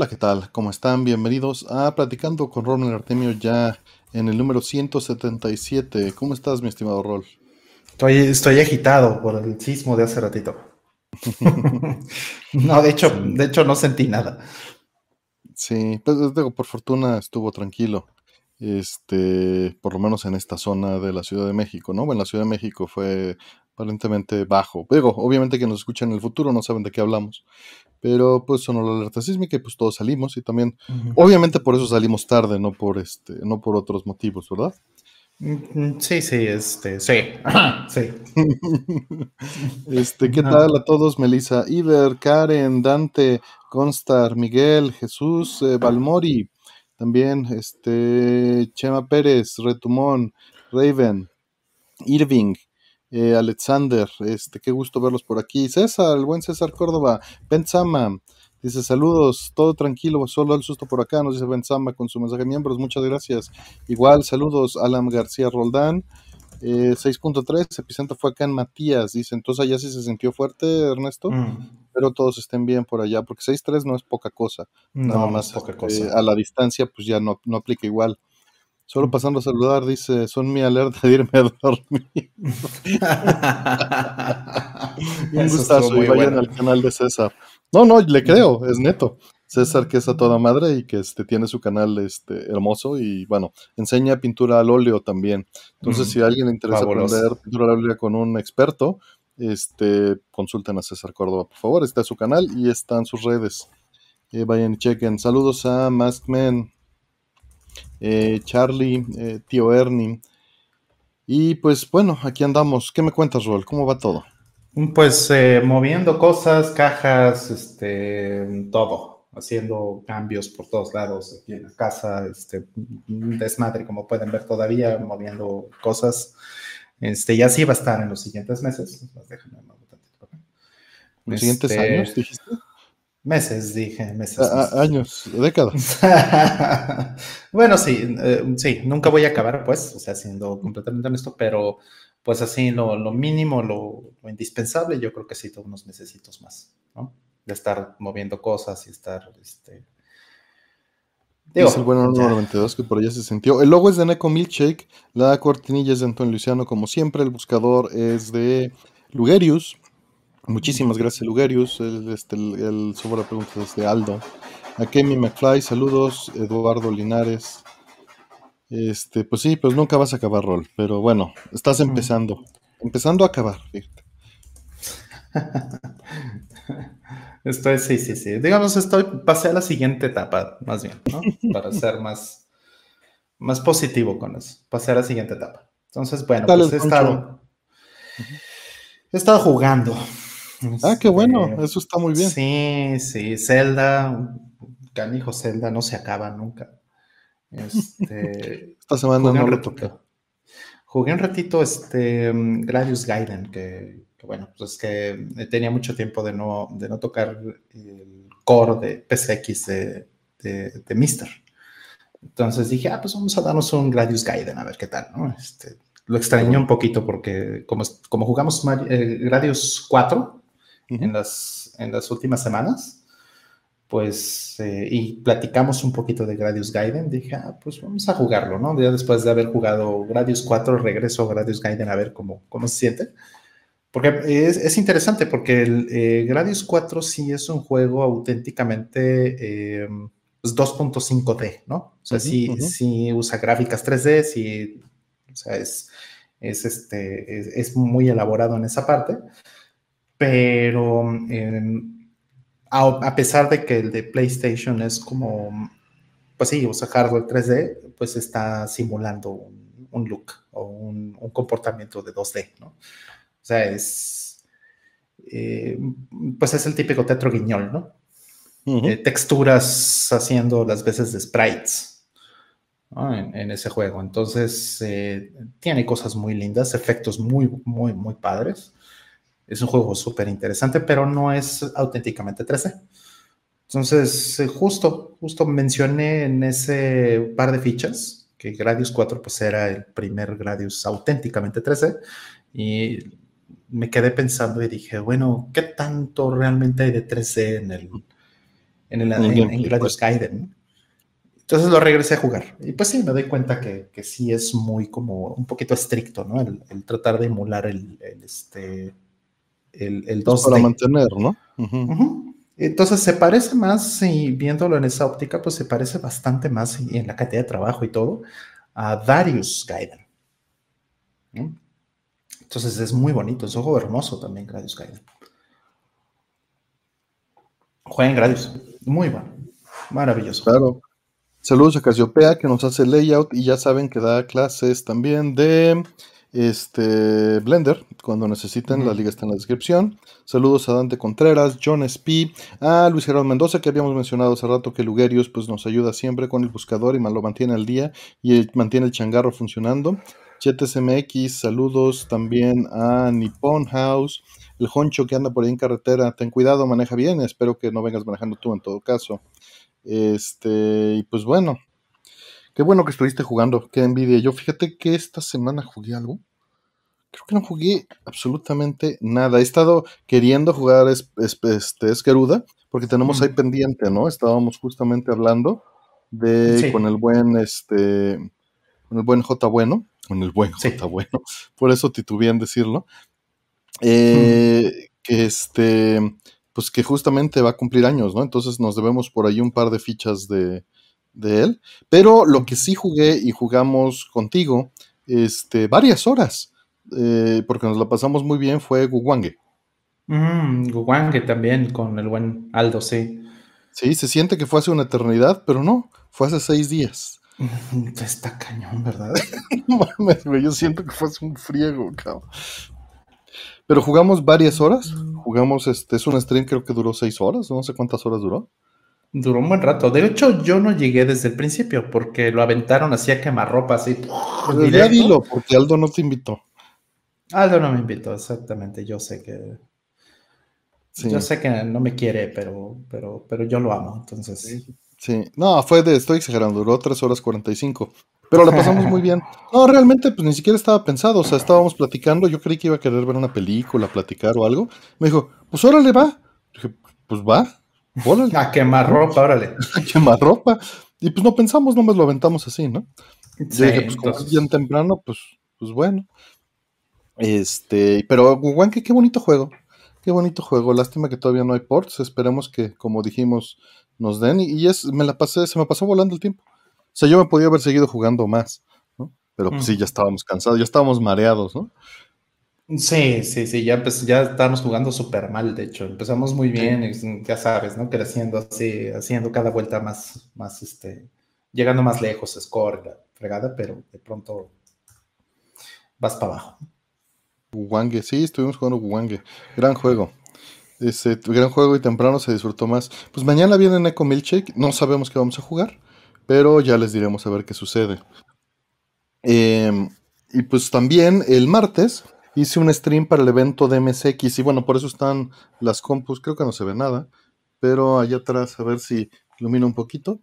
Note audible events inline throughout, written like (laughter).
Hola, ¿qué tal? ¿Cómo están? Bienvenidos a Platicando con Ronald Artemio ya en el número 177. ¿Cómo estás, mi estimado Rol? Estoy, estoy agitado por el sismo de hace ratito. (laughs) no, de hecho, de hecho no sentí nada. Sí, pues digo, por fortuna estuvo tranquilo. Este, por lo menos en esta zona de la Ciudad de México, ¿no? En la Ciudad de México fue aparentemente bajo. Digo, obviamente que nos escuchan en el futuro no saben de qué hablamos, pero pues sonó la alerta sísmica y pues todos salimos y también, obviamente por eso salimos tarde, no por este, no por otros motivos, ¿verdad? Mm, sí, sí, este, sí, (clears throat) sí. (laughs) este, ¿qué tal a todos? Melissa, Iber, Karen, Dante, Constar, Miguel, Jesús, eh, Balmori, también, este, Chema Pérez, Retumón, Raven, Irving, eh, Alexander, este, qué gusto verlos por aquí. César, el buen César Córdoba, Benzama, dice saludos, todo tranquilo, solo el susto por acá, nos dice Benzama con su mensaje de miembros, muchas gracias. Igual, saludos, Alan García Roldán. 6.3, eh, epicentro fue acá en Matías, dice, entonces allá sí se sintió fuerte, Ernesto, mm. pero todos estén bien por allá, porque 6.3 no es poca cosa, nada más poca este, cosa. a la distancia pues ya no, no aplica igual. Solo pasando a saludar, dice, son mi alerta de irme a dormir. (laughs) Un gustazo y vayan al canal de César. No, no, le creo, es neto. César que es a toda madre y que este, tiene su canal este, hermoso y bueno, enseña pintura al óleo también. Entonces, si a alguien le interesa aprender pintura al óleo con un experto, este, consulten a César Córdoba, por favor. Está su canal y están sus redes. Eh, vayan y chequen. Saludos a Maskman, eh, Charlie, eh, tío Ernie. Y pues bueno, aquí andamos. ¿Qué me cuentas, Rol? ¿Cómo va todo? Pues eh, moviendo cosas, cajas, este, todo, haciendo cambios por todos lados aquí en la casa, este, desmadre, como pueden ver todavía, moviendo cosas. Este, y así va a estar en los siguientes meses. ¿Los siguientes este, años, dijiste? Meses, dije, meses. años, décadas. (laughs) bueno, sí, eh, sí, nunca voy a acabar, pues, o sea, siendo completamente honesto, pero pues así lo, mínimo, lo, indispensable, yo creo que sí, todos unos necesitos más, ¿no? De estar moviendo cosas y estar, este... es el bueno número 92 que por allá se sintió. El logo es de Neko Milkshake, la cortinilla es de Antonio Luciano, como siempre, el buscador es de Lugerius, Muchísimas gracias, Lugerius. El, este, el, sobre preguntas de Aldo. A Kemi McFly, saludos. Eduardo Linares. Este, pues sí, pues nunca vas a acabar rol, pero bueno, estás empezando. Empezando a acabar, (laughs) Estoy, sí, sí, sí. Digamos, estoy, pasé a la siguiente etapa, más bien, ¿no? (laughs) Para ser más, más positivo con eso. Pasé a la siguiente etapa. Entonces, bueno, pues he estado, he estado jugando. Ah, qué bueno, este, eso está muy bien. Sí, sí, Zelda, canijo Zelda, no se acaba nunca. Este, (laughs) Esta semana no lo toqué. Jugué un ratito este Gradius Gaiden, que, bueno, pues es que tenía mucho tiempo de no, de no tocar el core de PSX de, de, Mister. Entonces dije, ah, pues vamos a darnos un Gradius Gaiden, a ver qué tal, ¿no? Este, lo extrañé un poquito porque como, como jugamos eh, Gradius 4, en, las, en las últimas semanas, pues, eh, y platicamos un poquito de Gradius Gaiden, dije, ah, pues vamos a jugarlo, ¿no? Ya después de haber jugado Gradius 4, regreso a Gradius Gaiden a ver cómo, cómo se siente. Porque es, es interesante, porque el eh, Gradius 4 sí es un juego auténticamente 2.5D, pues, ¿no? O sea, sí, usa gráficas 3D, sí, o sea, es, es, este, es, es muy elaborado en esa parte pero em, a, pesar de que el de PlayStation es como, pues sí, usa hardware 3D, pues está simulando un, look o un, comportamiento de 2D, ¿no? O sea, es, eh, pues es el típico tetro guiñol, ¿no? Eh, texturas haciendo las veces de sprites. En, ese juego. Entonces, eh, tiene cosas muy lindas, efectos muy, muy, muy padres. Es un juego súper interesante, pero no es auténticamente 3D. Entonces, eh, justo, justo mencioné en ese par de fichas que Gradius 4 pues era el primer Gradius auténticamente 3D y me quedé pensando y dije, bueno, ¿qué tanto realmente hay de 3D en el, en, el, en, Gladius Gaiden. Entonces lo regresé a jugar. Y pues sí, me doy cuenta que, que sí es muy como un poquito estricto, ¿no? El, tratar de emular el, este, el, el 2D. Para mantener, ¿no? Entonces se parece más, y viéndolo en esa óptica, pues se parece bastante más en la cantidad de trabajo y todo a Darius Gaiden. Entonces es muy bonito, es un juego hermoso también, Gradius Gaiden. Jueguen Gradius, muy bueno, maravilloso. Claro. Saludos a Casiopea que nos hace layout y ya saben que da clases también de este Blender cuando necesiten, la liga está en la descripción. Saludos a Dante Contreras, John Sp, a Luis Gerardo Mendoza que habíamos mencionado hace rato que Lugerius pues nos ayuda siempre con el buscador y lo mantiene al día y mantiene el changarro funcionando. ChetesMX, saludos también a Nippon House, el Honcho que anda por ahí en carretera, ten cuidado, maneja bien, espero que no vengas manejando tú en todo caso. Este, y pues bueno, qué bueno que estuviste jugando, qué envidia. Yo fíjate que esta semana jugué algo. Creo que no jugué absolutamente nada. He estado queriendo jugar este, Esqueruda, porque tenemos ahí pendiente, ¿no? Estábamos justamente hablando de con el buen este con el buen J bueno, con el buen J bueno, (laughs) por eso titubeé en decirlo. Eh, que este pues que justamente va a cumplir años, ¿no? Entonces nos debemos por ahí un par de fichas de, él. Pero lo que sí jugué y jugamos contigo, este, varias horas, eh, porque nos la pasamos muy bien, fue Guwange. Mm, Guwange también, con el buen Aldo, sí. Sí, se siente que fue hace una eternidad, pero no, fue hace seis días. (laughs) Está cañón, ¿verdad? (laughs) yo siento que fue hace un friego, cabrón. Pero jugamos varias horas. Jugamos, este, es un stream creo que duró seis horas, no sé cuántas horas duró. Duró un buen rato. De hecho, yo no llegué desde el principio porque lo aventaron así a quemarropa, así. ya dilo, porque Aldo no te invitó. Aldo no me invitó, exactamente. Yo sé que. Yo sé que no me quiere, pero, pero, pero yo lo amo, entonces. Sí. No, fue de, estoy exagerando, duró tres horas 45. Pero la pasamos muy bien. No, realmente, pues ni siquiera estaba pensado. O sea, estábamos platicando. Yo creí que iba a querer ver una película, platicar o algo. Me dijo, pues órale, va. Dije, pues va. Órale. (laughs) A quemar ropa, órale. (laughs) A quemar ropa. Y pues no pensamos, nomás lo aventamos así, ¿no? Sí, dije, pues como bien temprano, pues, pues bueno. Este, pero Guanque, qué bonito juego. Qué bonito juego. Lástima que todavía no hay ports. Esperemos que, como dijimos, nos den. Y, y es, me la pasé, se me pasó volando el tiempo. O sea, yo me podía haber seguido jugando más, ¿no? Pero pues sí, ya estábamos cansados, ya estábamos mareados, ¿no? Sí, sí, sí, ya, ya estábamos jugando súper mal, de hecho. Empezamos muy bien, ya sabes, ¿no? Creciendo así, haciendo cada vuelta más, más, este, llegando más lejos, score, la fregada, pero de pronto vas para abajo. Wange, sí, estuvimos jugando Wange. Gran juego. Ese gran juego y temprano se disfrutó más. Pues mañana viene Neko Milkshake, no sabemos qué vamos a jugar pero ya les diremos a ver qué sucede. Em, y pues también el martes hice un stream para el evento de MSX y bueno, por eso están las compus, creo que no se ve nada, pero allá atrás a ver si ilumina un poquito.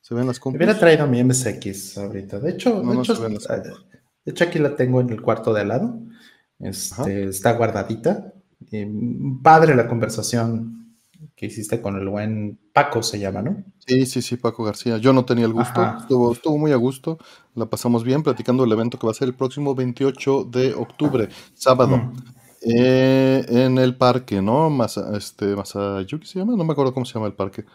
¿Se ven las compus? Hubiera traído mi MSX ahorita. De hecho, de, hecho aquí la tengo en el cuarto de al lado. Este, está guardadita. padre la conversación que hiciste con el buen Paco, se llama, ¿no? Sí, sí, sí, Paco García. Yo no tenía el gusto, estuvo, estuvo, muy a gusto, la pasamos bien platicando el evento que va a ser el próximo 28 de octubre, sábado, mm. eh, en el parque, ¿no? Masa, este, Masayuki se llama, no me acuerdo cómo se llama el parque.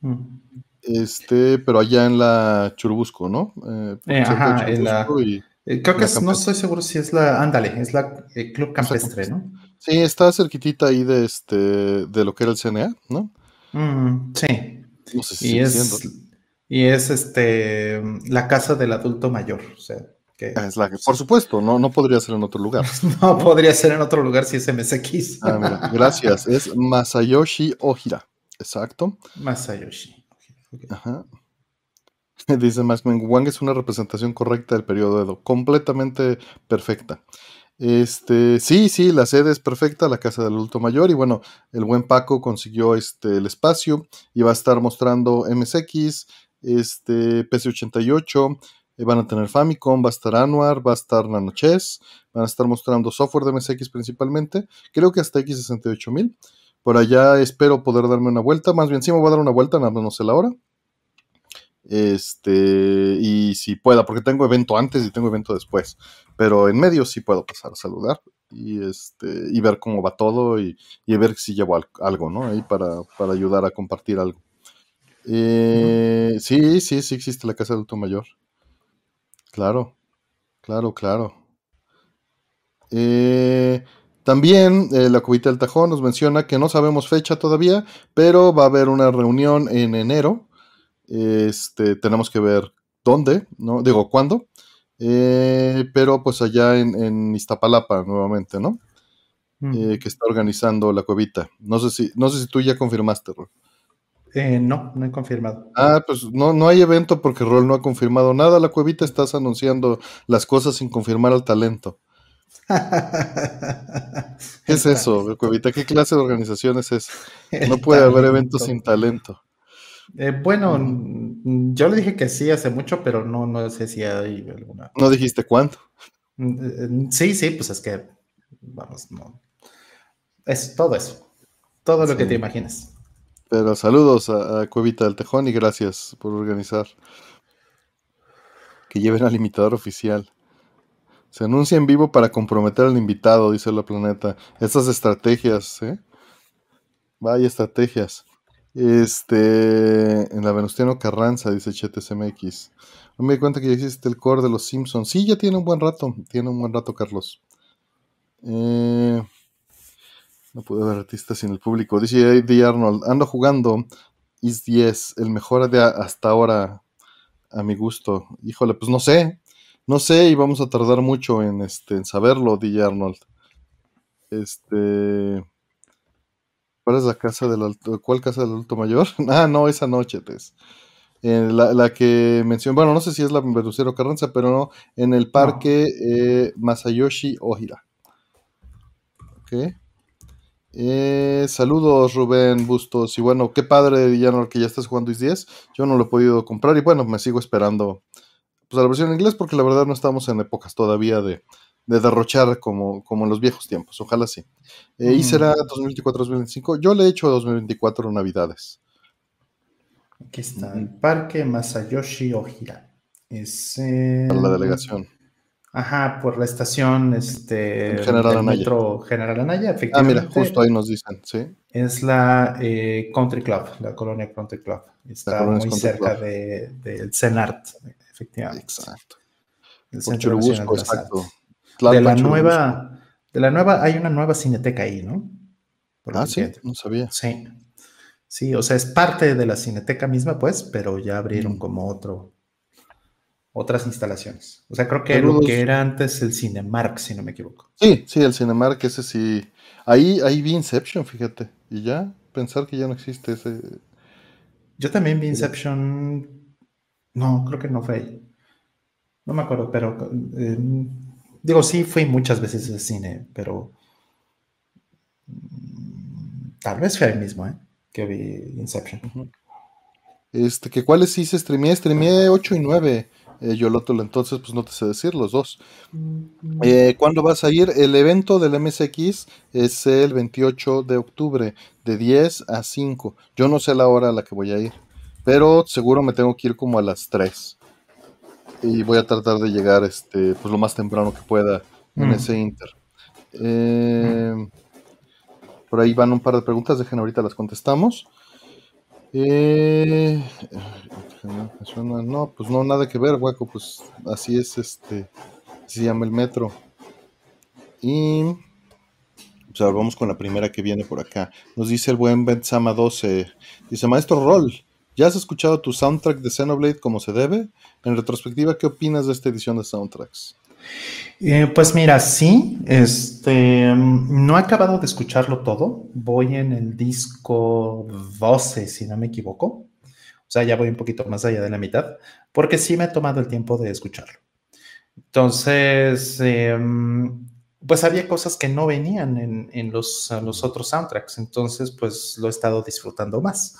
Mm. Este, pero allá en la Churubusco, ¿no? Eh, eh ajá, en la... creo que no estoy seguro si es la, ándale, es la Club Campestre, ¿no? Sí, está cerquitita ahí de este de lo que era el CNA, ¿no? Mm, sí. Y, es, y es este la casa del adulto mayor. O sea, que, ah, es la por supuesto, no, no podría ser en otro lugar. (laughs) no, podría ser en otro lugar si es MSX. ah, mira, gracias. Es Masayoshi Ojira. Exacto. Masayoshi. Ajá. (laughs) Dice Maxman, Wang es una representación correcta del periodo Edo, completamente perfecta. Este, sí, sí, la sede es perfecta, la casa del adulto mayor, y bueno, el buen Paco consiguió este, el espacio y va a estar mostrando MSX, este, PC88, eh, van a tener Famicom, va a estar Anwar, va a estar NanoChess, van a estar mostrando software de MSX principalmente, creo que hasta X68000. por allá espero poder darme una vuelta, más bien sí me voy a dar una vuelta, nada más no sé la hora. Este, y si pueda, porque tengo evento antes y tengo evento después, pero en medio sí puedo pasar a saludar y este y ver cómo va todo y, ver si llevo algo, ¿no? Ahí para, para ayudar a compartir algo. Eh, sí, sí, sí existe la casa del adulto mayor. Claro, claro, claro. Eh, también eh, la cubita del tajón nos menciona que no sabemos fecha todavía, pero va a haber una reunión en enero. Este, tenemos que ver dónde, ¿no? Digo, cuándo. Eh, pero pues allá en, Iztapalapa nuevamente, ¿no? que está organizando la cuevita. No sé si, no sé si tú ya confirmaste, Rol. no, no he confirmado. Ah, pues no, no hay evento porque Rol no ha confirmado nada. La cuevita estás anunciando las cosas sin confirmar al talento. (laughs) ¿Qué es eso, Cuevita? ¿Qué clase de organización es esa? No puede haber eventos sin talento. Eh, bueno, yo le dije que sí hace mucho, pero no, no sé si hay alguna. ¿No dijiste cuánto? Mm, eh, sí, sí, pues es que, vamos, no. Es todo eso. Todo lo que te imaginas. Pero saludos a, a, Cuevita del Tejón y gracias por organizar. Que lleven al limitador oficial. Se anuncia en vivo para comprometer al invitado, dice la planeta. Estas estrategias, ¿eh? Vaya estrategias. Este, en la Venustiano Carranza, dice CHTSMX. No me di cuenta que ya el core de los Simpsons. Sí, ya tiene un buen rato. Tiene un buen rato, Carlos. Eh, no pude ver artistas sin el público. Dice D. Arnold, ando jugando Is 10, el mejor de hasta ahora a mi gusto. Híjole, pues no sé. No sé, y vamos a tardar mucho en, este, en saberlo, DJ Arnold. Este. ¿Cuál es la casa del alto, ¿Cuál casa del alto mayor? (laughs) ah, no, esa noche, Tess. Eh, la, que mencionó, bueno, no sé si es la Venustiano Carranza, pero no, en el parque eh, Masayoshi Ohira. Ok. Eh, saludos, Rubén Bustos. Y bueno, qué padre, Arnold, que ya estás jugando Is 10. Yo no lo he podido comprar y bueno, me sigo esperando pues, a la versión en inglés porque la verdad no estamos en épocas todavía de, derrochar como, como en los viejos tiempos. Ojalá sí. Eh, y será 2024-2025. Yo le he hecho 2024 Navidades. Aquí está, el Parque Masayoshi Ojira. Es la delegación. Ajá, por la estación este, General Anaya. Metro General Anaya, efectivamente. Ah, mira, justo ahí nos dicen, sí. Es la eh, Country Club, la colonia Country Club. Está muy cerca del de, CENART, efectivamente. Exacto. El Centro exacto. De la nueva, de la nueva, hay una nueva cineteca ahí, ¿no? ah, sí, no sabía. Sí. Sí, o sea, es parte de la cineteca misma, pues, pero ya abrieron mm. como otro, otras instalaciones. O sea, creo que lo que era antes el Cinemark, si no me equivoco. Sí, sí, el Cinemark, ese sí. Ahí, ahí vi Inception, fíjate. Y ya, pensar que ya no existe ese. Yo también vi Inception no, creo que no fue ahí. No me acuerdo, pero eh, digo, sí fui muchas veces al cine, pero mm, tal vez fue el mismo, ¿eh? Que vi Inception. Este, que cuáles sí se streamé, streamé 8 y 9. Eh, Yolotol, entonces pues no te sé decir los dos. Mm. Eh, ¿Cuándo vas a ir? El evento del MSX es el 28 de octubre, de 10 a 5. Yo no sé la hora a la que voy a ir. Pero seguro me tengo que ir como a las 3. Y voy a tratar de llegar este, pues lo más temprano que pueda en mm. ese Inter. Eh, por ahí van un par de preguntas, dejen ahorita las contestamos. Eh, no, pues no, nada que ver, hueco, pues así es, este, se llama el metro. Y pues vamos con la primera que viene por acá. Nos dice el buen Benzama 12, dice, maestro Roll, ¿Ya has escuchado tu soundtrack de Xenoblade como se debe? En retrospectiva, ¿qué opinas de esta edición de soundtracks? Eh, pues mira, sí, este, no he acabado de escucharlo todo. Voy en el disco 12, si no me equivoco. O sea, ya voy un poquito más allá de la mitad, porque sí me he tomado el tiempo de escucharlo. Entonces, em, pues había cosas que no venían en, los, los otros soundtracks, entonces pues lo he estado disfrutando más.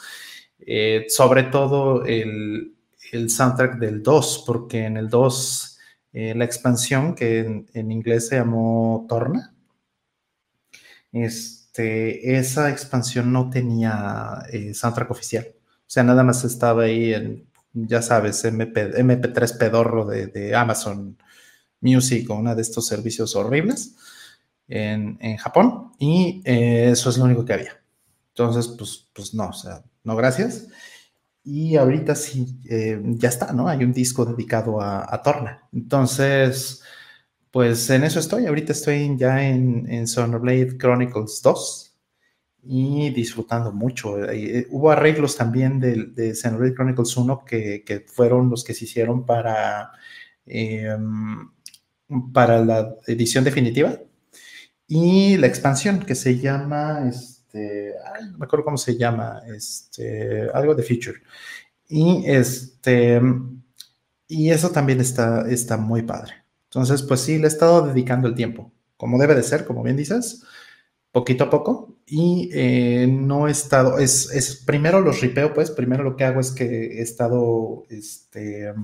Eh, sobre todo el, soundtrack del 2, porque en el 2 eh, la expansión, que en, inglés se llamó Torna, este, esa expansión no tenía eh, soundtrack oficial. O sea, nada más estaba ahí en, ya sabes, MP, MP3 pedorro de, Amazon Music o una de estos servicios horribles en, Japón. Y eso es lo único que había. Entonces, pues, pues no, o sea, no gracias. Y ahorita sí, eh, ya está, ¿no? Hay un disco dedicado a, a Torna. Entonces, pues en eso estoy. Ahorita estoy ya en, en Blade Chronicles 2 y disfrutando mucho. Eh, hubo arreglos también de, de Xenoblade Chronicles 1 que, fueron los que se hicieron para, em, para la edición definitiva y la expansión que se llama, este, no me acuerdo cómo se llama, este, algo de feature. Y este, y eso también está, está muy padre. Entonces, pues sí, le he estado dedicando el tiempo, como debe de ser, como bien dices, poquito a poco. Y eh, no he estado, es, es, primero los ripeo, pues, primero lo que hago es que he estado, este,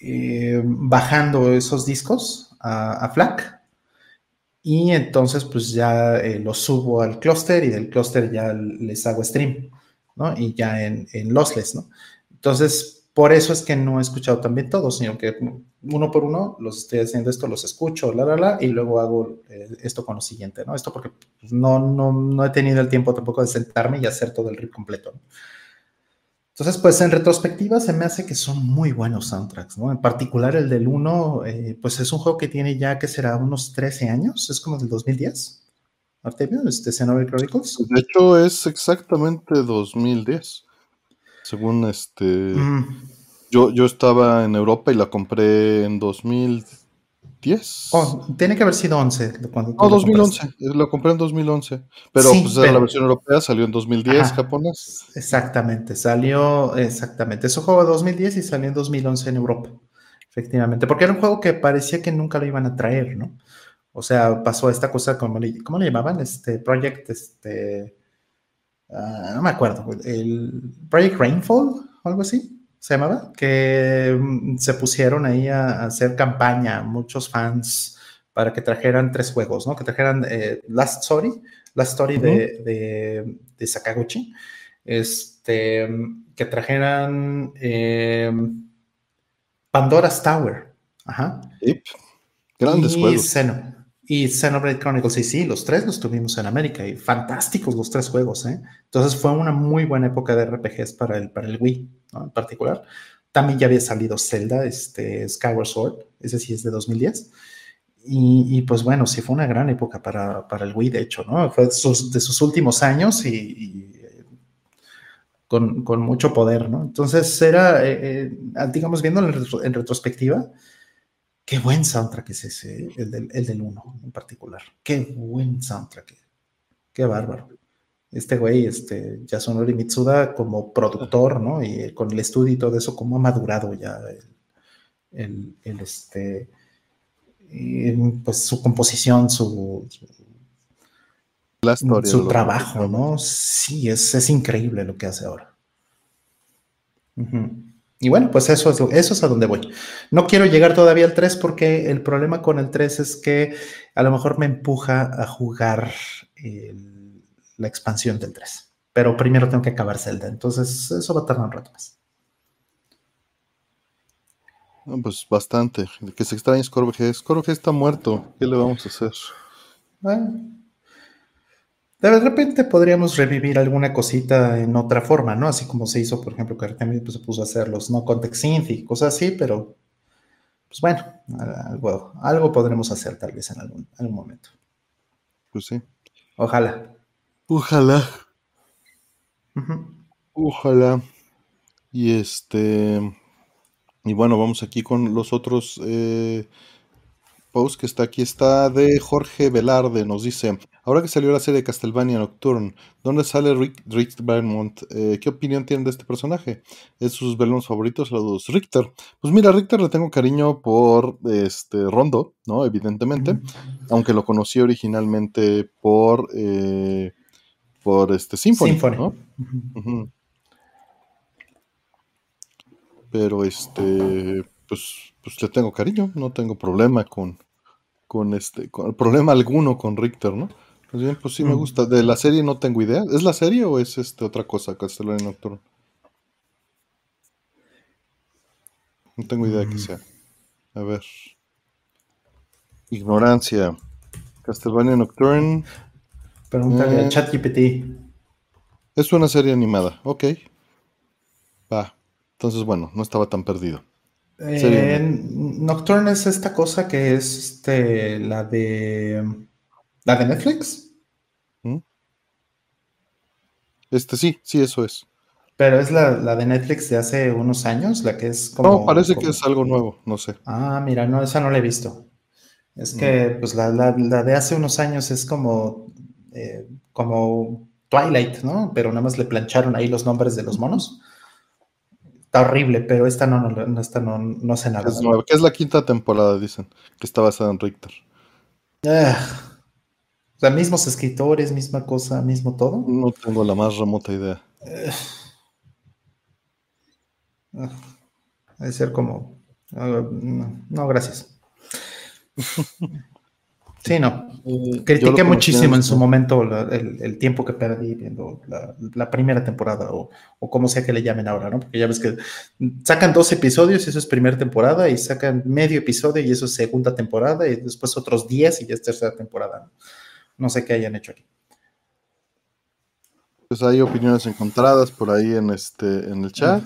eh, bajando esos discos a, FLAC. Y entonces, pues ya eh, subo al clúster y del clúster ya les hago stream, ¿no? Y ya en, en lossless, ¿no? Entonces, por eso es que no he escuchado también todos, sino que uno por uno los estoy haciendo esto, los escucho, la, la, la, y luego hago eh, esto con lo siguiente, ¿no? Esto porque pues, no, no, no he tenido el tiempo tampoco de sentarme y hacer todo el rip completo. ¿no? Entonces, pues en retrospectiva se me hace que son muy buenos soundtracks, ¿no? En particular el del 1, eh, pues es un juego que tiene ya, que será unos 13 años, es como del 2010. Artemio, este Xenoblade Chronicles. De hecho, es exactamente 2010. Según este. Mm. Yo, yo estaba en Europa y la compré en 2010. Oh, tiene que haber sido 11. Cuando no, 2011. Eh, la compré en 2011. Pero pues era la versión europea, salió en 2010, japonés. Exactamente, salió. Exactamente. Eso juego de 2010 y salió en 2011 en Europa. Efectivamente. Porque era un juego que parecía que nunca lo iban a traer, ¿no? O sea, pasó esta cosa, como le, ¿cómo le llamaban? Este Project, este. Ah, no me acuerdo, el Project Rainfall, algo así, se llamaba, que mm, se pusieron ahí a, hacer campaña, muchos fans, para que trajeran tres juegos, ¿no? Que trajeran eh, Last Story, Last Story de, de, Sakaguchi, este, que trajeran eh, Pandora's Tower, ajá. Grandes y juegos. Y Xenoblade Chronicles, y sí, los tres los tuvimos en América y fantásticos los tres juegos, ¿eh? Entonces fue una muy buena época de RPGs para el, para el Wii, ¿no? En particular. También ya había salido Zelda, este, Skyward Sword, ese sí es de 2010. Y, pues bueno, sí fue una gran época para, para el Wii, de hecho, ¿no? Fue de sus, de sus últimos años y, con, con, mucho poder, ¿no? Entonces era, eh, eh, digamos, viendo en retrospectiva, Qué buen soundtrack es ese, el del, el del uno en particular. Qué buen soundtrack. Qué bárbaro. Este güey, este, Yasunori Mitsuda como productor, ¿no? Y con el estudio y todo eso, cómo ha madurado ya el, el, este, pues su composición, su, su, trabajo, ¿no? Sí, es, es, increíble lo que hace ahora. Y bueno, pues eso es, eso es a donde voy. No quiero llegar todavía al 3 porque el problema con el 3 es que a lo mejor me empuja a jugar la expansión del 3. Pero primero tengo que acabar Zelda, entonces eso va a tardar un rato más. pues bastante. Que se extraña Scorpion. Scorpion está muerto. ¿Qué le vamos a hacer? Bueno, de repente podríamos revivir alguna cosita en otra forma, ¿no? Así como se hizo, por ejemplo, que Artemis pues, se puso a hacer los no context synth y cosas así, pero pues bueno, algo, algo podremos hacer tal vez en algún, algún momento. Pues sí. Ojalá. Ojalá. Ojalá. Y este. Y bueno, vamos aquí con los otros eh, post que está aquí está de Jorge Velarde, nos dice, ahora que salió la serie de Castlevania Nocturne, ¿dónde sale Rick, Rick Belmont? Eh, ¿Qué opinión tiene de este personaje? ¿Es sus Belmont favoritos? Saludos. Richter. Pues mira, Richter le tengo cariño por este Rondo, ¿no? Evidentemente, aunque lo conocí originalmente por, eh, por este Symphony, ¿no? Pero este, pues pues le tengo cariño, no tengo problema con, con este, con, problema alguno con Richter, ¿no? Pues bien, pues sí me mm. gusta. De la serie no tengo idea. ¿Es la serie o es este otra cosa, Castlevania Nocturne? No tengo idea de qué mm. sea. A ver. Ignorancia. Castlevania Nocturne. Pregúntale eh, ChatGPT. Es una serie animada, ok. Va. Entonces, bueno, no estaba tan perdido. Eh, Nocturne es esta cosa que es este, la de. ¿La de Netflix? ¿Mm? Este sí, sí, eso es. Pero es la, de Netflix de hace unos años, la que es como. No, parece que es algo nuevo, no sé. Ah, mira, no, esa no la he visto. Es que, pues, la, de hace unos años es como. Eh, como Twilight, ¿no? Pero nada más le plancharon ahí los nombres de los monos. Está horrible, pero esta no, no, esta no, no sé nada. Es nueva, que es la quinta temporada, dicen, que está basada en Richter. Ah. O sea, mismos escritores, misma cosa, mismo todo. No tengo la más remota idea. Eh. Debe ser como. No, gracias. (laughs) Sí, no. Eh, Critiqué muchísimo en su momento el, tiempo que perdí viendo la, primera temporada o, o, como sea que le llamen ahora, ¿no? Porque ya ves que sacan dos episodios y eso es primera temporada y sacan medio episodio y eso es segunda temporada y después otros diez y ya es tercera temporada. ¿no? No sé qué hayan hecho aquí. Pues hay opiniones encontradas por ahí en este en el chat.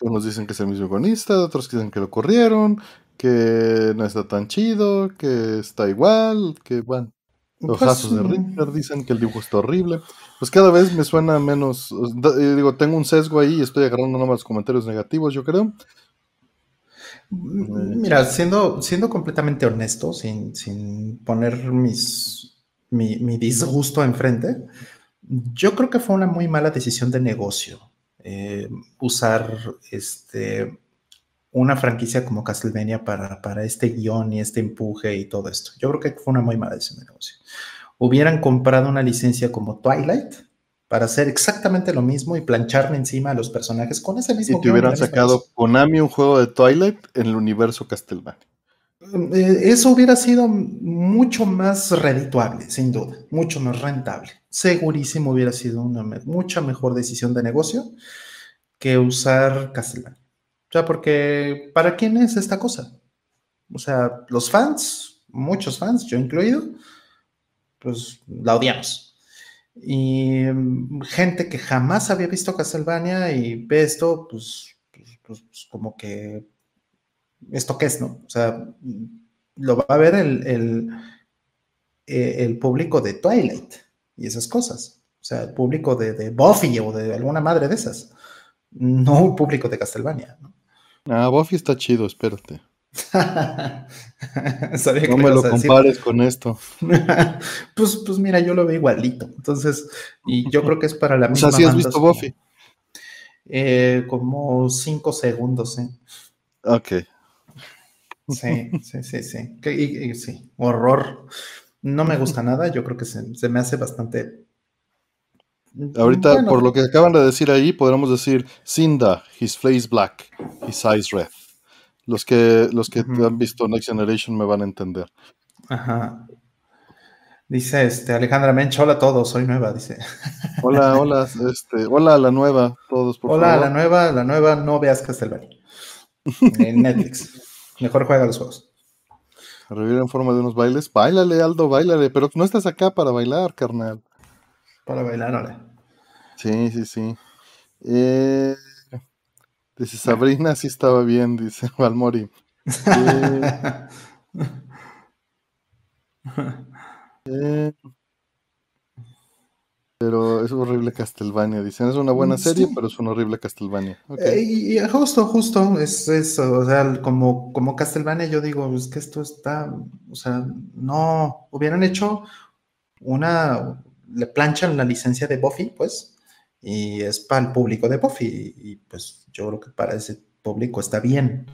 Unos dicen que es el mismo guionista, otros dicen que lo corrieron, que no está tan chido, que está igual, que bueno. Los pues, de Richter dicen que el dibujo está horrible. Pues cada vez me suena menos. Eh, digo, tengo un sesgo ahí y estoy agarrando nomás comentarios negativos, yo creo. Mira, siendo, siendo completamente honesto, sin, sin poner mis mi, disgusto enfrente, yo creo que fue una muy mala decisión de negocio eh, usar este, una franquicia como Castlevania para, para este guion y este empuje y todo esto. Yo creo que fue una muy mala decisión de negocio. Hubieran comprado una licencia como Twilight para hacer exactamente lo mismo y plancharle encima a los personajes con ese mismo. Y te hubieran sacado Konami un juego de Twilight en el universo Castlevania. Eh, eso hubiera sido mucho más redituable, sin duda, mucho más rentable. Segurísimo hubiera sido una mucha mejor decisión de negocio que usar Castlevania. O sea, porque ¿para quién es esta cosa? O sea, los fans, muchos fans, yo incluido, pues la odiamos. Y mm, gente que jamás había visto Castlevania y ve esto, pues, pues, pues, pues como que ¿esto qué es, no? O sea, lo va a ver el, eh, el, público de Twilight y esas cosas. O sea, el público de, Buffy o de alguna madre de esas. No el público de Castlevania. Ah, Buffy está chido, espérate. (laughs) no me lo compares con esto. (laughs) pues, pues mira, yo lo veo igualito. Entonces, y yo creo que es para la misma. (laughs) O sea, ¿sí has visto Buffy? Eh, como cinco segundos, ¿eh? Ok. Sí, sí, sí, sí. sí, horror. No me gusta nada, yo creo que se, me hace bastante... Ahorita, por lo que acaban de decir ahí, podríamos decir Cinda, his face black, his eyes red. Los que, los que han visto Next Generation me van a entender. Ajá. Dice este Alejandra Mencha, hola a todos, soy nueva, dice. (laughs) Hola, hola, este, hola a la nueva, todos por Hola a la nueva, la nueva, no veas Castlevania. (laughs) En Netflix. Mejor juega los juegos. Revivir en forma de unos bailes. Bailale, Aldo, bailale. Pero no estás acá para bailar, carnal. Para bailar, ahora. Sí, sí, sí. Eh, dice Sabrina, sí estaba bien, dice (laughs) Valmori. (laughs) Eh, pero es horrible Castlevania, dicen. Es una buena mm, serie, pero es una horrible Castlevania. Eh, y, justo, justo, es eso. O sea, como, como Castlevania, yo digo, es que esto está. O sea, no. Hubieran hecho una. Le planchan la licencia de Buffy, pues. Y es para el público de Buffy. Y pues yo creo que para ese público está bien.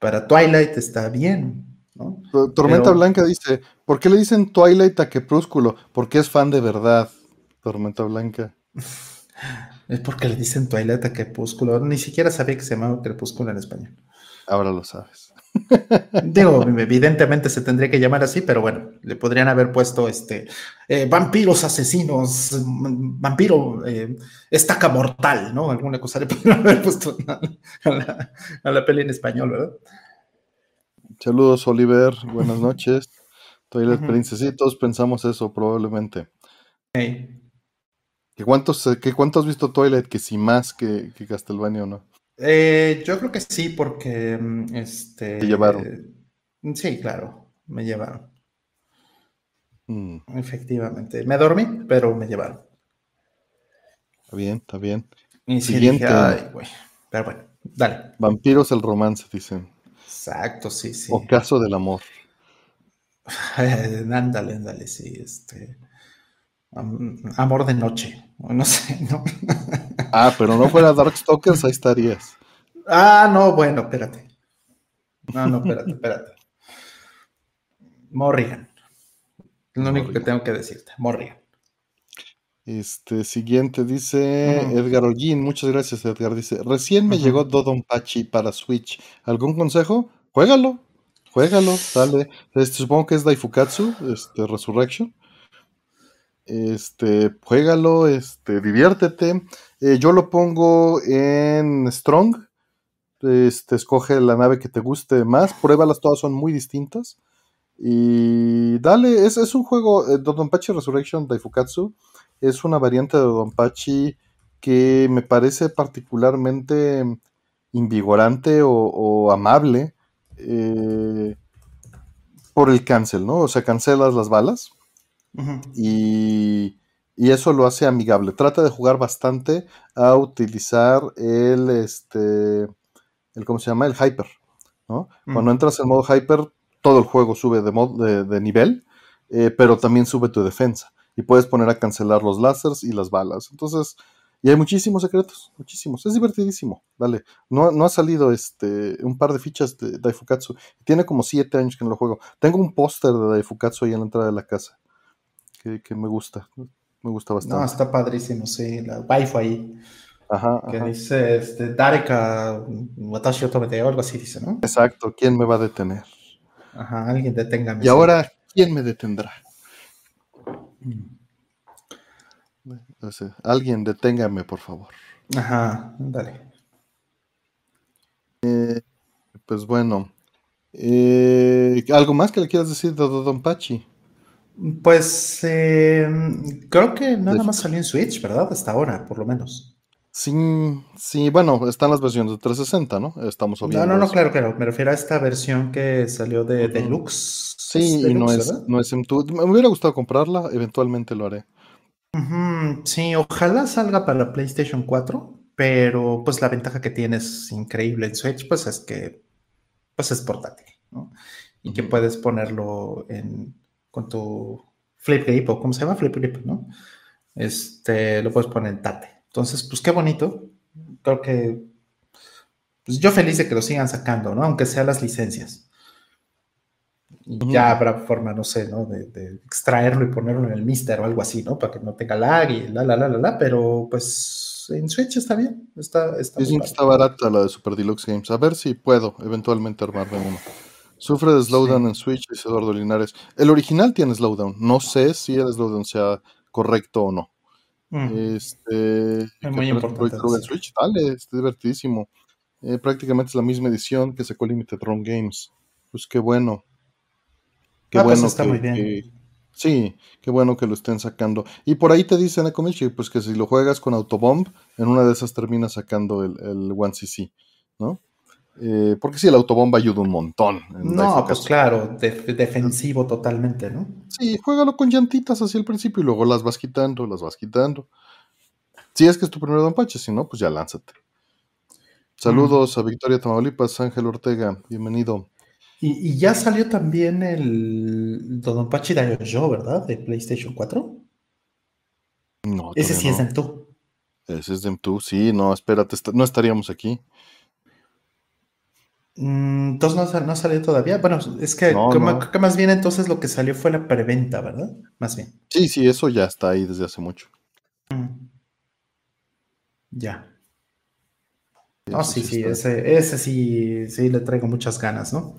Para Twilight está bien. ¿no? Tormenta Blanca dice: ¿Por qué le dicen Twilight a Crepúsculo? Porque es fan de verdad. Tormenta Blanca. (laughs) Es porque le dicen Twilight a Crepúsculo. Ni siquiera sabía que se llamaba Crepúsculo en español. Ahora lo sabes. Digo, evidentemente se tendría que llamar así, pero bueno, le podrían haber puesto este eh, vampiros asesinos, vampiro eh, estaca mortal, ¿no? Alguna cosa le (laughs) podrían haber puesto a la, peli en español, ¿verdad? Saludos, Oliver. Buenas noches. Toilet uh todos pensamos eso, probablemente. ¿Qué cuántos, ¿Qué cuánto has visto Toilet? Que si más que, que Castlevania o no. Eh, yo creo que sí, porque mm, este. ¿Te llevaron? sí, claro, me llevaron. Mm. Efectivamente. Me dormí, pero me llevaron. Está bien, está bien. Y Siguiente. ay, güey. Pero bueno, dale. Vampiros el romance, dicen. Exacto, sí, sí. O caso del amor. (laughs) ándale, ándale, sí, este. Amor de noche, no sé, (laughs) ¿no? Ah, pero no fuera Darkstalkers, ahí estarías. Ah, no, bueno, espérate. No, no, espérate, espérate. Morrigan. Es lo único que tengo que decirte. Morrigan. Este siguiente dice Edgar Holguín. Muchas gracias, Edgar. Dice: Recién me llegó Dodon Pachi para Switch. ¿Algún consejo? Juégalo. Juégalo, dale. Este, supongo que es Daifukatsu, este, Resurrection. Este, juégalo, este, diviértete. Eh, yo lo pongo en Strong. Este, escoge la nave que te guste más. Pruébalas, todas son muy distintas. Y dale, es, es un juego, eh, Dodonpachi Resurrection Daifukatsu. Es una variante de Dodonpachi que me parece particularmente invigorante o, amable eh, por el cancel, ¿no? O sea, cancelas las balas y y eso lo hace amigable. Trata de jugar bastante a utilizar el, este, el ¿cómo se llama? El hyper, ¿no? Cuando entras en modo hyper, todo el juego sube de, de, nivel, eh, pero también sube tu defensa. Y puedes poner a cancelar los láseres y las balas. Entonces, y hay muchísimos secretos, muchísimos. Es divertidísimo. Dale. No, no ha salido este un par de fichas de Daifukatsu. Tiene como siete años que no lo juego. Tengo un póster de Daifukatsu ahí en la entrada de la casa. Que, que me gusta. Me gusta bastante. No, está padrísimo, sí. La waifu ahí. Ajá, que dice, este, Dareka Watashi Otomete o algo así dice, ¿no? Exacto, ¿quién me va a detener? Ajá, alguien deténgame. Y ahora, ¿quién me detendrá? alguien deténgame, por favor. Ajá, dale. Eh, pues bueno, eh, ¿algo más que le quieras decir de Don Pachi? Pues em, creo que nada más salió en Switch, ¿verdad? Hasta ahora, por lo menos. Sí, sí, bueno, están las versiones de 360, ¿no? Estamos obviando. No, no, no, claro, claro. Me refiero a esta versión que salió de Deluxe. Sí, y no es, no es Me hubiera gustado comprarla, eventualmente lo haré. sí, ojalá salga para PlayStation 4, pero pues la ventaja que tiene es increíble en Switch, pues es que pues es portátil, ¿no? Y que puedes ponerlo en con tu flip grip o cómo se llama flip grip, ¿no? Este, lo puedes poner en tate. Entonces, pues qué bonito. Creo que pues yo feliz de que lo sigan sacando, ¿no? Aunque sean las licencias. Y ya habrá forma, no sé, ¿no? De, extraerlo y ponerlo en el Mister o algo así, ¿no? Para que no tenga lag y la, la, la, la, la. Pero pues en Switch está bien. Está, está, Dicen que está barata la de Super Deluxe Games. A ver si puedo eventualmente armarme uno. Sufre de slowdown en Switch, dice Eduardo Linares. El original tiene slowdown. No sé si el slowdown sea correcto o no. Mm. Este, es muy importante. En Switch, dale, es divertidísimo. Eh, prácticamente es la misma edición que sacó Limited Run Games. Pues qué bueno. Qué ah, pues bueno está muy bien. sí, qué bueno que lo estén sacando. Y por ahí te dicen, Akomichi, pues que si lo juegas con Autobomb, en una de esas terminas sacando el, el 1CC, ¿no? Eh, porque sí, el autobomba ayuda un montón. No, pues claro, defensivo totalmente, ¿no? Sí, juégalo con llantitas así al principio y luego las vas quitando, las vas quitando. Si es que es tu primer Don Pache, si no, pues ya lánzate. Saludos a Victoria Tamaulipas, Ángel Ortega, bienvenido. Y, ya salió también el Don Pachi Yo, ¿verdad? De PlayStation 4. No, Ese sí es de M2. Ese es de M2, sí, no, espérate, no estaríamos aquí. Mm, entonces no, no, salió todavía. Bueno, es que, más bien entonces lo que salió fue la preventa, ¿verdad? Más bien. Sí, sí, eso ya está ahí desde hace mucho. Mm. Ya. No, sí, sí, ese, ese sí, sí le traigo muchas ganas, ¿no?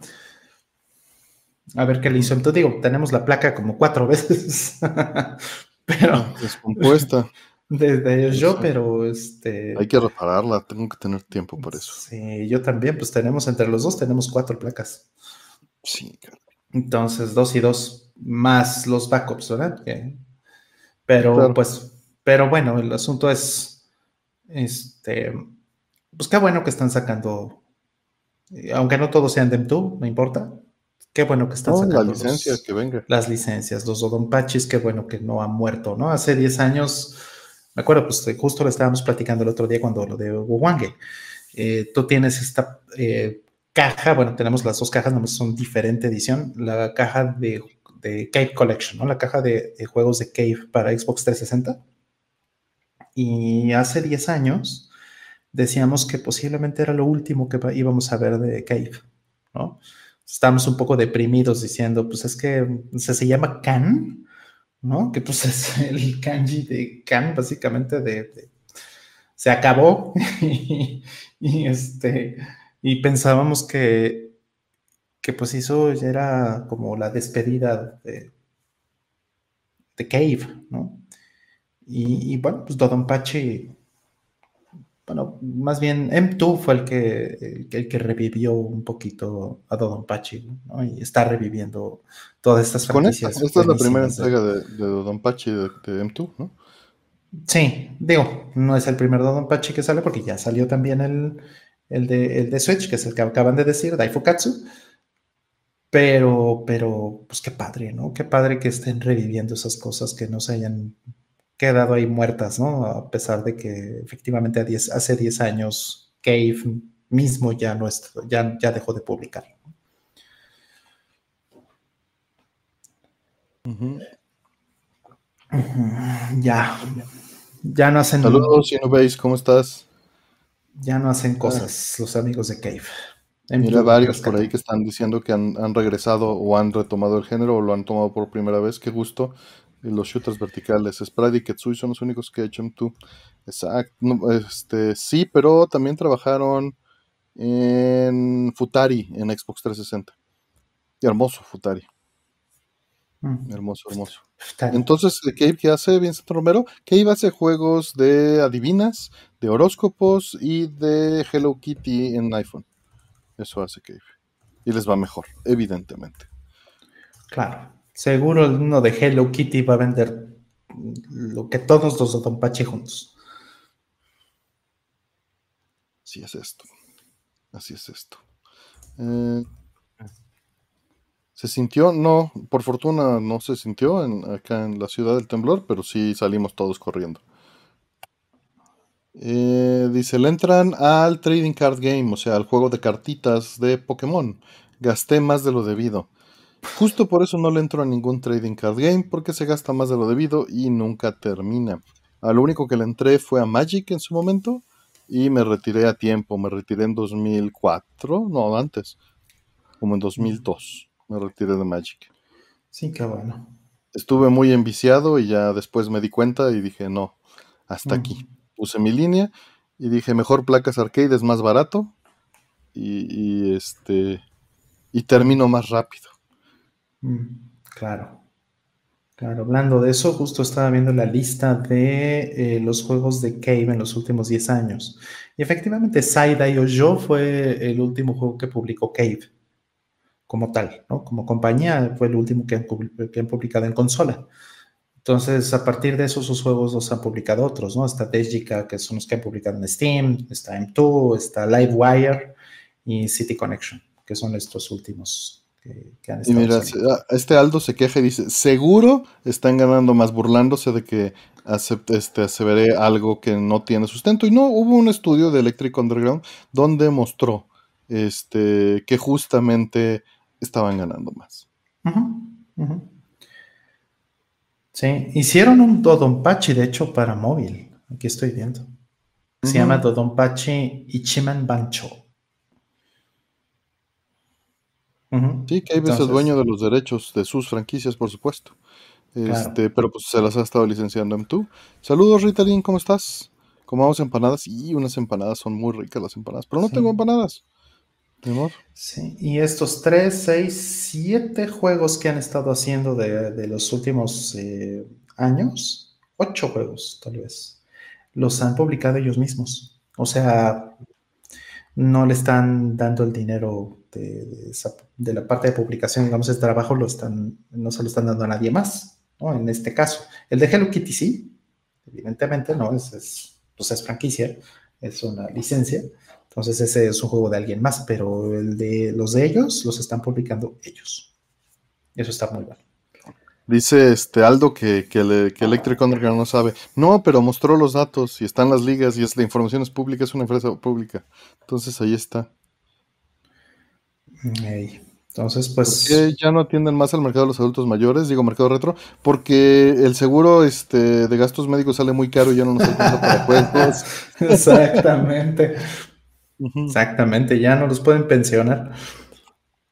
A ver qué le hizo. Entonces digo, tenemos la placa como cuatro veces, (laughs) pero... Descompuesta. Desde yo, pero este... Hay que repararla, tengo que tener tiempo para eso. Sí, yo también, pues tenemos, entre los dos tenemos cuatro placas. Sí, claro. Entonces, dos y dos, más los backups, ¿verdad? Pero, pues, pero bueno, el asunto es, este, pues qué bueno que están sacando, eh, aunque no todos sean DEM2, no importa, qué bueno que están sacando. Las licencias, que venga. Las licencias, los Odonpachis, qué bueno que no han muerto, ¿no? Hace 10 años, me acuerdo, pues justo lo estábamos platicando el otro día cuando lo de Wuwange. Eh, tú tienes esta eh, caja, bueno, tenemos las dos cajas, no son diferente edición, la caja de, Cave Collection, ¿no? La caja de, de juegos de Cave para Xbox 360. Y hace 10 años decíamos que posiblemente era lo último que íbamos a ver de Cave, ¿no? Estamos un poco deprimidos diciendo, pues es que se, llama Kan, ¿no? Que pues es (laughs) el kanji de Kan, básicamente de, se acabó (laughs) y, este y pensábamos que que pues eso ya era como la despedida de, de Cave, ¿no? Y, bueno, pues Dodonpachi bueno, más bien M2 fue el que, el, que revivió un poquito a Dodonpachi, ¿no? Y está reviviendo todas estas franquicias. Esta, esta es la primera entrega de, de Dodonpachi de, de, M2, ¿no? Sí, digo, no es el primer Dodonpachi que sale porque ya salió también el, el, de, el de Switch, que es el que acaban de decir, Daifukatsu. Pero, pero, pues qué padre, ¿no? Qué padre que estén reviviendo esas cosas que no se hayan quedado ahí muertas, ¿no? A pesar de que efectivamente hace 10 años Cave mismo ya, no ya, ya dejó de publicar. Ya, ya no hacen. Saludos, si no veis, ¿cómo estás? Ya no hacen cosas los amigos de Cave. Mira varios por ahí que están diciendo que han, han, regresado o han retomado el género o lo han tomado por primera vez. Qué gusto los shooters verticales. Sprite y Ketsui son los únicos que ha hecho M2. Exacto. este, sí, pero también trabajaron en Futari, en Xbox 360. hermoso Futari. Mm. Hermoso, hermoso. Entonces, ¿qué, ¿qué hace Vincent Romero? Que hace juegos de adivinas, de horóscopos y de Hello Kitty en iPhone. Eso hace Cave. Y les va mejor, evidentemente. Claro. Seguro uno de Hello Kitty va a vender lo que todos los de Don Pachi juntos. Así es esto. Así es esto. Eh, ¿Se sintió? No, por fortuna no se sintió acá en la ciudad del temblor, pero sí salimos todos corriendo. Eh, dice, le entran al Trading Card Game, o sea, al juego de cartitas de Pokémon. Gasté más de lo debido. Justo por eso no le entro a ningún trading card game, porque se gasta más de lo debido y nunca termina. A lo único que le entré fue a Magic en su momento y me retiré a tiempo. Me retiré en 2004, no, antes, como en 2002. Me retiré de Magic. Sí, qué bueno. Estuve muy enviciado y ya después me di cuenta y dije, no, hasta aquí. Puse mi línea y dije, mejor placas arcade es más barato y, y este y termino más rápido. Mm, claro. Claro, hablando de eso, justo estaba viendo la lista de eh, los juegos de Cave en los últimos 10 años. Y efectivamente, Side Yo fue el último juego que publicó Cave, como tal, ¿no? Como compañía, fue el último que han, publicado en consola. Entonces, a partir de eso, sus juegos los han publicado otros, ¿no? Está que son los que han publicado en Steam, está M2, está Livewire y City Connection, que son estos últimos y mira, ah, este Aldo se queja y dice, seguro están ganando más burlándose de que acepte, este, aseveré algo que no tiene sustento. Y no, hubo un estudio de Electric Underground donde mostró este, que justamente estaban ganando más. Sí, hicieron un Dodonpachi, de hecho, para móvil. Aquí estoy viendo. Se llama Dodonpachi Ichiman Bancho. Sí, Cave es el dueño de los derechos de sus franquicias, por supuesto. Este, pero pues se las ha estado licenciando M2. Saludos, Ritalin, ¿cómo estás? comamos empanadas y unas empanadas son muy ricas las empanadas, pero no tengo empanadas. Mi amor. Sí, y estos tres, seis, siete juegos que han estado haciendo de, los últimos eh, años, ocho juegos tal vez, los han publicado ellos mismos. O sea, no le están dando el dinero de, la parte de publicación, digamos, ese trabajo lo están, no se lo están dando a nadie más, ¿no? En este caso. El de Hello Kitty sí, evidentemente, ¿no? Es, es, pues es franquicia, es una licencia, entonces ese es un juego de alguien más, pero el de los de ellos los están publicando ellos. Eso está muy mal. Dice este Aldo que, que, Electric Underground no sabe. No, pero mostró los datos y están las ligas y es, la información es pública, es una empresa pública. Entonces ahí está. Entonces, pues. ¿Por qué ya no atienden más al mercado de los adultos mayores? Digo, mercado retro. Porque el seguro este, de gastos médicos sale muy caro y ya no nos alcanza para (laughs) juegos. Exactamente. Exactamente, ya no los pueden pensionar.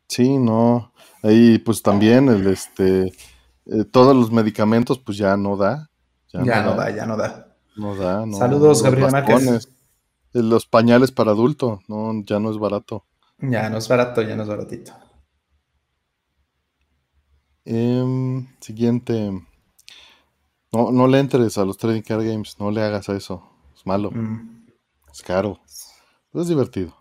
Sí, no. Ahí, pues también el este eh, todos los medicamentos, pues ya no da. Ya, no, da. ya no da. No da, no. Saludos, Gabriel Márquez. Eh, los pañales para adulto, no, ya no es barato. Ya no es barato, ya no es baratito. Em, siguiente. No, no le entres a los trading card games, no le hagas a eso. Es malo. Mm. Es caro. es divertido.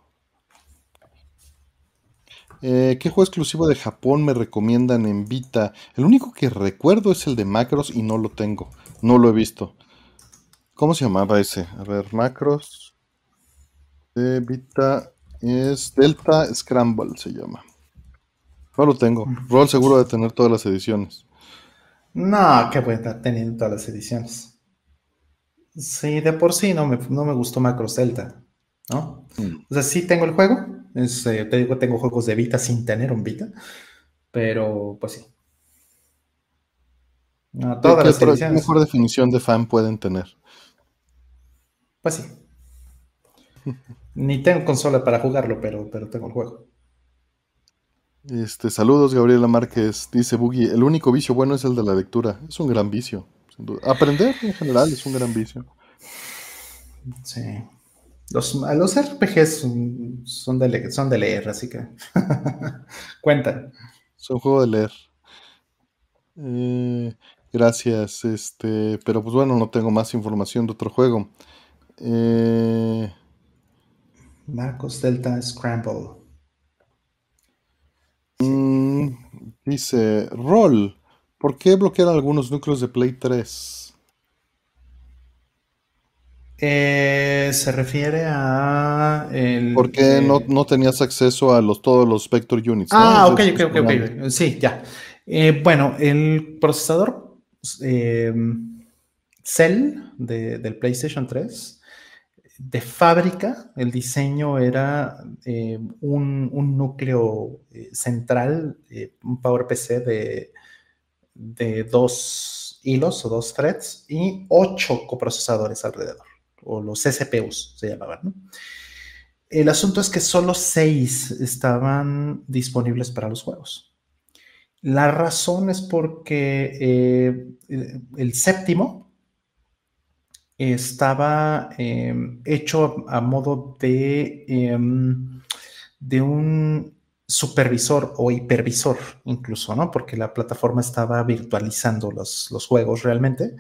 Eh, ¿Qué juego exclusivo de Japón me recomiendan en Vita? El único que recuerdo es el de Macros y no lo tengo. No lo he visto. ¿Cómo se llamaba ese? A ver, Macros. De Vita es Delta Scramble, se llama. No lo tengo. Roll seguro de tener todas las ediciones. No, qué bueno estar teniendo todas las ediciones. Sí, de por sí no me, no me gustó Macros Delta, ¿no? Mm. O sea, sí tengo el juego, eh, te digo, tengo juegos de Vita sin tener un Vita, pero pues sí. No, todas las ¿Qué mejor definición de fan pueden tener? Pues sí. (laughs) Ni tengo consola para jugarlo, pero, pero tengo el juego. Este, saludos, Gabriela Márquez. Dice Boogie, el único vicio bueno es el de la lectura. Es un gran vicio. Aprender en general es un gran vicio. Sí. Los, los RPGs son, de, son de leer, así que (laughs) cuentan. Son juego de leer. Eh, gracias, este, pero pues bueno, no tengo más información de otro juego. Eh, Marcos Delta Scramble. Mm, dice, Roll, ¿por qué bloquear algunos núcleos de Play 3? Eh, se refiere a. El, Porque no, no, tenías acceso a los, todos los Vector Units. Ah, ok, ok, ok, Sí, ya. Eh, bueno, el procesador eh, Cell del PlayStation 3, de fábrica, el diseño era un, un, núcleo central, un PowerPC de, de dos hilos o dos threads y ocho coprocesadores alrededor o los CCPUs se llamaban. ¿no? El asunto es que solo seis estaban disponibles para los juegos. La razón es porque eh, el séptimo estaba em, hecho a, modo de, em, de un supervisor o hipervisor incluso, ¿no? Porque la plataforma estaba virtualizando los, los juegos realmente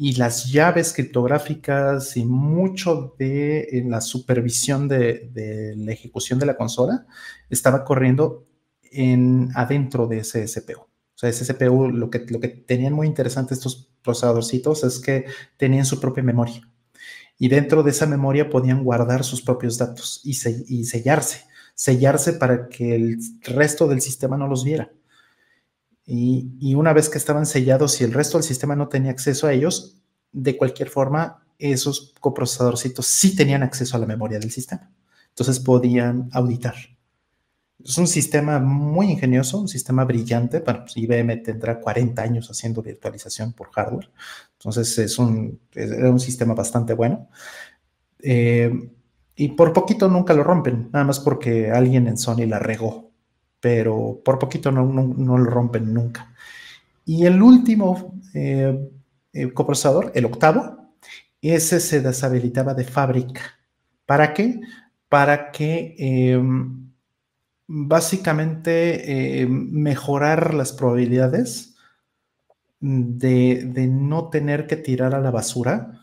y las llaves criptográficas y mucho de la supervisión de, la ejecución de la consola estaba corriendo en, adentro de ese CPU. O sea, ese CPU, lo que, lo que tenían muy interesante estos procesadorcitos es que tenían su propia memoria. Y dentro de esa memoria podían guardar sus propios datos y, y sellarse. Sellarse para que el resto del sistema no los viera. Y, una vez que estaban sellados y el resto del sistema no tenía acceso a ellos, de cualquier forma, esos coprocesadorcitos sí tenían acceso a la memoria del sistema. Entonces podían auditar. Es un sistema muy ingenioso, un sistema brillante. Bueno, pues IBM tendrá 40 años haciendo virtualización por hardware. Entonces es un, era un sistema bastante bueno. Eh, y por poquito nunca lo rompen, nada más porque alguien en Sony la regó pero por poquito no, lo rompen nunca. Y el último eh, eh, coprocesador, el octavo, ese se deshabilitaba de fábrica. ¿Para qué? Para que em, básicamente em, mejorar las probabilidades de, no tener que tirar a la basura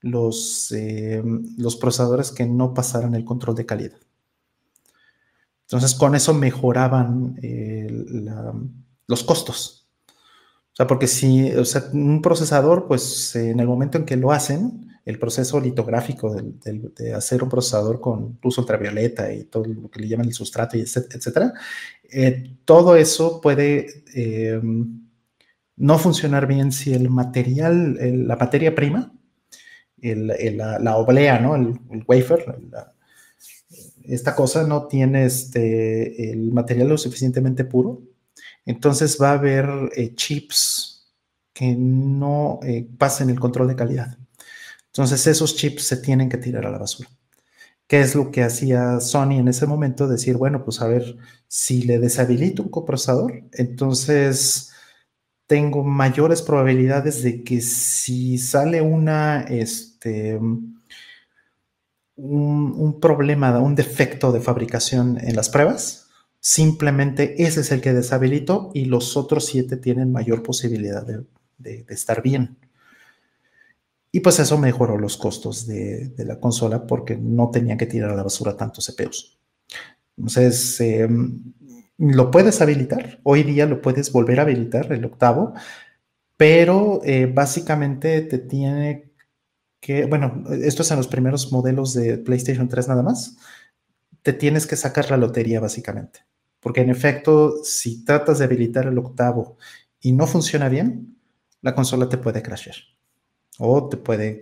los, em, los procesadores que no pasaran el control de calidad. Entonces, con eso mejoraban eh, los costos. O sea, porque si, un procesador, pues en el momento en que lo hacen, el proceso litográfico de, hacer un procesador con luz ultravioleta y todo lo que le llaman el sustrato, y etcétera, eh, todo eso puede eh, no funcionar bien si el material, la materia prima, la, oblea, ¿no? El, wafer, esta cosa no tiene este, el material lo suficientemente puro entonces va a haber eh, chips que no eh, pasen el control de calidad. Entonces esos chips se tienen que tirar a la basura. ¿Qué es lo que hacía Sony en ese momento? Decir, bueno, pues a ver, si le deshabilito un coprocesador, entonces tengo mayores probabilidades de que si sale una, este, un, un problema, un defecto de fabricación en las pruebas, Simplemente ese es el que deshabilito y los otros siete tienen mayor posibilidad de, estar bien. Y pues eso mejoró los costos de, la consola porque no tenía que tirar a la basura tantos CPUs. Entonces, em, lo puedes habilitar. Hoy día lo puedes volver a habilitar, el octavo, pero eh, básicamente te tiene que, bueno, esto es en los primeros modelos de PlayStation 3 nada más, te tienes que sacar la lotería básicamente. Porque en efecto, si tratas de habilitar el octavo y no funciona bien, la consola te puede crashear o te puede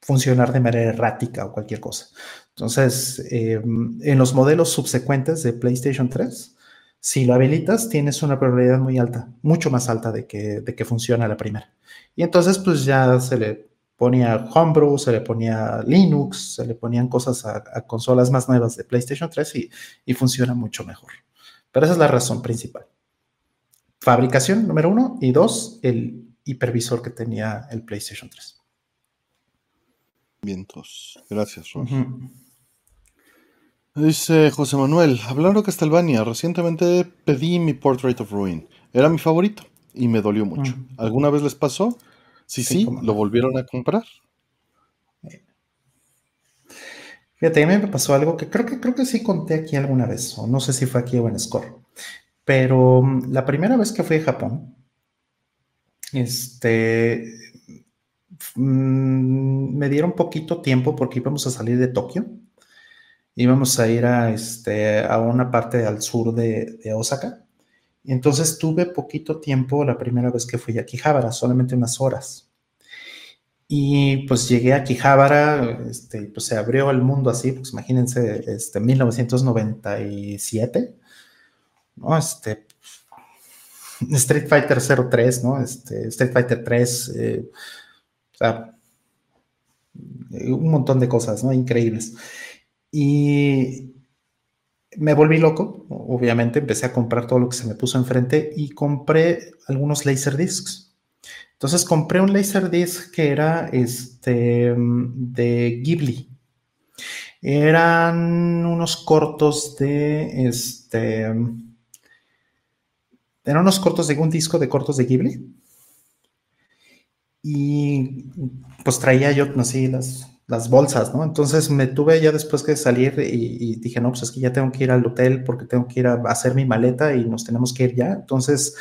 funcionar de manera errática o cualquier cosa. Entonces, em, en los modelos subsecuentes de PlayStation 3, si lo habilitas, tienes una probabilidad muy alta, mucho más alta de que, de que funcione la primera. Y entonces, pues ya se le ponía Homebrew, se le ponía Linux, se le ponían cosas a, consolas más nuevas de PlayStation 3 y, y funciona mucho mejor. Pero esa es la razón principal. Fabricación, número uno, y dos, el hipervisor que tenía el PlayStation 3. Vientos. Gracias, Ron. Dice José Manuel, hablando Castlevania, recientemente pedí mi Portrait of Ruin. Era mi favorito y me dolió mucho. ¿Alguna vez les pasó? Sí, sí, lo volvieron a comprar. Fíjate, a mí me pasó algo que creo que creo que sí conté aquí alguna vez, o no sé si fue aquí o en Score. Pero mm, la primera vez que fui a Japón, este, mm, me dieron poquito tiempo porque íbamos a salir de Tokio. Íbamos a ir a, este, a una parte al sur de, de Osaka. Y entonces tuve poquito tiempo la primera vez que fui a Akihabara, solamente unas horas. Y pues llegué a Quijabara, este, pues se abrió el mundo así, pues imagínense, este, 1997, ¿no? Este, Street Fighter 03, ¿no? Este, Street Fighter 3, eh, o sea, un montón de cosas, ¿no? Increíbles. Y me volví loco, obviamente, empecé a comprar todo lo que se me puso enfrente y compré algunos Laserdiscs. Entonces compré un Laserdisc que era este, de Ghibli. Eran unos cortos de este. Eran unos cortos de un disco de cortos de Ghibli. Y pues traía yo así las, las bolsas, ¿no? Entonces me tuve ya después que salir y, dije, no, pues es que ya tengo que ir al hotel porque tengo que ir a hacer mi maleta y nos tenemos que ir ya. Entonces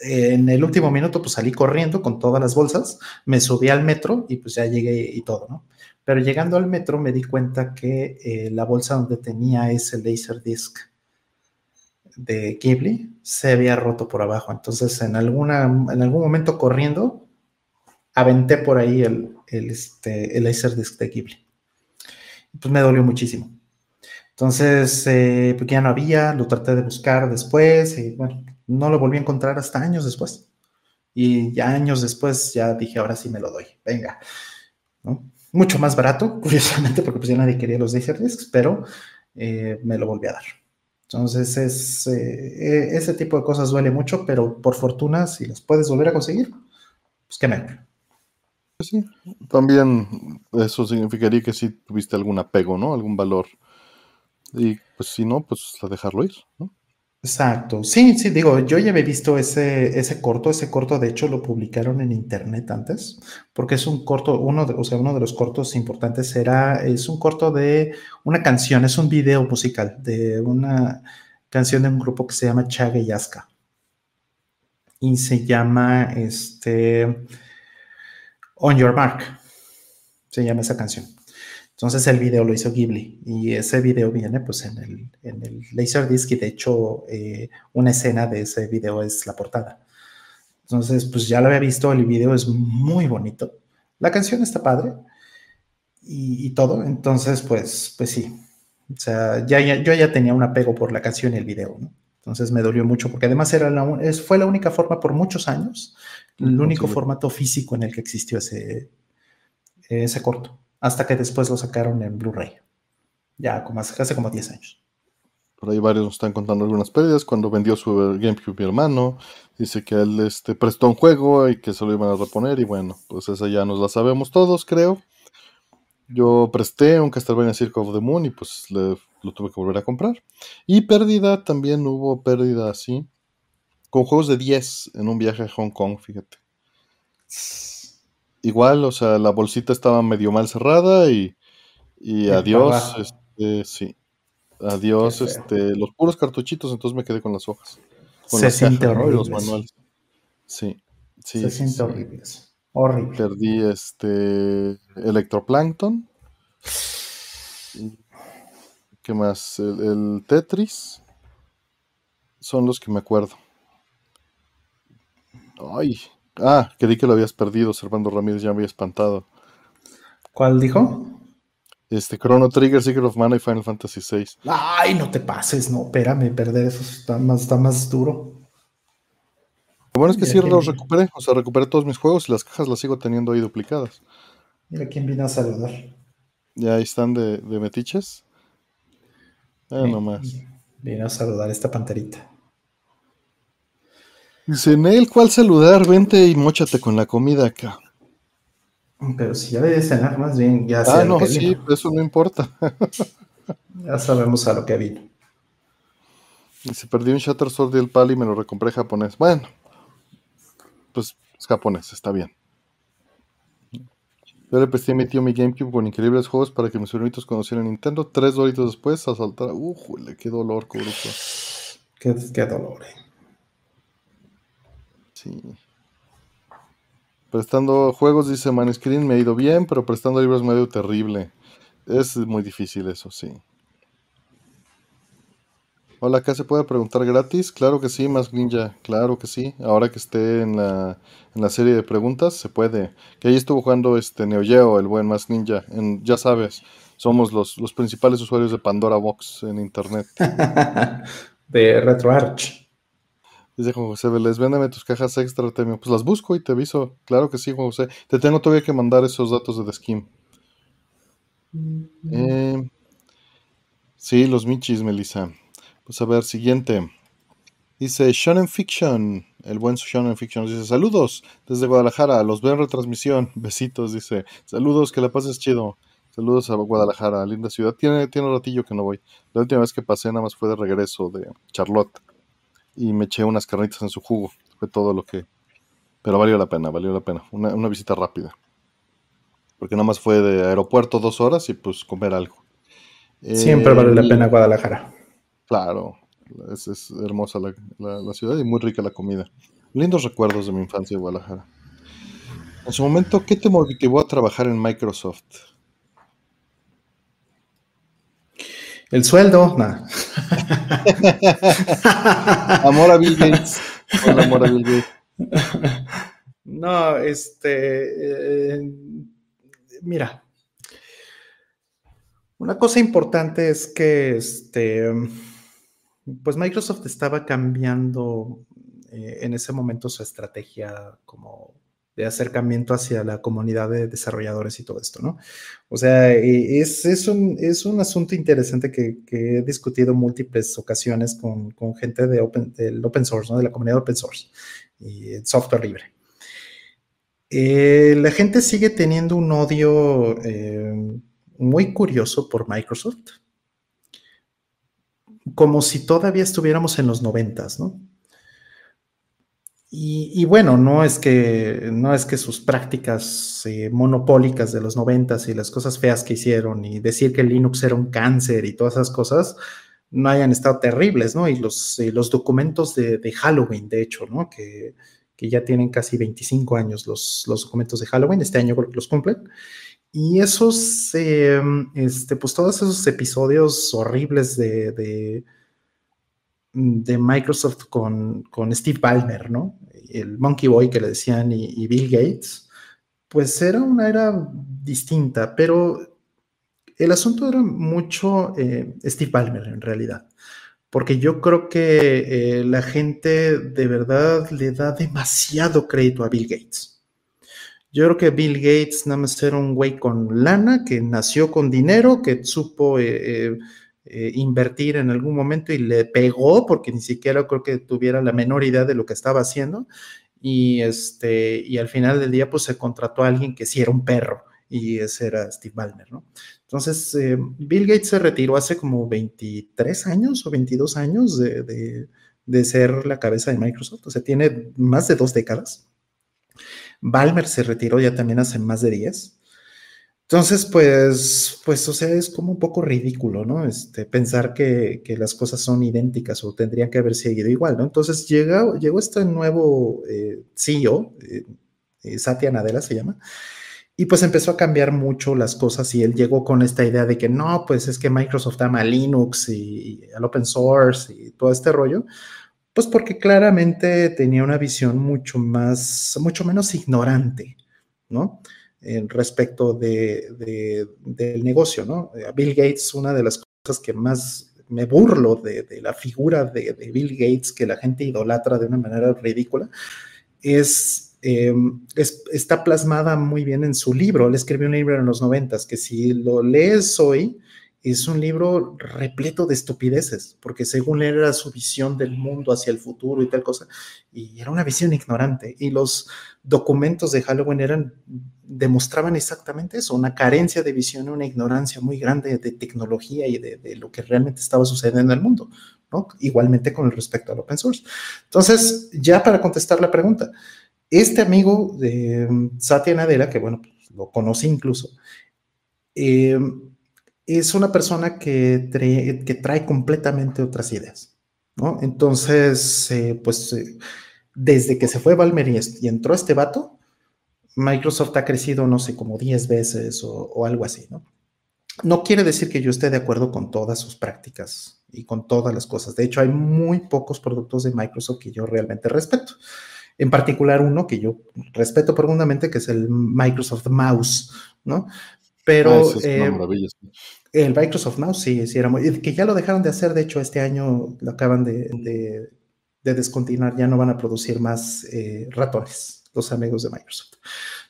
en el último minuto pues salí corriendo con todas las bolsas, me subí al metro y pues ya llegué y todo, ¿no? Pero llegando al metro me di cuenta que eh, la bolsa donde tenía ese laser disc de Ghibli se había roto por abajo. Entonces en, alguna, en algún momento corriendo aventé por ahí el, el, este, el Laserdisc de Ghibli. Pues me dolió muchísimo. Entonces, eh, pues ya no había, lo traté de buscar después y bueno, no lo volví a encontrar hasta años después. Y ya años después ya dije, ahora sí me lo doy, venga. Mucho más barato, (laughs) curiosamente, porque pues ya nadie quería los Laserdiscs, pero eh, me lo volví a dar. Entonces, es, eh, ese tipo de cosas duele mucho, pero por fortuna, si las puedes volver a conseguir, pues qué mejor. Sí, también eso significaría que sí tuviste algún apego, ¿no? Algún valor. Y pues si no, pues a dejarlo ir, ¿no? Exacto. Sí, sí, digo, yo ya había visto ese, ese corto, ese corto de hecho lo publicaron en internet antes, porque es un corto, uno de, o sea, uno de los cortos importantes era, es un corto de una canción, es un video musical de una canción de un grupo que se llama Chaga y Aska. Y se llama, este, On Your Mark, se llama esa canción. Entonces el video lo hizo Ghibli y ese video viene pues en el, en el Laserdisc y de hecho eh, una escena de ese video es la portada. Entonces pues ya lo había visto, el video es muy bonito. La canción está padre y, todo, entonces pues, pues sí. O sea, ya, yo ya tenía un apego por la canción y el video, ¿no? Entonces me dolió mucho porque además era la, fue la única forma por muchos años, el único formato físico en el que existió ese, ese corto hasta que después lo sacaron en Blu-ray. Ya como hace, como 10 años. Por ahí varios nos están contando algunas pérdidas. Cuando vendió su GameCube mi hermano, dice que él este, prestó un juego y que se lo iban a reponer. Y bueno, pues esa ya nos la sabemos todos, creo. Yo presté un Castlevania Circle of the Moon y pues lo tuve que volver a comprar. Y pérdida, también hubo pérdida así. Con juegos de 10 en un viaje a Hong Kong, fíjate igual, o sea, la bolsita estaba medio mal cerrada y, y adiós, este, sí. Adiós, este, los puros cartuchitos, entonces me quedé con las hojas. Con Se siente horrible. Los manuales. Sí, sí. Se siente horrible. Horrible. Perdí este Electroplankton. ¿Qué más? el Tetris. Son los que me acuerdo. Ay, Ah, creí que lo habías perdido, Servando Ramírez ya me había espantado. ¿Cuál dijo? Este, Chrono Trigger, Secret of Mana y Final Fantasy VI. Ay, no te pases, no, espérame, perder eso está más, está más duro. Lo bueno es que sí los recuperé, o sea, recuperé todos mis juegos y las cajas las sigo teniendo ahí duplicadas. Mira quién vino a saludar. Ya ahí están de, metiches. Ah, nomás. Vino a saludar esta panterita. Dice, Neil, ¿cuál saludar? Vente y mochate con la comida acá. Pero si ya debe cenar más bien, ya Ah, no, sí, eso no importa. (laughs) ya sabemos a lo que vino. Y se perdió un Shutter Sword y el Pali y me lo recompré japonés. Bueno, pues es japonés, está bien. Yo le presté a mi tío mi GameCube con increíbles juegos para que mis sobrinitos conocieran Nintendo. Tres doritos después, a saltar. ¡Ujule! ¡Qué dolor, Kuruko! Qué, qué dolor, eh. Sí. Prestando juegos, dice Manescreen, me ha ido bien, pero prestando libros me ha ido terrible. Es muy difícil eso, sí. Hola, ¿acá se puede preguntar gratis? Claro que sí, más Ninja, claro que sí. Ahora que esté en la, en la serie de preguntas, se puede. Que ahí estuvo jugando este Neo Geo, el buen más Ninja. En, ya sabes, somos los, los principales usuarios de Pandora Box en internet. (laughs) de RetroArch. Dice Juan José Vélez, véndeme tus cajas extra, Temio. Pues las busco y te aviso. Claro que sí, Juan José. Te tengo todavía que mandar esos datos de The Skim. Eh, sí, los michis, Melissa. Pues a ver, siguiente. Dice Shonen Fiction, el buen Shonen Fiction. Dice, saludos desde Guadalajara, los veo en retransmisión. (laughs) Besitos, dice. Saludos, que la pases chido. Saludos a Guadalajara, linda ciudad. Tiene, tiene un ratillo que no voy. La última vez que pasé nada más fue de regreso de Charlotte y me eché unas carnitas en su jugo. Fue todo lo que... Pero valió la pena, valió la pena. Una, visita rápida. Porque nada más fue de aeropuerto dos horas y pues comer algo. Siempre vale la eh, pena Guadalajara. Claro, es, hermosa la, ciudad y muy rica la comida. Lindos recuerdos de mi infancia en Guadalajara. En su momento, ¿qué te motivó a trabajar en Microsoft? El sueldo, nada. (laughs) amor a Bill Gates. amor a Bill Gates. No, este. Eh, mira. Una cosa importante es que este. Pues Microsoft estaba cambiando eh, en ese momento su estrategia como de acercamiento hacia la comunidad de desarrolladores y todo esto, ¿no? O sea, eh, es, es, un, es un asunto interesante que, he discutido múltiples ocasiones con, con gente de open, del open source, ¿no? De la comunidad open source y software libre. Eh, la gente sigue teniendo un odio muy curioso por Microsoft, como si todavía estuviéramos en los noventas, ¿no? Y, bueno, no es que, no es que sus prácticas eh, monopólicas de los noventas y las cosas feas que hicieron y decir que Linux era un cáncer y todas esas cosas no hayan estado terribles, ¿no? Y los, los documentos de, Halloween, de hecho, ¿no? Que, que, ya tienen casi 25 años los, los documentos de Halloween, este año creo que los cumplen. Y esos, em, este, pues todos esos episodios horribles de de Microsoft con, Steve Ballmer, ¿no? El Monkey Boy que le decían y, Bill Gates, pues era una era distinta, pero el asunto era mucho eh, Steve Ballmer en realidad, porque yo creo que eh, la gente de verdad le da demasiado crédito a Bill Gates. Yo creo que Bill Gates nada más era un güey con lana, que nació con dinero, que supo eh, eh, invertir en algún momento y le pegó porque ni siquiera creo que tuviera la menor idea de lo que estaba haciendo. Y, este, y al final del día, pues se contrató a alguien que sí era un perro y ese era Steve Ballmer, ¿no? Entonces, eh, Bill Gates se retiró hace como 23 años o 22 años de, de, de, ser la cabeza de Microsoft, o sea, tiene más de dos décadas. Ballmer se retiró ya también hace más de 10. Entonces, pues, pues, o sea, es como un poco ridículo, ¿no? Este, pensar que, las cosas son idénticas o tendrían que haber seguido igual, ¿no? Entonces llegó, llegó este nuevo eh, CEO, eh, eh, Satya Nadella se llama, y pues empezó a cambiar mucho las cosas y él llegó con esta idea de que no, pues es que Microsoft ama Linux y, al open source y todo este rollo, pues porque claramente tenía una visión mucho más, mucho menos ignorante, ¿no? respecto de, del negocio, ¿no? A Bill Gates, una de las cosas que más me burlo de, la figura de, Bill Gates, que la gente idolatra de una manera ridícula, es, em, es, está plasmada muy bien en su libro. Él escribió un libro en los noventas que si lo lees hoy, es un libro repleto de estupideces, porque según era su visión del mundo hacia el futuro y tal cosa, y era una visión ignorante. Y los documentos de Halloween eran, demostraban exactamente eso, una carencia de visión, una ignorancia muy grande de tecnología y de, lo que realmente estaba sucediendo en el mundo, ¿no? Igualmente con respecto al open source. Entonces, ya para contestar la pregunta, este amigo de mm, Satya Nadella, que bueno, pues, lo conocí incluso, eh, es una persona que trae, que trae completamente otras ideas, ¿no? Entonces, eh, pues, eh, desde que se fue Valmer y, entró este vato, Microsoft ha crecido, no sé, como 10 veces o, algo así, ¿no? No quiere decir que yo esté de acuerdo con todas sus prácticas y con todas las cosas. De hecho, hay muy pocos productos de Microsoft que yo realmente respeto. En particular uno que yo respeto profundamente, que es el Microsoft Mouse, ¿no? Pero... Ah, es una eh, maravilla. El Microsoft Mouse, sí, sí, era muy, que ya lo dejaron de hacer, de hecho, este año lo acaban de, descontinuar, ya no van a producir más eh, ratones, los amigos de Microsoft.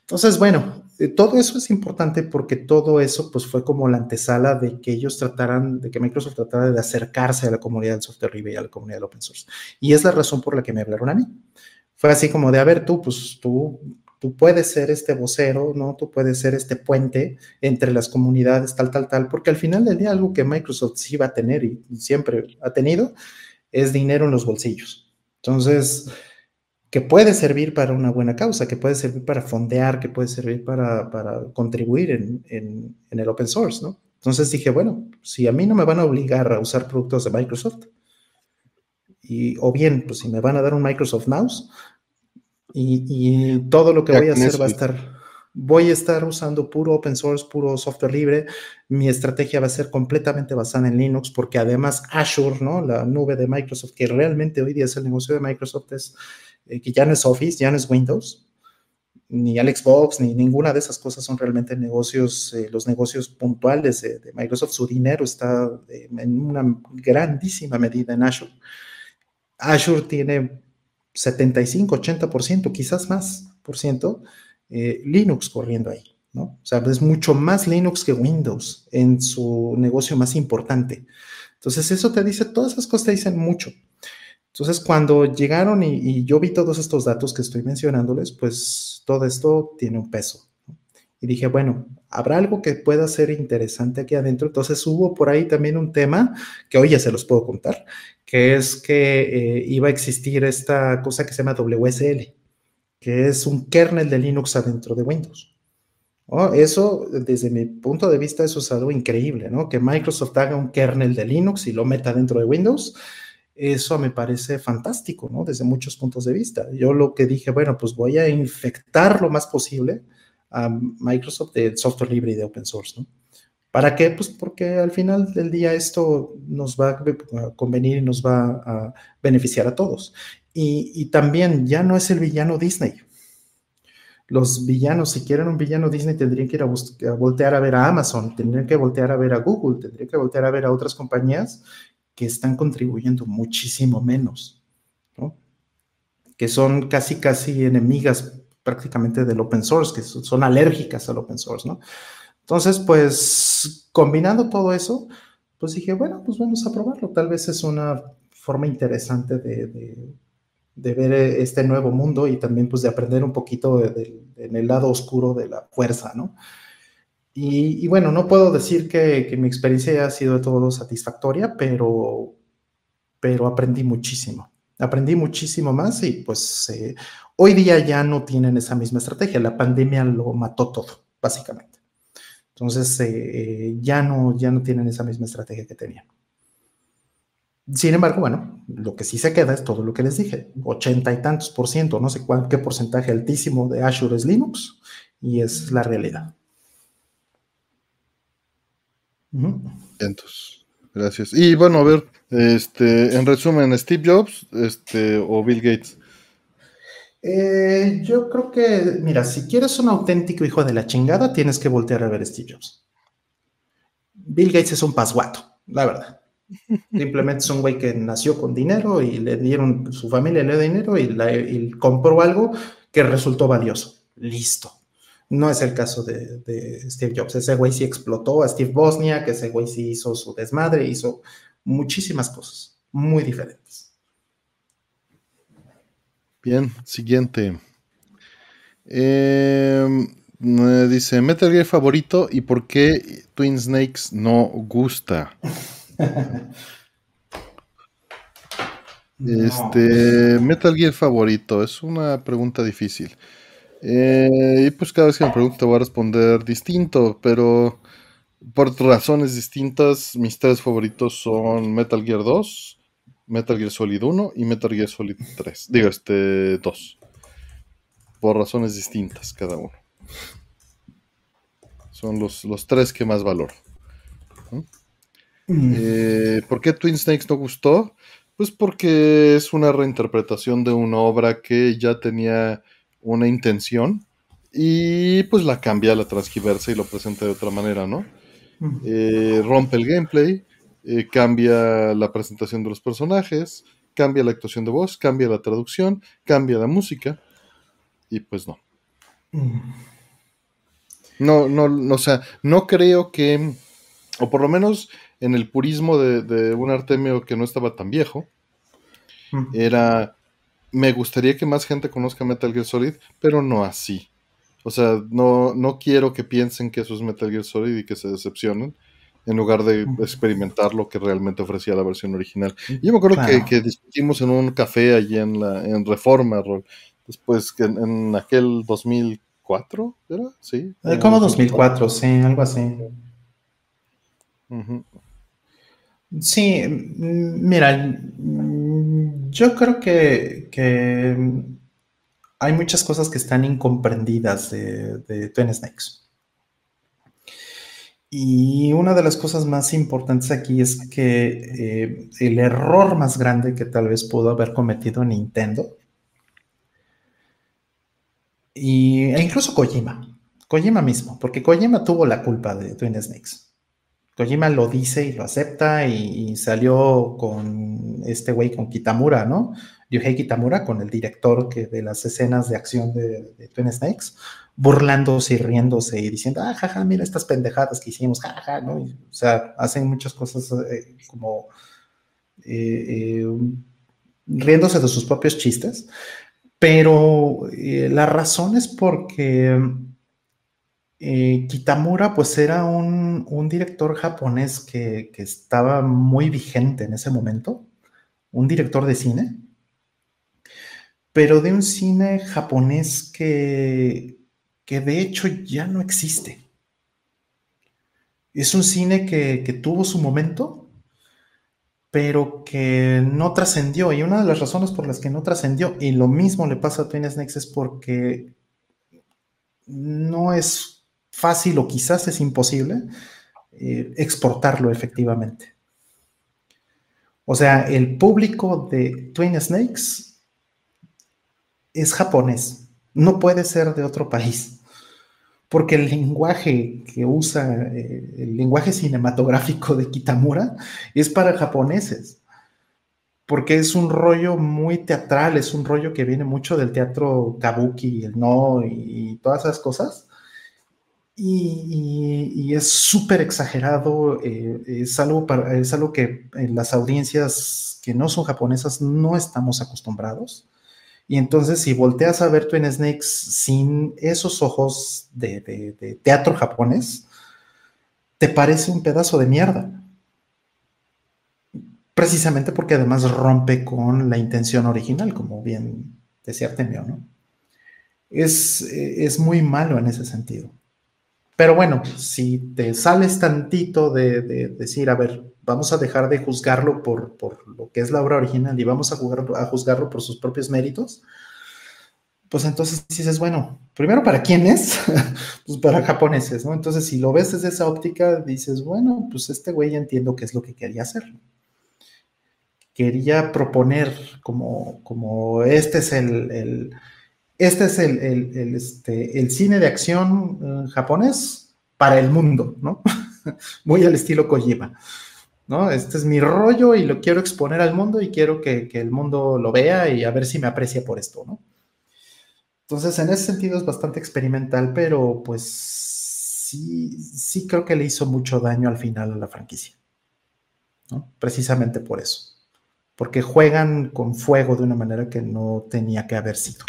Entonces, bueno, eh, todo eso es importante porque todo eso pues fue como la antesala de que ellos trataran, de que Microsoft tratara de acercarse a la comunidad del software libre y a la comunidad del open source. Y es la razón por la que me hablaron a mí. Fue así como de, a ver, tú, pues tú tú puedes ser este vocero, ¿no? Tú puedes ser este puente entre las comunidades, tal, tal, tal, porque al final del día algo que Microsoft sí va a tener y siempre ha tenido es dinero en los bolsillos. Entonces, que puede servir para una buena causa, que puede servir para fondear, que puede servir para, contribuir en, en, el open source, ¿no? Entonces dije, bueno, si a mí no me van a obligar a usar productos de Microsoft, y, o bien, pues si me van a dar un Microsoft Mouse, y, todo lo que voy a hacer va a estar, voy a estar usando puro open source, puro software libre. Mi estrategia va a ser completamente basada en Linux, porque además Azure, ¿no? La nube de Microsoft, que realmente hoy día es el negocio de Microsoft, es eh, que ya no es Office, ya no es Windows, ni al Xbox, ni ninguna de esas cosas son realmente negocios, eh, los negocios puntuales de, de, Microsoft. Su dinero está eh, en una grandísima medida en Azure. Azure tiene 75, 80%, quizás más por ciento, eh, Linux corriendo ahí, ¿no? O sea, es mucho más Linux que Windows en su negocio más importante. Entonces, eso te dice, todas esas cosas te dicen mucho. Entonces, cuando llegaron y, yo vi todos estos datos que estoy mencionándoles, pues todo esto tiene un peso. Y dije, bueno, ¿habrá algo que pueda ser interesante aquí adentro? Entonces hubo por ahí también un tema que hoy ya se los puedo contar, que es que eh, iba a existir esta cosa que se llama WSL, que es un kernel de Linux adentro de Windows. Oh, eso, desde mi punto de vista, eso es algo increíble, ¿no? Que Microsoft haga un kernel de Linux y lo meta dentro de Windows. Eso me parece fantástico, ¿no? Desde muchos puntos de vista. Yo lo que dije, bueno, pues voy a infectar lo más posible a Microsoft de software libre y de open source, ¿no? ¿Para qué? Pues porque al final del día esto nos va a convenir y nos va a beneficiar a todos. Y, también ya no es el villano Disney. Los villanos, si quieren un villano Disney, tendrían que ir a, a, voltear a ver a Amazon, tendrían que voltear a ver a Google, tendrían que voltear a ver a otras compañías que están contribuyendo muchísimo menos, ¿no? que son casi, casi enemigas prácticamente del open source, que son alérgicas al open source, ¿no? Entonces, pues, combinando todo eso, pues dije, bueno, pues vamos a probarlo. Tal vez es una forma interesante de, ver este nuevo mundo y también, pues, de aprender un poquito en el lado oscuro de la fuerza, ¿no? Y, bueno, no puedo decir que, mi experiencia ha sido de todo satisfactoria, pero, pero aprendí muchísimo. Aprendí muchísimo más y pues eh, Hoy día ya no tienen esa misma estrategia, la pandemia lo mató todo, básicamente. Entonces, eh, ya, no, ya no tienen esa misma estrategia que tenían. Sin embargo, bueno, lo que sí se queda es todo lo que les dije, ochenta y tantos por ciento, no sé cuál, qué porcentaje altísimo de Azure es Linux, y es la realidad. Entonces, gracias. Y bueno, a ver, este, en resumen, Steve Jobs este, o Bill Gates. Eh, yo creo que, mira, si quieres un auténtico hijo de la chingada, tienes que voltear a ver Steve Jobs. Bill Gates es un pasguato, la verdad. Simplemente es un güey que nació con dinero y le dieron, su familia le dio dinero y, compró algo que resultó valioso. Listo. No es el caso de, de Steve Jobs. Ese güey sí explotó a Steve Bosnia, que ese güey sí hizo su desmadre, hizo muchísimas cosas muy diferentes. Bien, siguiente. Em, dice Metal Gear favorito y por qué Twin Snakes no gusta. (laughs) Este Metal Gear favorito es una pregunta difícil. Eh, y pues cada vez que me pregunto voy a responder distinto, pero por razones distintas, mis tres favoritos son Metal Gear 2, Metal Gear Solid 1 y Metal Gear Solid 3. Digo, este 2. Por razones distintas cada uno. Son los, los tres que más valoro. Mm. Eh, ¿Por qué Twin Snakes no gustó? Pues porque es una reinterpretación de una obra que ya tenía una intención y pues la cambia, la transgiversa y lo presenta de otra manera, ¿no? Eh, rompe el gameplay, eh, cambia la presentación de los personajes, cambia la actuación de voz, cambia la traducción, cambia la música, y pues no. No, no, o sea, no creo que, o por lo menos en el purismo de, un Artemio que no estaba tan viejo, era, me gustaría que más gente conozca Metal Gear Solid, pero no así. O sea, no, no quiero que piensen que eso es Metal Gear Solid y que se decepcionen en lugar de experimentar lo que realmente ofrecía la versión original. Yo me acuerdo que, discutimos en un café allí en, la, en Reforma, después que en, aquel 2004, ¿era? Sí. Eh, como 2004, sí, algo así. Sí, mira, yo creo que, que, hay muchas cosas que están incomprendidas de, Twin Snakes. Y una de las cosas más importantes aquí es que eh, el error más grande que tal vez pudo haber cometido Nintendo, y, e incluso Kojima, Kojima mismo, porque Kojima tuvo la culpa de Twin Snakes. Kojima lo dice y lo acepta y, salió con este güey, con Kitamura, ¿no? Yuhei Kitamura, con el director que, de las escenas de acción de, Twin Snakes, burlándose y riéndose y diciendo, ah, jaja, mira estas pendejadas que hicimos, jaja, ¿no? o sea, hacen muchas cosas eh, como eh, eh, riéndose de sus propios chistes, Pero la razón es porque Kitamura pues era un, director japonés que, estaba muy vigente en ese momento, un director de cine, pero de un cine japonés que, que de hecho ya no existe. Es un cine que, que tuvo su momento, pero que no trascendió. Y una de las razones por las que no trascendió, y lo mismo le pasa a Twin Snakes, es porque no es fácil o quizás es imposible eh, exportarlo efectivamente. O sea, el público de Twin Snakes es japonés, no puede ser de otro país, porque el lenguaje que usa, eh, el lenguaje cinematográfico de Kitamura es para japoneses, porque es un rollo muy teatral, es un rollo que viene mucho del teatro kabuki, el no y todas esas cosas y, es súper exagerado, eh, es, algo es algo que las audiencias que no son japonesas no estamos acostumbrados. Y entonces si volteas a ver Twin Snakes sin esos ojos de, teatro japonés, te parece un pedazo de mierda. Precisamente porque además rompe con la intención original, como bien decía Artemio, ¿no? Es, es muy malo en ese sentido. Pero bueno, si te sales tantito de, decir, a ver, vamos a dejar de juzgarlo por, lo que es la obra original y vamos a, a juzgarlo por sus propios méritos, pues entonces dices, bueno, primero para quién es, (laughs) pues para japoneses, ¿no? Entonces, si lo ves desde esa óptica, dices, bueno, pues este güey entiendo qué es lo que quería hacer. Quería proponer como, como este es el este es el, este, el cine de acción eh, japonés para el mundo, ¿no? (laughs) Muy al estilo Kojima, ¿no? Este es mi rollo y lo quiero exponer al mundo y quiero que, el mundo lo vea y a ver si me aprecia por esto, ¿no? Entonces, en ese sentido es bastante experimental, pero pues sí, sí creo que le hizo mucho daño al final a la franquicia, ¿no? Precisamente por eso, porque juegan con fuego de una manera que no tenía que haber sido.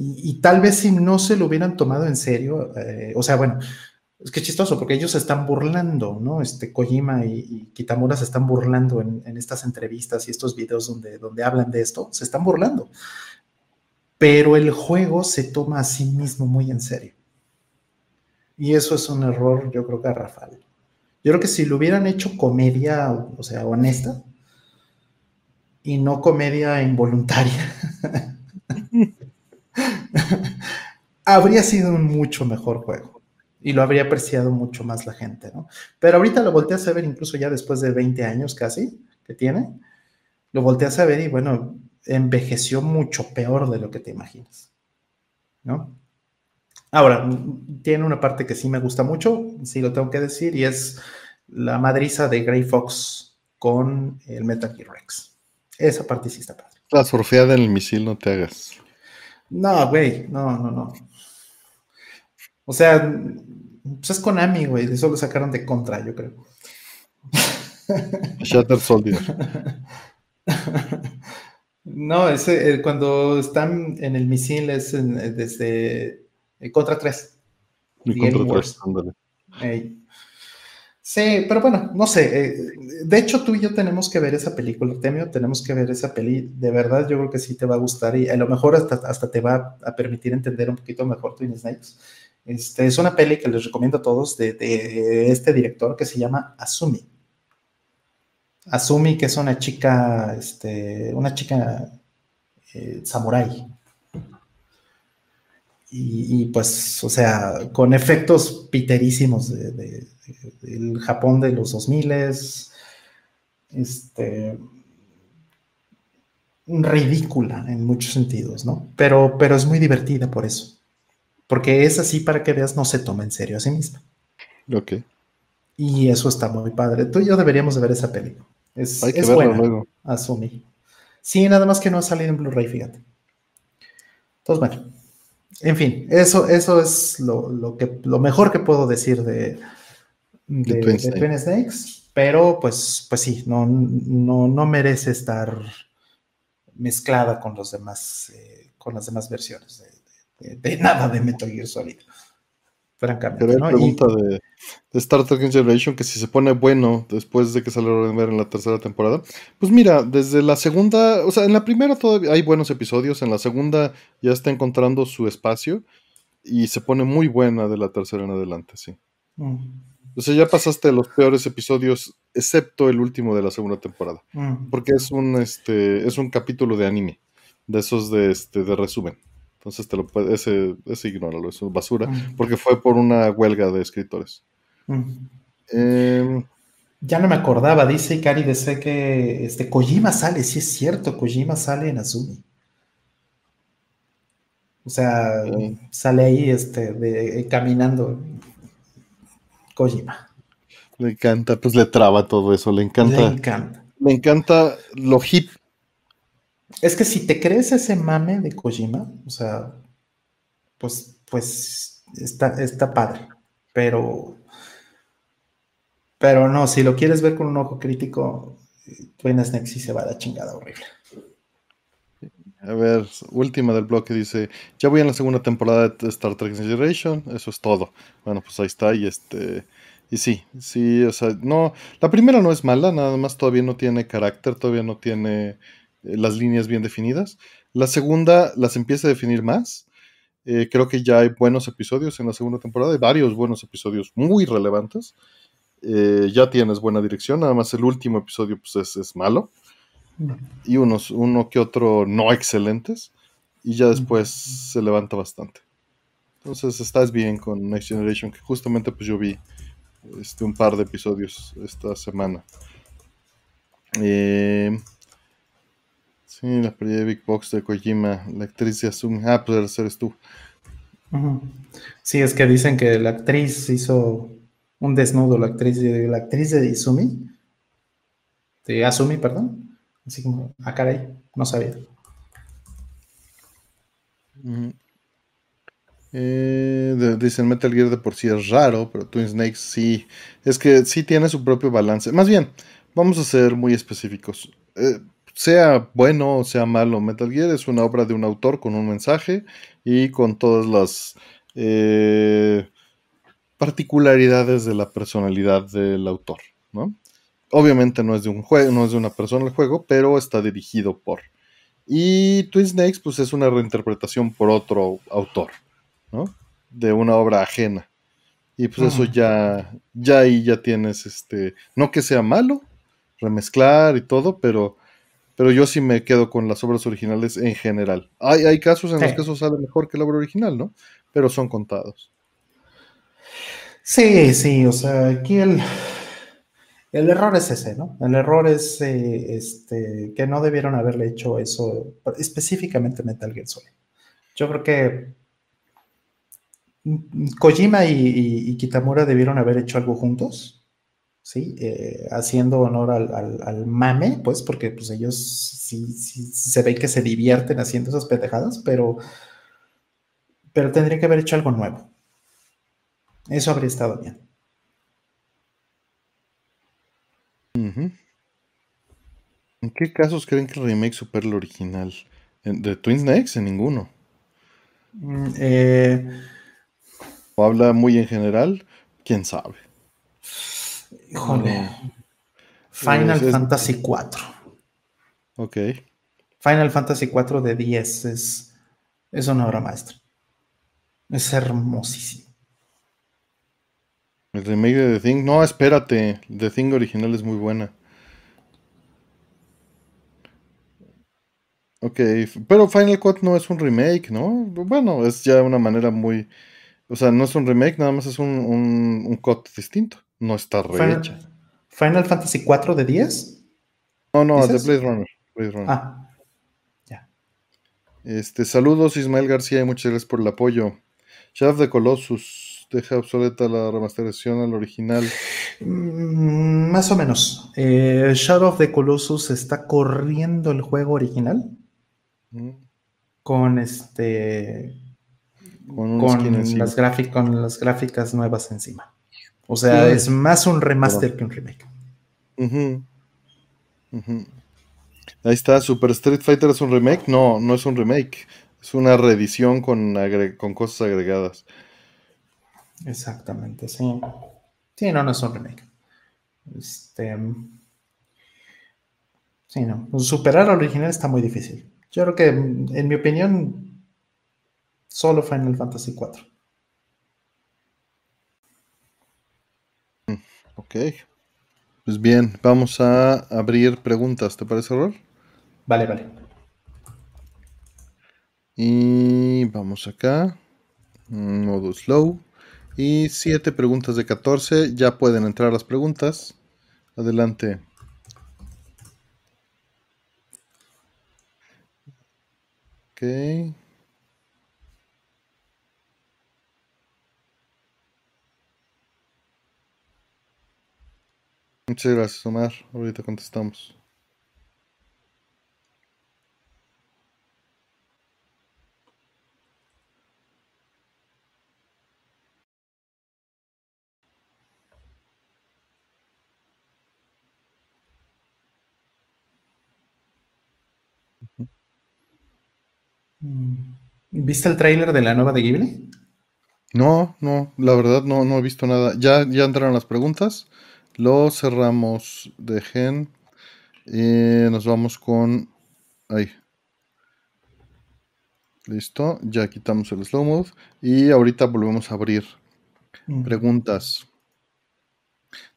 Y, tal vez si no se lo hubieran tomado en serio, eh, o sea, bueno, es que chistoso, porque ellos se están burlando, ¿no? Este Kojima y, Kitamura se están burlando en, estas entrevistas y estos videos donde, donde hablan de esto, se están burlando. Pero el juego se toma a sí mismo muy en serio. Y eso es un error, yo creo que Rafael. Yo creo que si lo hubieran hecho comedia, o sea, honesta, y no comedia involuntaria, (laughs) habría sido un mucho mejor juego y lo habría apreciado mucho más la gente, ¿no? Pero ahorita lo volteas a ver incluso ya después de 20 años casi que tiene, lo volteas a ver y bueno, envejeció mucho peor de lo que te imaginas, ¿no? Ahora, tiene una parte que sí me gusta mucho, sí lo tengo que decir, y es la madriza de Gray Fox con el Metal Gear Rex. Esa parte sí está padre. La surfeada en el misil, no te hagas. No, güey, no, no, no. O sea, pues es Konami, güey, eso lo sacaron de contra, yo creo. (laughs) Shatter Soldier. No, ese, eh, cuando están en el misil es desde eh, Contra 3. Y contra 3, Sí, pero bueno, no sé. Eh, de hecho, tú y yo tenemos que ver esa película, Temio, tenemos que ver esa peli. De verdad, yo creo que sí te va a gustar y a lo mejor hasta, hasta te va a permitir entender un poquito mejor Twin Snakes. Este, es una peli que les recomiendo a todos de, este director que se llama Asumi. Asumi, que es una chica, este, una chica eh, samurai. Y, pues, o sea, con efectos piterísimos de el Japón de los 2000 este, ridícula en muchos sentidos, ¿no? Pero, pero es muy divertida por eso. Porque es así para que veas, no se toma en serio a sí misma. Ok. Y eso está muy padre. Tú y yo deberíamos de ver esa película. Es, Hay que es buena, luego. Asumi. Sí, nada más que no ha salido en Blu-ray, fíjate. Entonces, bueno. En fin, eso, eso es lo, que, lo mejor que puedo decir de, de, Twin, Snakes, pero pues, pues sí, no, no, no merece estar mezclada con los demás, eh, con las demás versiones de, nada de Metal Gear Solid. Francamente. Pero hay pregunta de, Star Trek Generation que si se pone bueno después de que salió ver en la tercera temporada. Pues mira, desde la segunda, o sea, en la primera todavía hay buenos episodios, en la segunda ya está encontrando su espacio y se pone muy buena de la tercera en adelante, sí. Mm. O sea, ya pasaste los peores episodios, excepto el último de la segunda temporada. Mm. Porque es un, este, es un capítulo de anime, de esos de, este, de resumen. Entonces te lo puede, ese, ese ignóralo, es basura, porque fue por una huelga de escritores. Em, ya no me acordaba, dice Cari de que este, Kojima sale, sí es cierto, Kojima sale en Azumi. O sea, sale ahí este, de, caminando. Kojima. Le encanta, pues le traba todo eso, le encanta. Le encanta. Le encanta lo hip. Es que si te crees ese mame de Kojima, o sea, pues, pues está, está padre. Pero, pero no, si lo quieres ver con un ojo crítico, Twin Snake sí se va a la chingada horrible. A ver, última del bloque dice, ya voy en la segunda temporada de Star Trek Generation, eso es todo. Bueno, pues ahí está y este y sí, sí, o sea, no, la primera no es mala, nada más todavía no tiene carácter, todavía no tiene las líneas bien definidas. La segunda las empieza a definir más. Eh, creo que ya hay buenos episodios en la segunda temporada, hay varios buenos episodios muy relevantes. Eh, ya tienes buena dirección, nada más el último episodio pues es, es malo y unos, uno que otro no excelentes, y ya después se levanta bastante. Entonces estás bien con Next Generation, que justamente pues yo vi este, un par de episodios esta semana. Eh, sí, la de Big Box de Kojima, la actriz de Asumi. Ah, pues eres tú. Sí, es que dicen que la actriz hizo un desnudo, la actriz de, la actriz de Izumi, de Asumi, perdón, Así como, ah, caray, no sabía. Eh, dicen Metal Gear de por sí es raro, pero Twin Snakes sí. Es que sí tiene su propio balance. Más bien, vamos a ser muy específicos. Eh, sea bueno o sea malo, Metal Gear es una obra de un autor con un mensaje y con todas las eh, particularidades de la personalidad del autor, ¿no? Obviamente no es de un juego, no es de una persona el juego, pero está dirigido por. Y Twin Snakes, pues es una reinterpretación por otro autor, ¿no? De una obra ajena. Y pues eso ya, ya ahí ya tienes este, no que sea malo, remezclar y todo, pero, pero yo sí me quedo con las obras originales en general. Hay, hay casos en los que eso sale mejor que la obra original, ¿no? Pero son contados. Sí, sí, o sea, aquí el, el error es ese, ¿no? El error es eh, este, que no debieron haberle hecho eso específicamente Metal Gear Solid. Yo creo que Kojima y, Kitamura debieron haber hecho algo juntos, ¿sí? Eh, haciendo honor al, mame, pues, porque pues, ellos sí, se ve que se divierten haciendo esas pendejadas, pero, pero tendría que haber hecho algo nuevo. Eso habría estado bien. ¿En qué casos creen que el remake supera el original? ¿De Twin Snakes? En ninguno. Mm, eh, ¿O habla muy en general? ¿Quién sabe? Híjole. Final Fantasy IV. Ok. Final Fantasy IV de 10 es, es una obra maestra. Es hermosísimo. El remake de The Thing. No, espérate. The Thing original es muy buena. Ok, pero Final Cut no es un remake, ¿no? Bueno, es ya una manera muy. O sea, no es un remake, nada más es un, un, cut distinto. No está rehecha. Final, Fantasy 4 de 10? No, no, de Blade Runner. Blade Runner. Ah, ya. Este, saludos, Ismael García, y muchas gracias por el apoyo. Shadow of the Colossus deja obsoleta la remasterización al original. Mm, más o menos. Eh, Shadow of the Colossus está corriendo el juego original mm. con este con, las con las gráficas nuevas encima. O sea, es más un remaster que un remake. Ahí está, Super Street Fighter es un remake. No, no es un remake. Es una reedición con, con cosas agregadas. Exactamente, sí. Sí, no, no es un remake. Este. Sí, no. Superar al original está muy difícil. Yo creo que, en mi opinión, solo Final Fantasy IV. Ok. Pues bien, vamos a abrir preguntas. ¿Te parece, Rol? Vale, vale. Y vamos acá. Modo slow. Y siete preguntas de 14. Ya pueden entrar las preguntas. Adelante. Ok. Muchas gracias, Omar. Ahorita contestamos. ¿Viste el tráiler de la nueva de Ghibli? No, no, la verdad no, no he visto nada. Ya, ya entraron las preguntas. Lo cerramos de gen. Y nos vamos con. Ahí. Listo. Ya quitamos el slow mode. Y ahorita volvemos a abrir. Mm. Preguntas.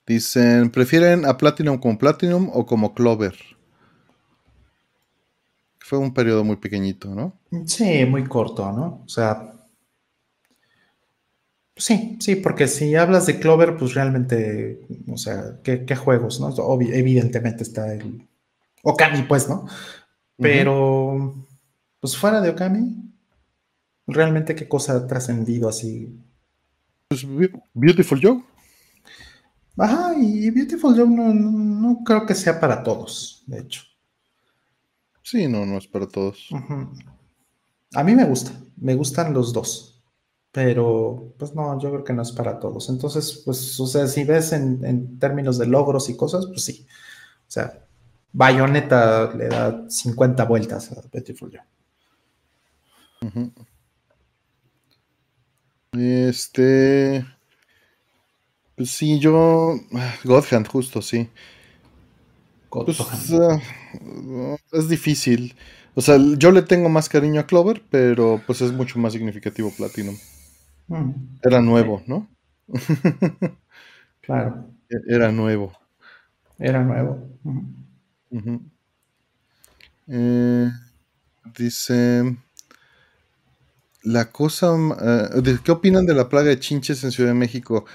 Dicen: ¿prefieren a Platinum como Platinum o como Clover? Fue un periodo muy pequeñito, ¿no? Sí, muy corto, ¿no? O sea, sí, sí, porque si hablas de Clover, pues realmente, o sea, ¿qué, juegos, no? evidentemente está el Okami, pues, ¿no? Pero, pues fuera de Okami, realmente qué cosa ha trascendido así. Pues Beautiful Joe. Ajá, y Beautiful Joe no creo que sea para todos, de hecho. Sí, no, no es para todos. A mí me gusta, me gustan los dos, pero pues no, yo creo que no es para todos. Entonces, pues, o sea, si ves en, términos de logros y cosas, pues sí. O sea, Bayonetta le da 50 vueltas a Beautiful Joe. Este. Pues sí, yo. Ah, Godhand, justo, sí. Pues, es difícil. O sea, yo le tengo más cariño a Clover, pero pues es mucho más significativo Platinum. Mm. Era nuevo, ¿no? (laughs) claro. E-, era nuevo. Era nuevo. Eh, dice. La cosa. Eh, ¿Qué opinan de la plaga de chinches en Ciudad de México?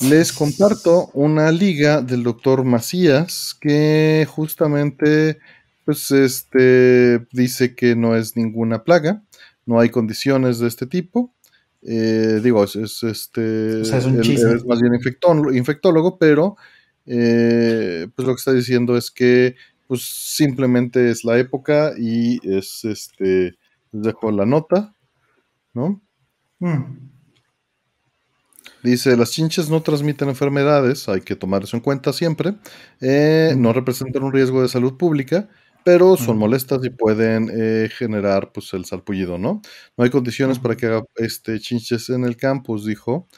Les comparto una liga del doctor Macías que justamente pues este dice que no es ninguna plaga, no hay condiciones de este tipo. Eh, digo, es, este es, más bien infectólogo, pero eh, pues lo que está diciendo es que pues simplemente es la época y es este les dejo la nota, ¿no? Mm. Dice, las chinches no transmiten enfermedades, hay que tomar eso en cuenta siempre. Eh, no representan un riesgo de salud pública, pero son molestas y pueden eh, generar pues, el salpullido, ¿no? No hay condiciones para que haga este, chinches en el campus, dijo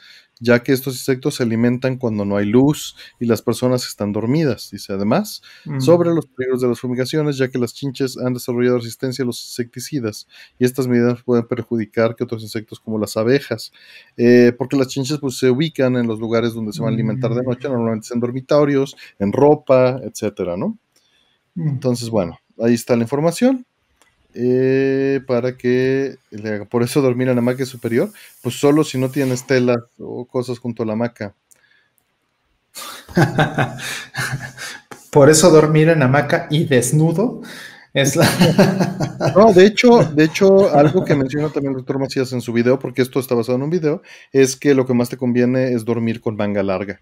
ya que estos insectos se alimentan cuando no hay luz y las personas están dormidas. Dice además mm. sobre los peligros de las fumigaciones, ya que las chinches han desarrollado resistencia a los insecticidas y estas medidas pueden perjudicar que otros insectos como las abejas, eh, porque las chinches pues, se ubican en los lugares donde se van a alimentar de mm. noche, normalmente en dormitorios, en ropa, etcétera, ¿no? Entonces, bueno, ahí está la información. Eh, para que le haga. Por eso dormir en la hamaca superior, pues solo si no tienes telas o cosas junto a la hamaca. (laughs) Por eso dormir en hamaca y desnudo es la... (laughs) no, de hecho, de hecho, algo que menciona también el doctor Macías en su video, porque esto está basado en un video, es que lo que más te conviene es dormir con manga larga.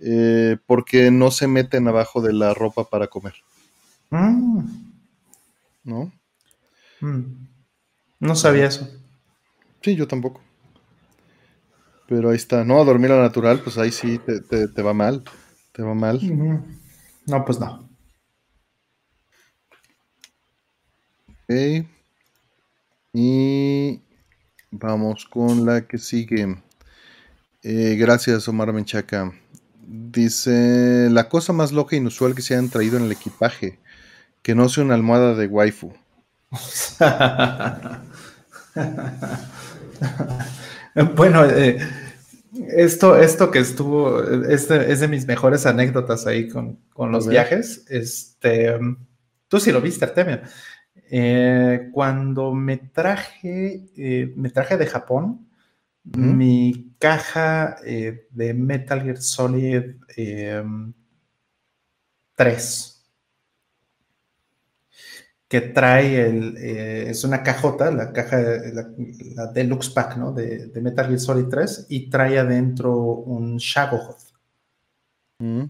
Eh, porque no se meten abajo de la ropa para comer. Mm. ¿No? Mm. No sabía eso. Sí, yo tampoco. Pero ahí está. No, a dormir a natural, pues ahí sí te, va mal. Te va mal. No, pues no. Ok. Y vamos con la que sigue. Eh, gracias, Omar Menchaca. Dice, la cosa más loca e inusual que se han traído en el equipaje, que no sea una almohada de waifu. (laughs) bueno, eh, esto, esto que estuvo, es de, mis mejores anécdotas ahí con, los viajes. Este, tú sí lo viste, Artemio. Eh, cuando me traje, eh, me traje de Japón, mi caja de Metal Gear Solid 3 que trae el, eh, es una cajota, la caja, la, Deluxe Pack, ¿no? De, Metal Gear Solid 3 y trae adentro un Shagohoth. Mm.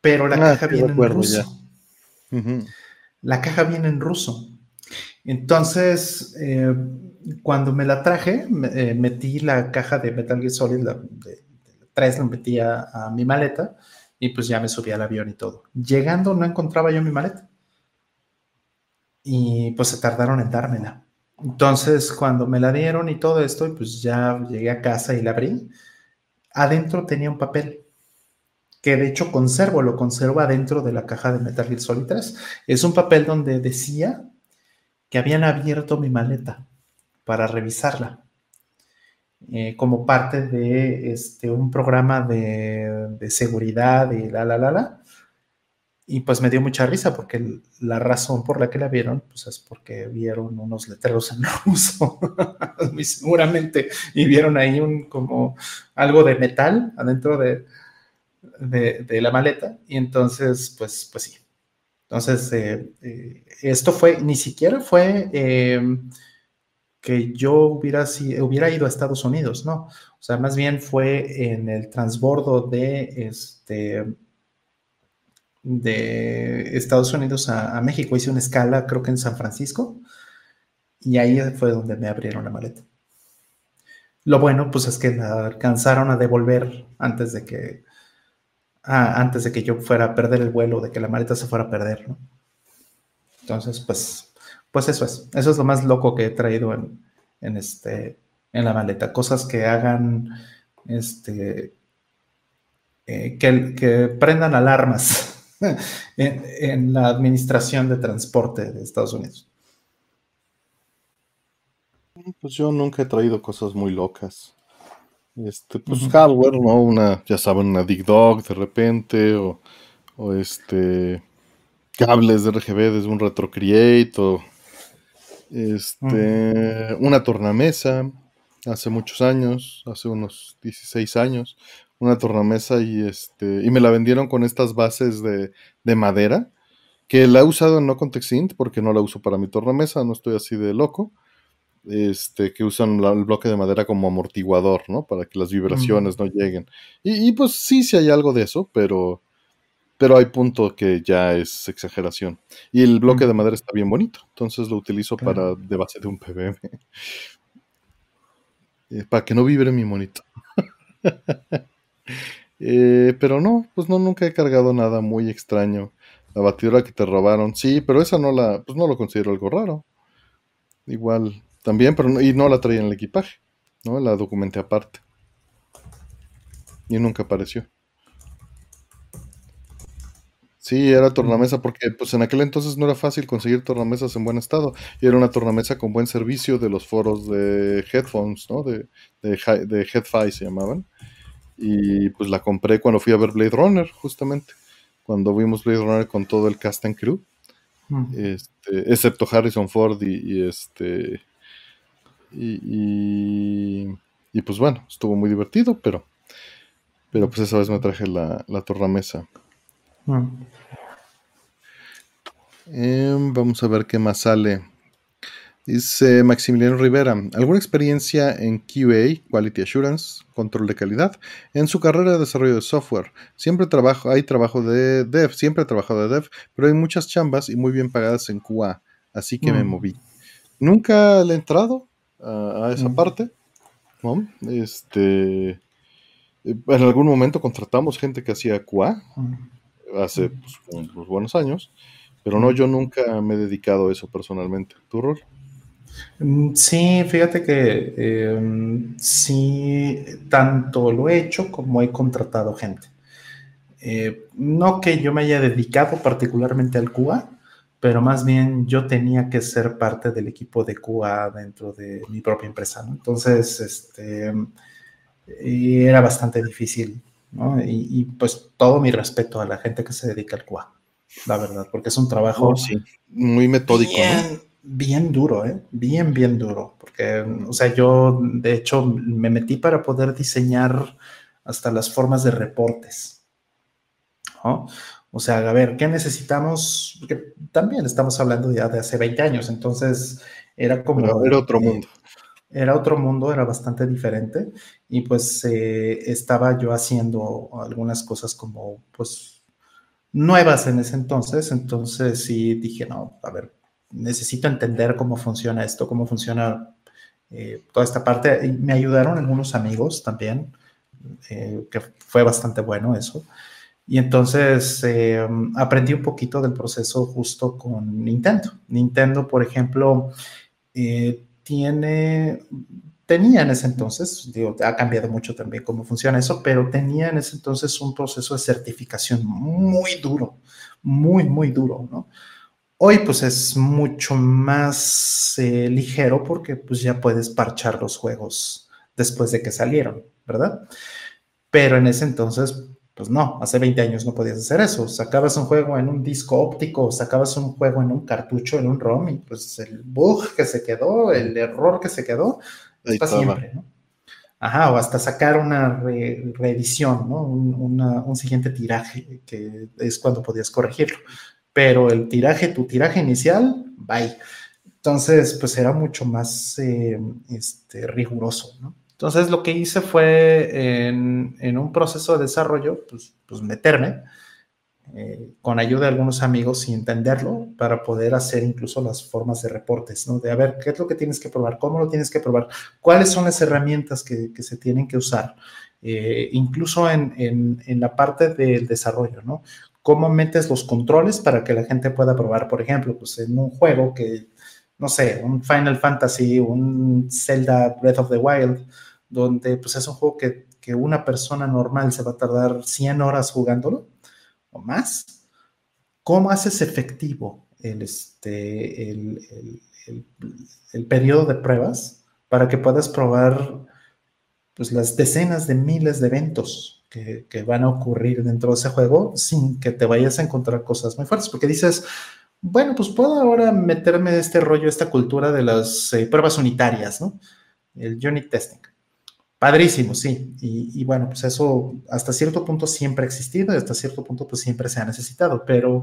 Pero la ah, caja viene en ruso. La caja viene en ruso. Entonces, eh, cuando me la traje, eh, metí la caja de Metal Gear Solid la, de, 3, la metí a mi maleta y pues ya me subí al avión y todo. Llegando no encontraba yo mi maleta y pues se tardaron en dármela. Entonces, cuando me la dieron y todo esto, pues ya llegué a casa y la abrí. Adentro tenía un papel que de hecho conservo, lo conservo adentro de la caja de Metal Gear Solid 3. Es un papel donde decía que habían abierto mi maleta para revisarla eh, como parte de este, un programa de, de seguridad y la, la, la, la y pues me dio mucha risa porque la razón por la que la vieron, pues es porque vieron unos letreros en ruso, (laughs) seguramente, y vieron ahí un como algo de metal adentro de, de, la maleta, y entonces, pues, pues sí. Entonces, eh, eh, esto fue, ni siquiera fue em, que yo hubiera, si, hubiera ido a Estados Unidos, ¿no? O sea, más bien fue en el transbordo de este de Estados Unidos a, México. Hice una escala, creo que en San Francisco, y ahí fue donde me abrieron la maleta. Lo bueno, pues es que la alcanzaron a devolver antes de que, ah, antes de que yo fuera a perder el vuelo, de que la maleta se fuera a perder. Entonces, pues, pues eso es. Eso es lo más loco que he traído en, en este, en la maleta. Cosas que hagan, este, eh, que, que prendan alarmas (laughs) en, la administración de transporte de Estados Unidos? Pues yo nunca he traído cosas muy locas. Este, pues hardware, ¿no? Una, ya saben, una Dig Dog de repente, o, o este cables de RGB desde un RetroCreate, o este, una tornamesa hace muchos años, hace unos 16 años, una tornamesa y este y me la vendieron con estas bases de, madera que la he usado en no context int porque no la uso para mi tornamesa, no estoy así de loco. Este, que usan el bloque de madera como amortiguador, ¿no? Para que las vibraciones no lleguen. Y, pues sí, sí hay algo de eso, pero, pero hay punto que ya es exageración. Y el bloque de madera está bien bonito, entonces lo utilizo para de base de un PBM. (laughs) Eh, para que no vibre mi monito. (laughs) Eh, pero no, pues no, nunca he cargado nada muy extraño. La batidora que te robaron, sí, pero esa no la, pues no lo considero algo raro. Igual, también, pero y no la traía en el equipaje, ¿no? La documenté aparte. Y nunca apareció. Sí, era tornamesa porque pues en aquel entonces no era fácil conseguir tornamesas en buen estado. Y era una tornamesa con buen servicio de los foros de headphones, ¿no? De, de, de HeadFi se llamaban. Y pues la compré cuando fui a ver Blade Runner, justamente. Cuando vimos Blade Runner con todo el cast and crew. Este, excepto Harrison Ford y, este. Y, y, pues bueno, estuvo muy divertido, pero. Pero pues esa vez me traje la, la tornamesa. Em, vamos a ver qué más sale. Dice Maximiliano Rivera, ¿alguna experiencia en QA, Quality Assurance, control de calidad, en su carrera de desarrollo de software? Siempre trabajo, hay trabajo de dev, siempre he trabajado de dev, pero hay muchas chambas y muy bien pagadas en QA, así que me mm. moví. Nunca le he entrado a, esa mm. parte, Este, en algún momento contratamos gente que hacía QA, mm. hace pues, buenos años, Pero no, yo nunca me he dedicado a eso personalmente. ¿Tu rol? Mm, sí, fíjate que em, sí, tanto lo he hecho como he contratado gente. Eh, no que yo me haya dedicado particularmente al QA, pero más bien yo tenía que ser parte del equipo de QA dentro de mi propia empresa. Entonces, este, era bastante difícil, ¿no? Y, pues todo mi respeto a la gente que se dedica al QA, la verdad, porque es un trabajo oh, sí. muy metódico, ¿no? Bien duro, ¿eh? Bien, bien duro. Porque, o sea, yo de hecho me metí para poder diseñar hasta las formas de reportes. ¿no? O sea, a ver, ¿qué necesitamos? Porque también estamos hablando ya de hace 20 años, entonces era como... era otro mundo. Era otro mundo, era bastante diferente y pues eh, estaba yo haciendo algunas cosas como pues nuevas en ese entonces, entonces sí dije, no, a ver, necesito entender cómo funciona esto, cómo funciona eh, toda esta parte. Me ayudaron algunos amigos también, eh, que fue bastante bueno eso. Y entonces eh, aprendí un poquito del proceso justo con Nintendo. Nintendo, por ejemplo, tiene, tenía en ese entonces, digo, ha cambiado mucho también cómo funciona eso, pero tenía en ese entonces un proceso de certificación muy duro, muy, muy duro, ¿no? Hoy pues es mucho más eh, ligero porque pues ya puedes parchar los juegos después de que salieron, ¿verdad? Pero en ese entonces, pues no, hace 20 años no podías hacer eso. Sacabas un juego en un disco óptico, sacabas un juego en un cartucho, en un ROM y pues el bug que se quedó, el error que se quedó, está siempre, ¿no? Ajá, o hasta sacar una reedición, ¿no? un siguiente tiraje, que es cuando podías corregirlo pero el tiraje, tu tiraje inicial, bye. Entonces, pues era mucho más eh, este, riguroso, ¿no? Entonces, lo que hice fue en, un proceso de desarrollo, pues, pues meterme eh, con ayuda de algunos amigos y entenderlo para poder hacer incluso las formas de reportes, ¿no? De a ver, ¿qué es lo que tienes que probar? ¿Cómo lo tienes que probar? ¿Cuáles son las herramientas que, se tienen que usar? Eh, incluso en, en, la parte del desarrollo, ¿no? Cómo metes los controles para que la gente pueda probar, por ejemplo, pues en un juego que, no sé, un Final Fantasy, un Zelda Breath of the Wild, donde pues es un juego que, una persona normal se va a tardar 100 horas jugándolo o más. ¿Cómo haces efectivo el, este, el, el periodo de pruebas para que puedas probar pues, las decenas de miles de eventos que, van a ocurrir dentro de ese juego sin que te vayas a encontrar cosas muy fuertes, porque dices, bueno, pues puedo ahora meterme este rollo, esta cultura de las eh, pruebas unitarias, ¿no? El unit testing. Padrísimo, sí. Y, bueno, pues eso hasta cierto punto siempre ha existido y hasta cierto punto pues siempre se ha necesitado, pero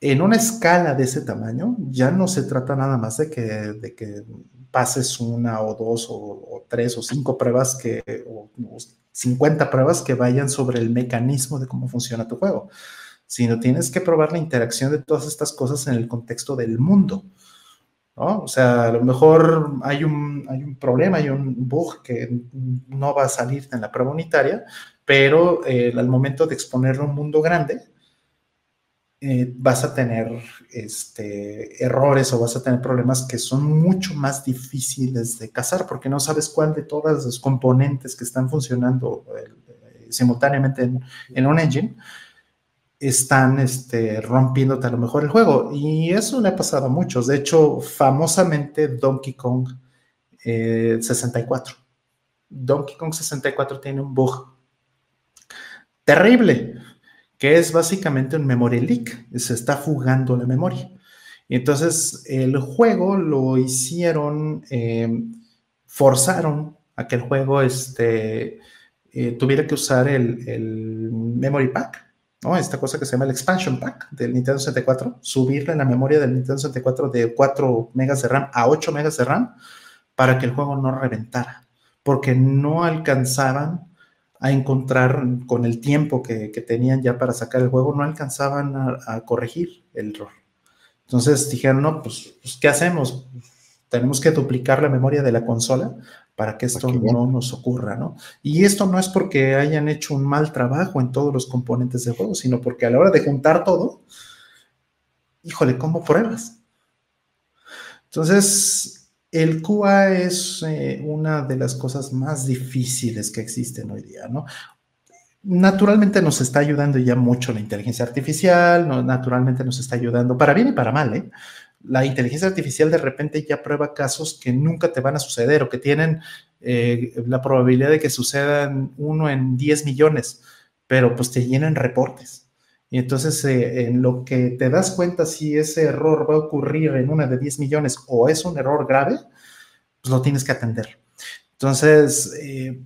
en una escala de ese tamaño ya no se trata nada más de que, de que pases una o dos o, tres o cinco pruebas que, 50 pruebas que vayan sobre el mecanismo de cómo funciona tu juego, sino tienes que probar la interacción de todas estas cosas en el contexto del mundo. ¿no? O sea, a lo mejor hay un, hay un problema, hay un bug que no va a salir en la prueba unitaria, pero eh, al momento de exponerlo a un mundo grande, eh, vas a tener este, errores o vas a tener problemas que son mucho más difíciles de cazar porque no sabes cuál de todas los componentes que están funcionando eh, simultáneamente en, un engine están este, rompiéndote a lo mejor el juego. Y eso le ha pasado a muchos. De hecho, famosamente Donkey Kong 64. Eh, Donkey Kong 64 tiene un bug terrible que es básicamente un memory leak, se está fugando la memoria. Entonces, el juego lo hicieron, eh, forzaron a que el juego este, eh, tuviera que usar el, memory pack, ¿no? Esta cosa que se llama el expansion pack del Nintendo 64, subirle la memoria del Nintendo 64 de 4 megas de RAM a 8 megas de RAM para que el juego no reventara, porque no alcanzaban a encontrar con el tiempo que, tenían ya para sacar el juego, no alcanzaban a, corregir el error. Entonces dijeron, no, pues, pues, ¿qué hacemos? Tenemos que duplicar la memoria de la consola para que esto no nos ocurra, ¿no? Y esto no es porque hayan hecho un mal trabajo en todos los componentes del juego, sino porque a la hora de juntar todo, híjole, ¿cómo pruebas? Entonces, el QA es eh, una de las cosas más difíciles que existen hoy día, ¿no? Naturalmente nos está ayudando ya mucho la inteligencia artificial, naturalmente nos está ayudando para bien y para mal, ¿eh? La inteligencia artificial de repente ya prueba casos que nunca te van a suceder o que tienen eh, la probabilidad de que sucedan uno en 10 millones, pero pues te llenan reportes. Y entonces, eh, en lo que te das cuenta si ese error va a ocurrir en una de 10 millones o es un error grave, pues lo tienes que atender. Entonces, eh,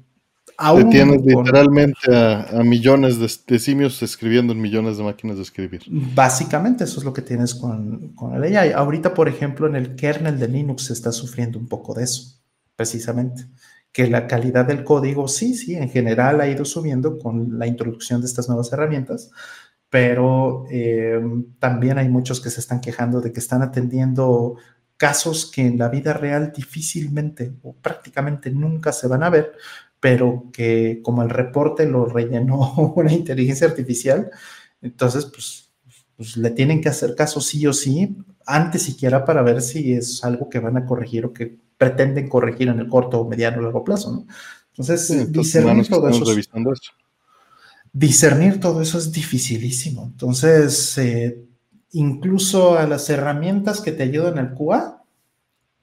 aún. tienes literalmente a, millones de, simios escribiendo en millones de máquinas de escribir. Básicamente, eso es lo que tienes con, con el AI. Ahorita, por ejemplo, en el kernel de Linux se está sufriendo un poco de eso, precisamente que la calidad del código, sí, sí, en general ha ido subiendo con la introducción de estas nuevas herramientas, pero eh, también hay muchos que se están quejando de que están atendiendo casos que en la vida real difícilmente o prácticamente nunca se van a ver, pero que como el reporte lo rellenó (laughs) una inteligencia artificial, entonces pues, pues, le tienen que hacer caso sí o sí, antes siquiera para ver si es algo que van a corregir o que pretenden corregir en el corto, mediano o largo plazo, ¿no? Entonces, discernir todo eso. Discernir todo eso es dificilísimo. Entonces, eh, incluso a las herramientas que te ayudan al QA,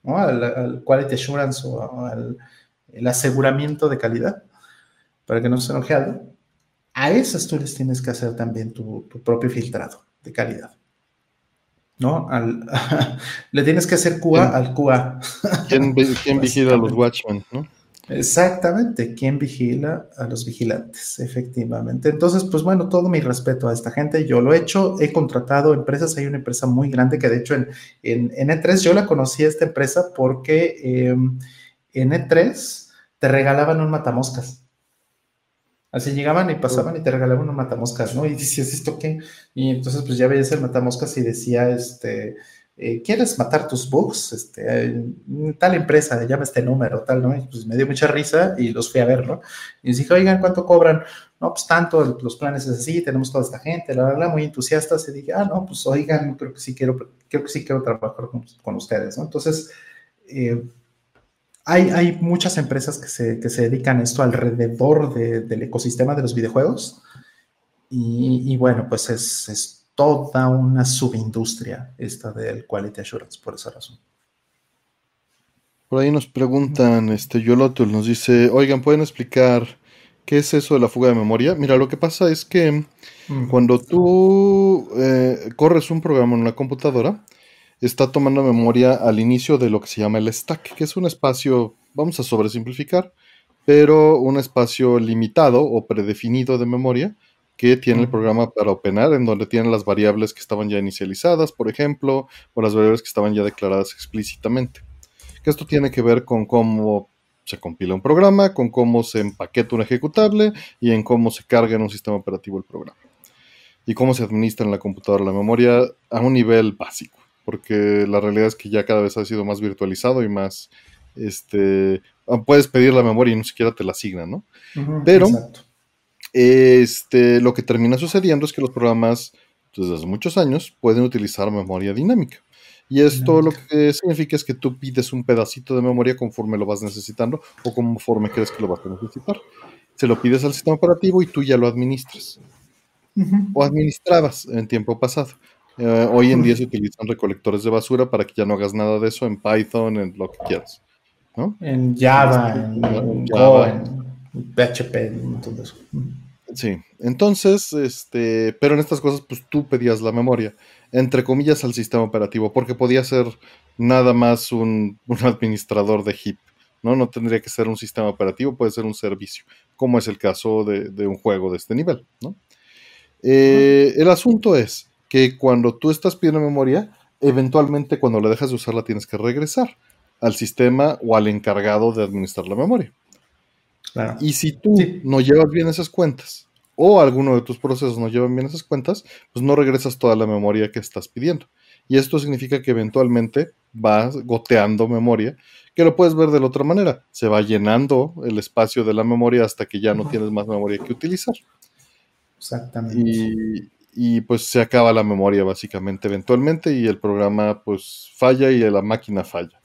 ¿no? al, Quality Assurance o al el aseguramiento de calidad, para que no se enoje algo, a esas tú les tienes que hacer también tu, propio filtrado de calidad. ¿No? (laughs) le tienes que hacer QA al QA. ¿Quién, quién vigila a los Watchmen? ¿no? Exactamente, ¿quién vigila a los vigilantes? Efectivamente. Entonces, pues bueno, todo mi respeto a esta gente. Yo lo he hecho, he contratado empresas. Hay una empresa muy grande que de hecho en, en, E3 yo la conocí a esta empresa porque em, en E3 te regalaban un matamoscas. Así llegaban y pasaban y te regalaban un matamoscas, ¿no? Y dices, ¿esto qué? Y entonces pues ya veías el matamoscas y decía, este, eh, ¿quieres matar tus bugs? Este, tal empresa, llama este número, tal, ¿no? Y pues me dio mucha risa y los fui a ver, ¿no? Y les dije, oigan, ¿cuánto cobran? No, pues tanto, los planes es así, tenemos toda esta gente, la verdad, muy entusiastas. Y dije, ah, no, pues oigan, creo que sí quiero, creo que sí quiero trabajar con, ustedes, ¿no? Entonces, eh, hay, hay, muchas empresas que se, que se dedican a esto alrededor del ecosistema de los videojuegos. Y, y bueno, pues es, es toda una subindustria esta del Quality Assurance por esa razón. Por ahí nos preguntan, este Yolotul nos dice, oigan, ¿pueden explicar qué es eso de la fuga de memoria? Mira, lo que pasa es que cuando tú eh, corres un programa en una computadora, está tomando memoria al inicio de lo que se llama el stack, que es un espacio, vamos a sobresimplificar, pero un espacio limitado o predefinido de memoria que tiene el programa para operar, en donde tiene las variables que estaban ya inicializadas, por ejemplo, o las variables que estaban ya declaradas explícitamente. Que esto tiene que ver con cómo se compila un programa, con cómo se empaqueta un ejecutable y en cómo se carga en un sistema operativo el programa. Y cómo se administra en la computadora la memoria a un nivel básico, porque la realidad es que ya cada vez ha sido más virtualizado y más, este, puedes pedir la memoria y ni siquiera te la asignan, ¿no? Pero este, lo que termina sucediendo es que los programas, pues, desde hace muchos años, pueden utilizar memoria dinámica. Y esto lo que significa es que tú pides un pedacito de memoria conforme lo vas necesitando o conforme crees que lo vas a necesitar. Se lo pides al sistema operativo y tú ya lo administras. O administrabas en tiempo pasado. Eh, hoy en día se utilizan recolectores de basura para que ya no hagas nada de eso en Python, en lo que quieras. En Java, en, en Java, en PHP, en todo eso. Sí, entonces, este, pero en estas cosas, pues tú pedías la memoria, entre comillas, al sistema operativo, porque podía ser nada más un, administrador de HIP, ¿no? No tendría que ser un sistema operativo, puede ser un servicio, como es el caso de, un juego de este nivel, ¿no? Eh, el asunto es que cuando tú estás pidiendo memoria, eventualmente cuando la dejas de usar la tienes que regresar al sistema o al encargado de administrar la memoria. Y si tú no llevas bien esas cuentas o alguno de tus procesos no llevan bien esas cuentas, pues no regresas toda la memoria que estás pidiendo. Y esto significa que eventualmente vas goteando memoria, que lo puedes ver de la otra manera. Se va llenando el espacio de la memoria hasta que ya no tienes más memoria que utilizar. Exactamente. y pues se acaba la memoria básicamente eventualmente y el programa pues falla y la máquina falla.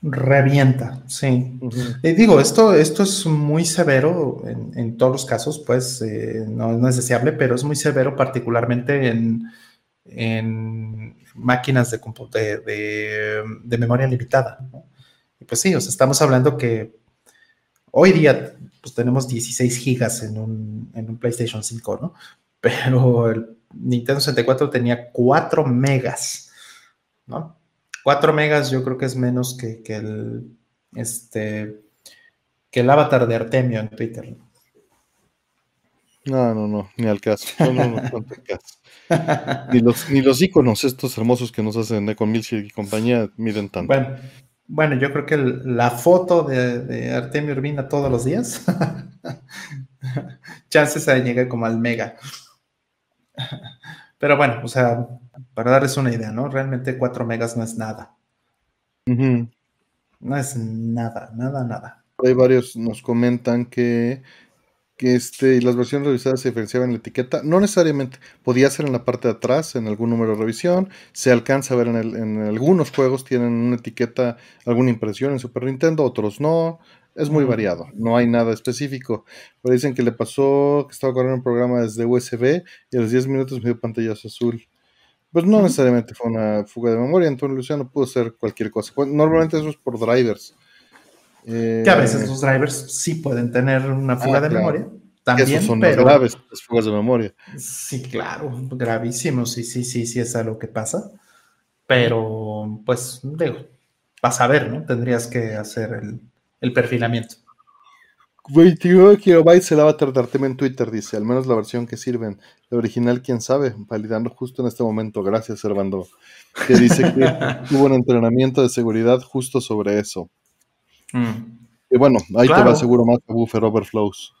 Revienta, sí. y digo, esto, esto es muy severo en, todos los casos, pues eh, no, es deseable, pero es muy severo particularmente en, en máquinas de, de, de, memoria limitada. Y pues sí, o sea, estamos hablando que hoy día pues tenemos 16 gigas en un, en un PlayStation 5, ¿no? Pero el Nintendo 64 tenía 4 megas, ¿no? 4 megas yo creo que es menos que, el este que el avatar de Artemio en Twitter. No, no, no, ni al caso. No, no, no, caso. Ni los, ni los iconos estos hermosos que nos hacen de Milsig y compañía miden tanto. Bueno, bueno, yo creo que la foto de, de, Artemio Urbina todos los días, (laughs) chances de llegar como al mega. Pero bueno, o sea, para darles una idea, ¿no? Realmente 4 megas no es nada. No es nada, nada, nada. Hay varios nos comentan que, que este, las versiones revisadas se diferenciaban en la etiqueta. No necesariamente, podía ser en la parte de atrás, en algún número de revisión. Se alcanza a ver en, en algunos juegos, tienen una etiqueta, alguna impresión en Super Nintendo, otros no. Es muy variado, no hay nada específico. Pero dicen que le pasó que estaba corriendo un programa desde USB y a los 10 minutos me dio pantallazo azul. Pues no necesariamente fue una fuga de memoria, entonces Luciano pudo ser cualquier cosa. Normalmente eso es por drivers. que a veces eh, los drivers sí pueden tener una fuga ah, de memoria. También, son pero... graves, las fugas de memoria. Sí, claro, gravísimos, sí, sí, sí, sí es algo que pasa. Pero, pues, digo, vas a ver, ¿no? Tendrías que hacer el, el perfilamiento. 29 kilobytes el avatar de Artem en Twitter, dice, al menos la versión que sirven. La original, quién sabe, validando justo en este momento. Gracias, Servando. Que dice que (laughs) hubo un entrenamiento de seguridad justo sobre eso. Mm. Y bueno, ahí te va seguro más buffer overflows.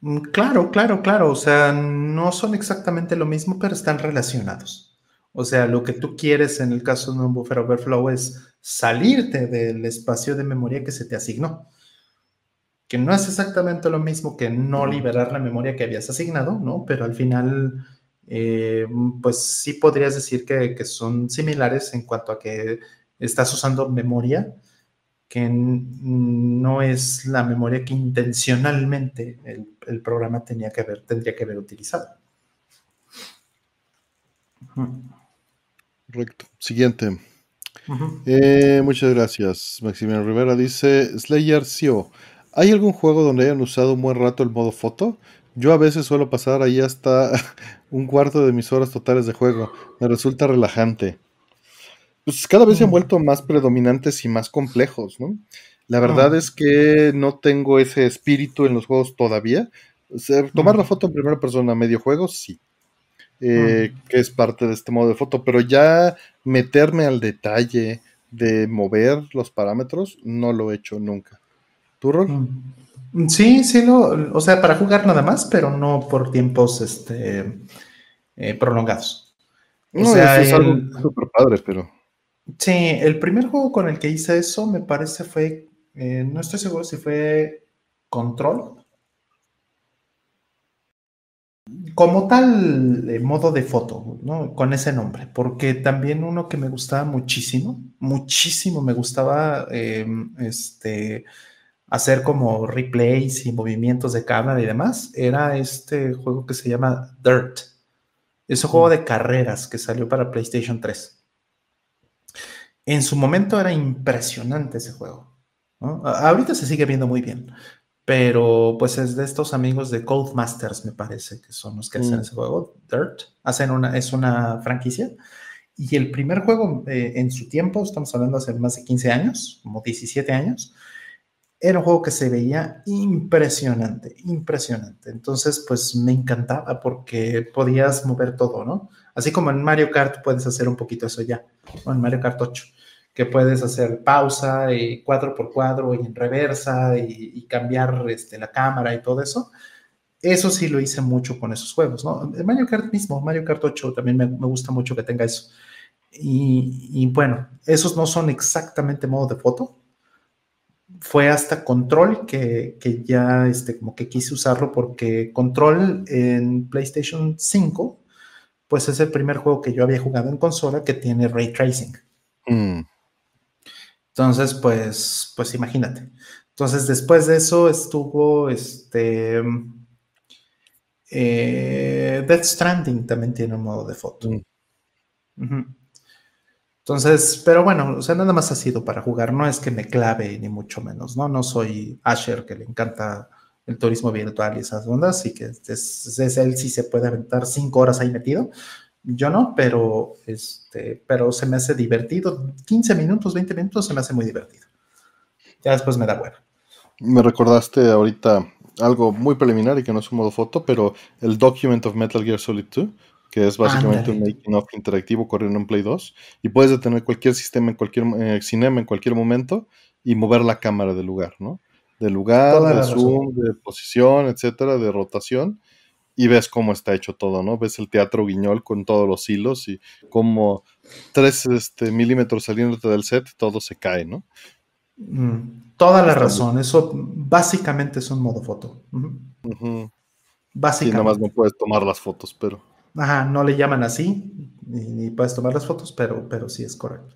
Mm, claro, claro, claro. O sea, no son exactamente lo mismo, pero están relacionados. O sea, lo que tú quieres en el caso de un buffer overflow es salirte del espacio de memoria que se te asignó. Que no es exactamente lo mismo que no liberar la memoria que habías asignado, ¿no? Pero al final, eh, pues sí podrías decir que, son similares en cuanto a que estás usando memoria que no es la memoria que intencionalmente el, programa tenía que haber, tendría que haber utilizado. Correcto. Siguiente. Eh, muchas gracias. Maximiliano Rivera dice: Slayer CEO, ¿hay algún juego donde hayan usado un buen rato el modo foto? Yo a veces suelo pasar ahí hasta (laughs) un cuarto de mis horas totales de juego. Me resulta relajante. Pues cada vez se han mm. vuelto más predominantes y más complejos, ¿no? La verdad mm. es que no tengo ese espíritu en los juegos todavía. tomar la mm. foto en primera persona medio juego, sí. Eh, que es parte de este modo de foto, pero ya meterme al detalle de mover los parámetros, no lo he hecho nunca. ¿Tu rol? Mm. Sí, sí, lo, o sea, para jugar nada más, pero no por tiempos este, eh, prolongados. no, sea, es algo súper padre, pero. Sí, el primer juego con el que hice eso me parece fue, eh, no estoy seguro si fue Control como tal eh, modo de foto, ¿no? Con ese nombre, porque también uno que me gustaba muchísimo, muchísimo me gustaba em, este, hacer como replays y movimientos de cámara y demás, era este juego que se llama Dirt. Es un juego de carreras que salió para PlayStation 3. En su momento era impresionante ese juego. Ahorita se sigue viendo muy bien, pero pues es de estos amigos de Codemasters, me parece, que son los que hacen mm. ese juego, Dirt, hacen una, es una franquicia, y el primer juego eh, en su tiempo, estamos hablando hace más de 15 años, como 17 años, era un juego que se veía impresionante, impresionante. Entonces, pues me encantaba porque podías mover todo, ¿no? Así como en Mario Kart puedes hacer un poquito eso ya, o en Mario Kart 8 que puedes hacer pausa y cuadro por cuadro y en reversa y, cambiar este, la cámara y todo eso. Eso sí lo hice mucho con esos juegos, ¿no? El Mario Kart mismo, Mario Kart 8 también me, gusta mucho que tenga eso. Y, bueno, esos no son exactamente modo de foto. Fue hasta Control que, que ya este, como que quise usarlo porque Control en PlayStation 5 pues es el primer juego que yo había jugado en consola que tiene ray tracing. Mm. Entonces, pues, pues imagínate. Entonces, después de eso estuvo este. Eh, Death Stranding también tiene un modo de foto. Mm. Entonces, pero bueno, o sea, nada más ha sido para jugar, no es que me clave ni mucho menos, ¿no? No soy Asher que le encanta el turismo virtual y esas ondas, así que es, es, él sí se puede aventar cinco horas ahí metido. Yo no, pero, este, pero se me hace divertido. 15 minutos, 20 minutos se me hace muy divertido. Ya después me da bueno. Me recordaste ahorita algo muy preliminar y que no es un modo foto, pero el Document of Metal Gear Solid 2 que es básicamente un making of interactivo corriendo en Play 2 y puedes detener cualquier sistema en cualquier eh, cinema en cualquier momento y mover la cámara del lugar, ¿no? De lugar, de zoom, de posición, etcétera, de rotación y ves cómo está hecho todo, ¿no? Ves el teatro guiñol con todos los hilos y como tres este, milímetros saliéndote del set, todo se cae, ¿no? Mm, toda la razón, eso básicamente es un modo foto. Básicamente. Y nada más no puedes tomar las fotos, pero. Ajá, no le llaman así, ni, puedes tomar las fotos, pero, pero sí es correcto.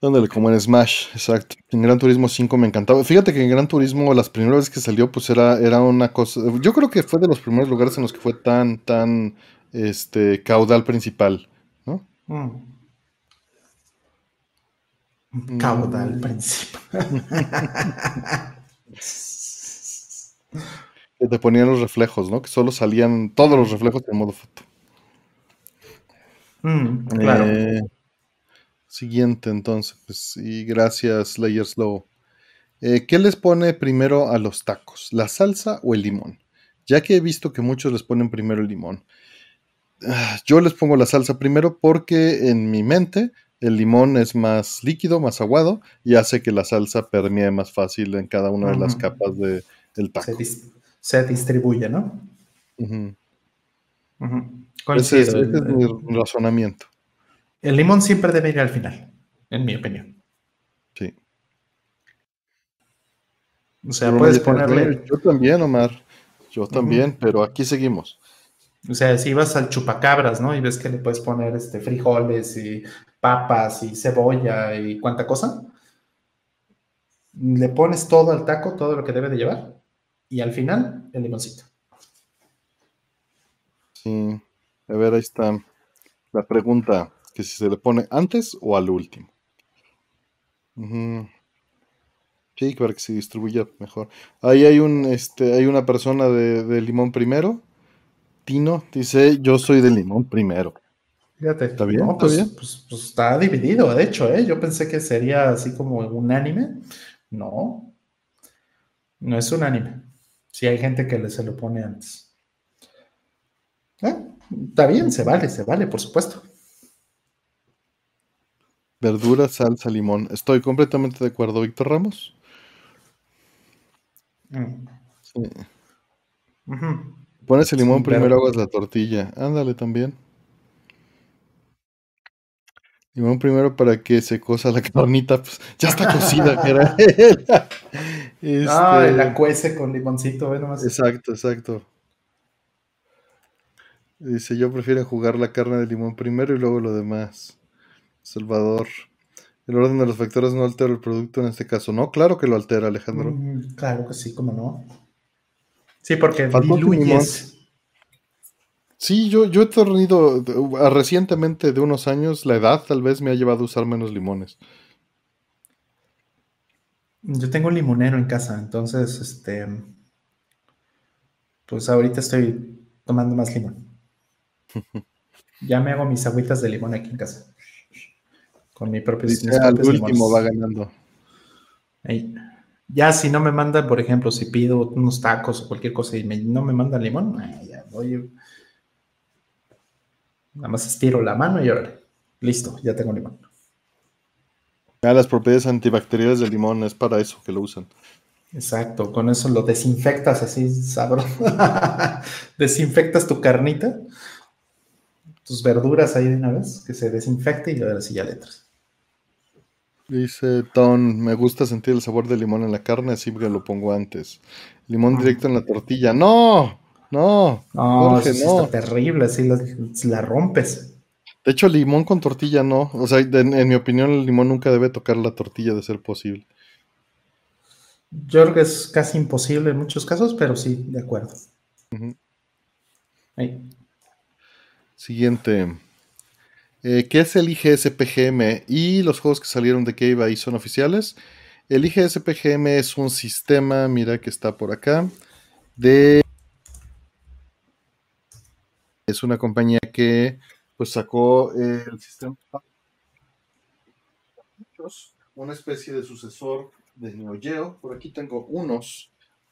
Ándale, como en Smash, exacto. En Gran Turismo 5 me encantaba. Fíjate que en Gran Turismo las primeras veces que salió, pues era, era una cosa. Yo creo que fue de los primeros lugares en los que fue tan, tan este caudal principal, ¿no? Mm. Caudal mm. principal. (laughs) (laughs) que te ponían los reflejos, ¿no? Que solo salían todos los reflejos en modo foto. Mm, claro. Eh, siguiente, entonces, pues, y gracias, Layers Slow. Eh, ¿Qué les pone primero a los tacos? ¿La salsa o el limón? Ya que he visto que muchos les ponen primero el limón. Ah, yo les pongo la salsa primero porque en mi mente el limón es más líquido, más aguado y hace que la salsa permee más fácil en cada una de las capas del de, taco se distribuye, ¿no? Ese, es, mi razonamiento. El limón siempre debe ir al final, en mi opinión. Sí. O sea, puedes ponerle. Yo también, Omar. Yo también, pero aquí seguimos. O sea, si vas al chupacabras, ¿no? Y ves que le puedes poner este frijoles y papas y cebolla y cuánta cosa. Le pones todo al taco, todo lo que debe de llevar y al final el limoncito. Sí, a ver, ahí está la pregunta, que si se le pone antes o al último. Sí, para que se distribuya mejor. Ahí hay un, este, hay una persona de, limón primero. Tino dice, yo soy de limón primero. Fíjate. ¿Está bien? ¿Está pues, bien? Pues, pues, está dividido, de hecho, ¿eh? Yo pensé que sería así como unánime. No. No es unánime. Si hay gente que se lo pone antes. ¿Eh? Está bien, se vale, se vale, por supuesto. Verdura, salsa, limón. Estoy completamente de acuerdo, Víctor Ramos. Mm. Pones el limón primero, hagas la tortilla. Ándale también. Limón primero para que se cosa la (laughs) carnita, pues ya está cocida, (laughs) este... Ah, la cuece con limoncito, ve nomás. Exacto, exacto. Dice, yo prefiero jugar la carne de limón primero y luego lo demás. Salvador. El orden de los factores no altera el producto en este caso. No, claro que lo altera, Alejandro. Mm, claro que sí, cómo no. Sí, porque diluyes, Sí, yo, yo he tenido recientemente de unos años, la edad tal vez me ha llevado a usar menos limones. Yo tengo un limonero en casa, entonces, este, pues ahorita estoy tomando más limón. (laughs) ya me hago mis agüitas de limón aquí en casa. Con mi propio Al último va ganando. Ya si no me mandan, por ejemplo, si pido unos tacos o cualquier cosa y no me mandan limón, ya voy Nada más estiro la mano y ahora, listo, ya tengo limón. Ah, las propiedades antibacteriales del limón es para eso que lo usan. Exacto, con eso lo desinfectas así, sabroso. (laughs) desinfectas tu carnita, tus verduras ahí de una vez, que se desinfecte y ahora sí ya letras. Dice Ton, me gusta sentir el sabor del limón en la carne, así que lo pongo antes. Limón directo en la tortilla. ¡No! No, no, Jorge, no. Está terrible, así la, la, rompes. De hecho, limón con tortilla no. O sea, en mi opinión, el limón nunca debe tocar la tortilla de ser posible. Yo creo que es casi imposible en muchos casos, pero sí, de acuerdo. Siguiente. Eh, ¿Qué es el IGSPGM? Y los juegos que salieron de Cave ahí son oficiales. El IGSPGM es un sistema, mira que está por acá, de... Es una compañía que pues sacó el sistema una especie de sucesor de Neo Geo. Por aquí tengo unos,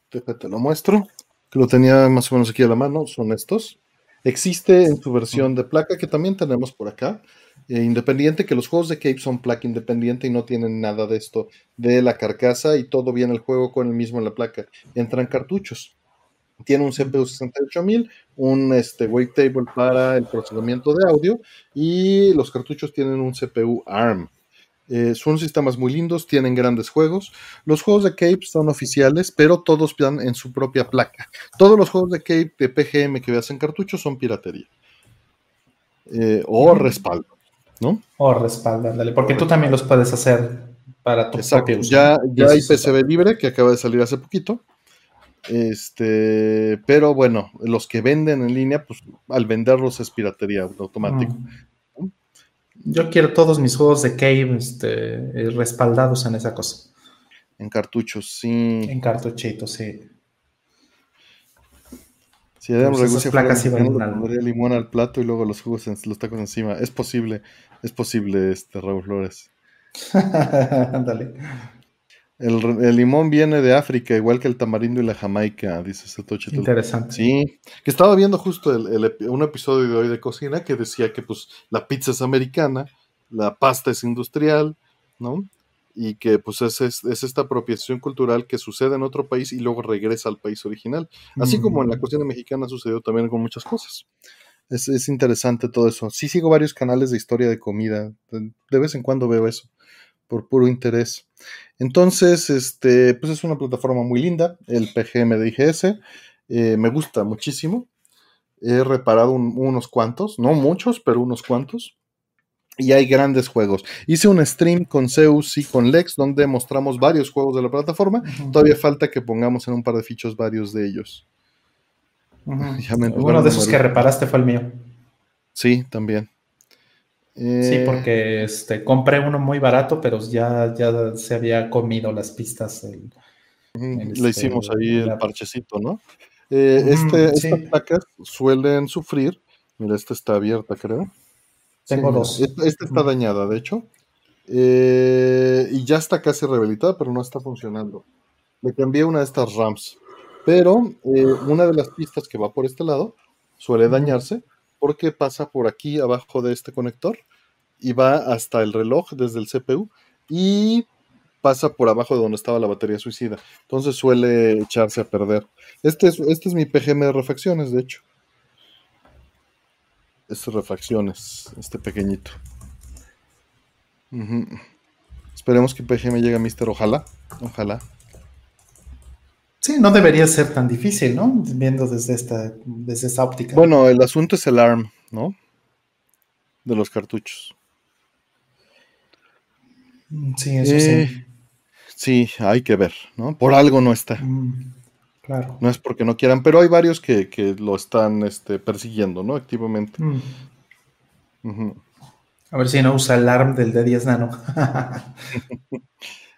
te lo muestro, que lo tenía más o menos aquí a la mano, son estos. Existe en su versión de placa que también tenemos por acá, eh, independiente, que los juegos de Cape son placa independiente y no tienen nada de esto de la carcasa y todo viene el juego con el mismo en la placa. Entran cartuchos. Tiene un CPU 68000, un este, wavetable para el procesamiento de audio y los cartuchos tienen un CPU ARM. Eh, son sistemas muy lindos, tienen grandes juegos. Los juegos de Cape son oficiales, pero todos van en su propia placa. Todos los juegos de Cape de PGM que veas en cartucho son piratería. Eh, o respaldo, ¿no? O respaldo, ándale, porque tú también los puedes hacer para tu propio Ya, ya hay PCB libre que acaba de salir hace poquito. Este, pero bueno, los que venden en línea, pues al venderlos es piratería automático. Yo quiero todos mis juegos de Cave este, eh, respaldados en esa cosa. En cartuchos, sí. En cartuchitos, sí. Si Adam pues placas iban limón al plato y luego los jugos los tacos encima. Es posible, es posible, este Raúl Flores. (laughs) Ándale. El, limón viene de África, igual que el tamarindo y la jamaica, dice Satoshi. Interesante. Sí, que estaba viendo justo un episodio de hoy de cocina que decía que pues la pizza es americana, la pasta es industrial, ¿no? Y que pues es, esta apropiación cultural que sucede en otro país y luego regresa al país original. Así como en la cocina mexicana sucedió también con muchas cosas. Es, es interesante todo eso. Sí sigo varios canales de historia de comida. De vez en cuando veo eso por puro interés. Entonces, este, pues es una plataforma muy linda, el PGM de IGS. Eh, me gusta muchísimo. He reparado unos cuantos, no muchos, pero unos cuantos. Y hay grandes juegos. Hice un stream con Zeus y con Lex donde mostramos varios juegos de la plataforma. Todavía falta que pongamos en un par de fichos varios de ellos. (laughs) Uno de esos que reparaste fue el mío. Sí, también sí, eh, porque este, compré uno muy barato, pero ya, ya se había comido las pistas. Le este, hicimos ahí el parchecito, ¿no? Eh, este, Estas placas suelen sufrir. Mira, esta está abierta, creo. Tengo dos. Esta, está dañada, de hecho. Eh, y ya está casi rehabilitada, pero no está funcionando. Le cambié una de estas RAMs. Pero una de las pistas que va por este lado suele dañarse porque pasa por aquí abajo de este conector y va hasta el reloj desde el CPU y pasa por abajo de donde estaba la batería suicida. Entonces suele echarse a perder. Este es, este es mi PGM de refacciones, de hecho. Estas refacciones, este pequeñito. Esperemos que PGM llegue a Mister, ojalá, ojalá. Sí, no debería ser tan difícil, ¿no? Viendo desde esta, desde esta óptica. Bueno, el asunto es el ARM, ¿no? De los cartuchos. Mm, sí, eso sí. Eh, sí, hay que ver, ¿no? Por algo no está. Mm, claro. No es porque no quieran, pero hay varios que, lo están este, persiguiendo, ¿no? Activamente. Mm. A ver si no usa el ARM del D10 Nano.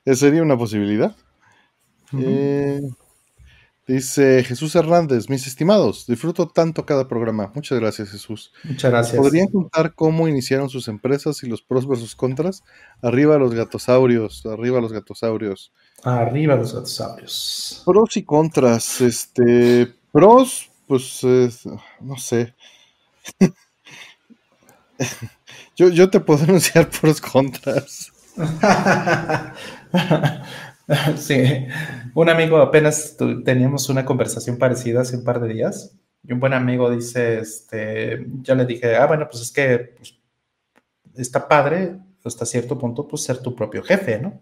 (laughs) Sería una posibilidad. (laughs) eh, Dice Jesús Hernández, mis estimados, disfruto tanto cada programa. Muchas gracias, Jesús. Muchas gracias. ¿Podrían contar cómo iniciaron sus empresas y los pros versus contras? Arriba los gatosaurios, arriba los gatosaurios. Arriba los gatosaurios. Pros y contras, este, pros, pues, no sé. (laughs) yo, yo te puedo (laughs) anunciar pros contras. (laughs) (laughs) Sí, un amigo apenas teníamos una conversación parecida hace un par de días y un buen amigo dice, este, yo le dije, ah, bueno, pues es que pues, está padre hasta cierto punto, pues ser tu propio jefe, ¿no?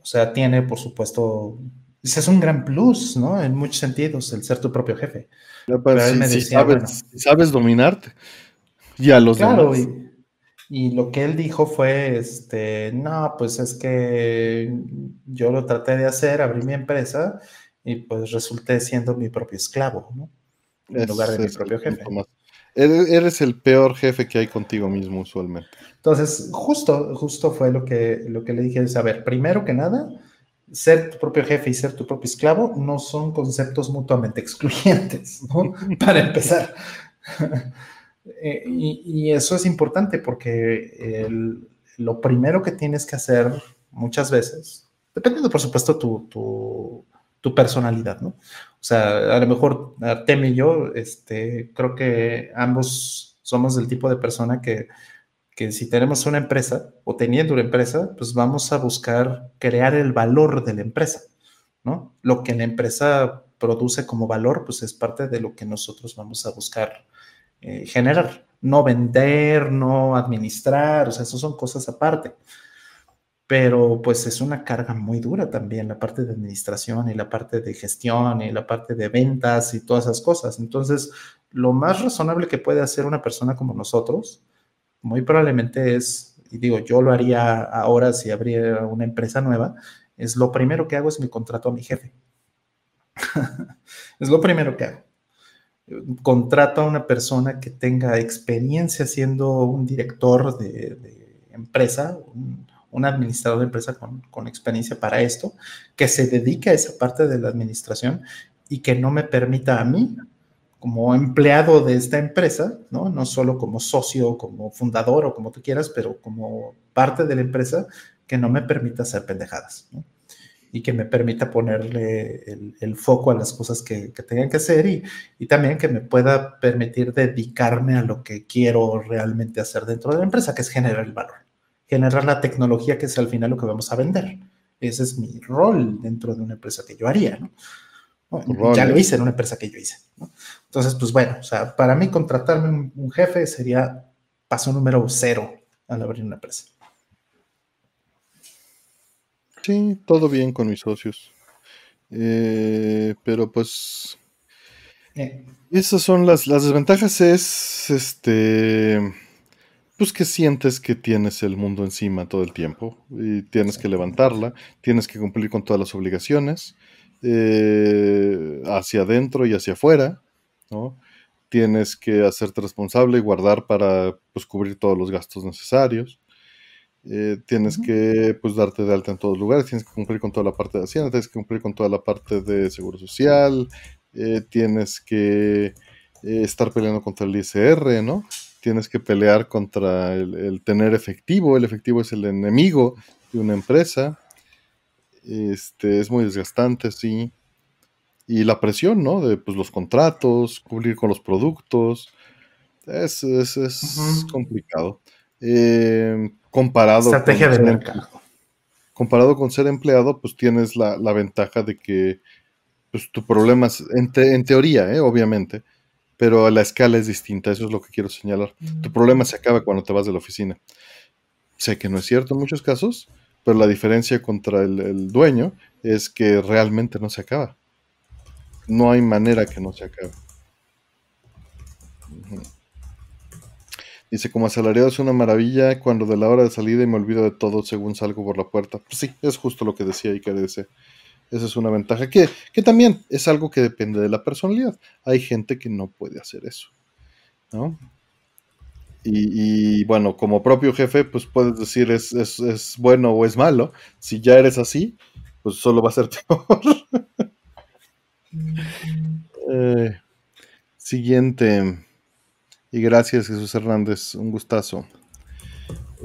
O sea, tiene, por supuesto, ese es un gran plus, ¿no? En muchos sentidos, el ser tu propio jefe. si, sabes, dominarte. Ya los claro, y, lo que él dijo fue, este, no, pues es que yo lo traté de hacer, abrí mi empresa y pues resulté siendo mi propio esclavo, ¿no? En lugar de mi propio jefe. Eres el peor jefe que hay contigo mismo usualmente. Entonces, justo, justo fue lo que, lo que le dije, es, a ver, primero que nada, ser tu propio jefe y ser tu propio esclavo no son conceptos mutuamente excluyentes, ¿no? (laughs) Para empezar. (laughs) Eh, y, eso es importante porque lo primero que tienes que hacer muchas veces, dependiendo por supuesto tu, tu, tu personalidad, ¿no? O sea, a lo mejor Artem y yo, este, creo que ambos somos del tipo de persona que que si tenemos una empresa o teniendo una empresa, pues vamos a buscar crear el valor de la empresa, ¿no? Lo que la empresa produce como valor, pues es parte de lo que nosotros vamos a buscar eh, generar, no vender, no administrar, o sea, eso son cosas aparte. Pero pues es una carga muy dura también la parte de administración y la parte de gestión y la parte de ventas y todas esas cosas. Entonces, lo más razonable que puede hacer una persona como nosotros, muy probablemente es, y digo, yo lo haría ahora si abriera una empresa nueva, es lo primero que hago es mi contrato a mi jefe. (laughs) es lo primero que hago. Contrato a una persona que tenga experiencia siendo un director de, empresa, un, administrador de empresa con, experiencia para esto, que se dedique a esa parte de la administración y que no me permita a mí como empleado de esta empresa, ¿no? No solo como socio, como fundador o como tú quieras, pero como parte de la empresa que no me permita hacer pendejadas. Y que me permita ponerle el, foco a las cosas que, que tengan que hacer y, y, también que me pueda permitir dedicarme a lo que quiero realmente hacer dentro de la empresa, que es generar el valor, generar la tecnología que es al final lo que vamos a vender. Ese es mi rol dentro de una empresa que yo haría, ¿no? Ya lo hice en una empresa que yo hice. Entonces, pues bueno, o sea, para mí contratarme un, jefe sería paso número cero al abrir una empresa. Sí, todo bien con mis socios. Eh, pero pues eh. esas son las, las desventajas es este pues que sientes que tienes el mundo encima todo el tiempo y tienes que levantarla, tienes que cumplir con todas las obligaciones eh, hacia adentro y hacia afuera, ¿no? Tienes que hacerte responsable y guardar para pues, cubrir todos los gastos necesarios. Eh, tienes que pues, darte de alta en todos lugares, tienes que cumplir con toda la parte de Hacienda, tienes que cumplir con toda la parte de Seguro Social, eh, tienes que estar peleando contra el ISR, ¿no? Tienes que pelear contra el, tener efectivo, el efectivo es el enemigo de una empresa. Este, es muy desgastante, sí. Y la presión, ¿no? De pues, los contratos, cubrir con los productos. Es, complicado. Eh, comparado Estrategia de mercado. Comparado con ser empleado, pues tienes la, ventaja de que pues, tu problema es, en, teoría, ¿eh? obviamente, pero la escala es distinta, eso es lo que quiero señalar. Tu problema se acaba cuando te vas de la oficina. Sé que no es cierto en muchos casos, pero la diferencia contra el, dueño es que realmente no se acaba. No hay manera que no se acabe. Dice, como asalariado es una maravilla cuando de la hora de salida y me olvido de todo según salgo por la puerta. Pues sí, es justo lo que decía y que dice. Esa es una ventaja que, que también es algo que depende de la personalidad. Hay gente que no puede hacer eso. ¿no? Y, bueno, como propio jefe, pues puedes decir es, es, bueno o es malo. Si ya eres así, pues solo va a ser (laughs) peor. Eh, siguiente. Y gracias, Jesús Hernández. Un gustazo.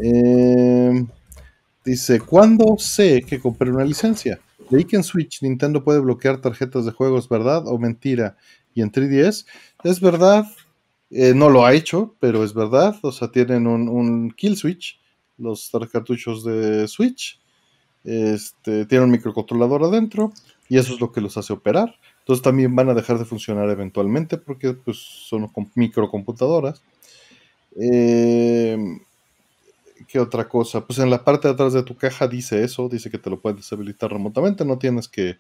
Eh, dice, ¿cuándo sé que compré una licencia? Leí que en Switch Nintendo puede bloquear tarjetas de juegos, ¿verdad? ¿O mentira? Y en 3DS, ¿es verdad? Eh, no lo ha hecho, pero es verdad. O sea, tienen un, kill switch, los cartuchos de Switch. Este, tienen un microcontrolador adentro y eso es lo que los hace operar. Entonces también van a dejar de funcionar eventualmente porque pues, son microcomputadoras. Eh, ¿Qué otra cosa? Pues en la parte de atrás de tu caja dice eso, dice que te lo puedes deshabilitar remotamente, no tienes que,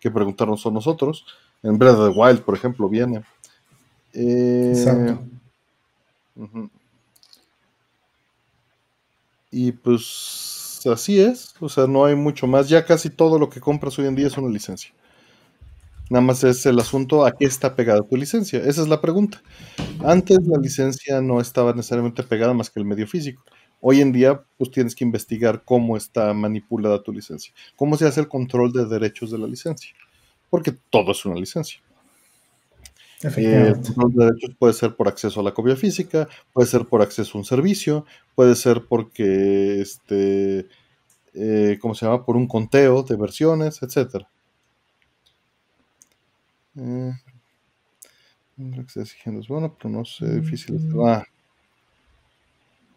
que preguntarnos a nosotros. En Breath of the Wild, por ejemplo, viene. Eh, Exacto. Y pues así es, o sea, no hay mucho más. Ya casi todo lo que compras hoy en día es una licencia. Nada más es el asunto a qué está pegada tu licencia. Esa es la pregunta. Antes la licencia no estaba necesariamente pegada más que el medio físico. Hoy en día, pues tienes que investigar cómo está manipulada tu licencia, cómo se hace el control de derechos de la licencia, porque todo es una licencia. El control de derechos puede ser por acceso a la copia física, puede ser por acceso a un servicio, puede ser porque, este, eh, ¿cómo se llama? Por un conteo de versiones, etcétera. Eh, es bueno, pero no sé, difícil. Ah,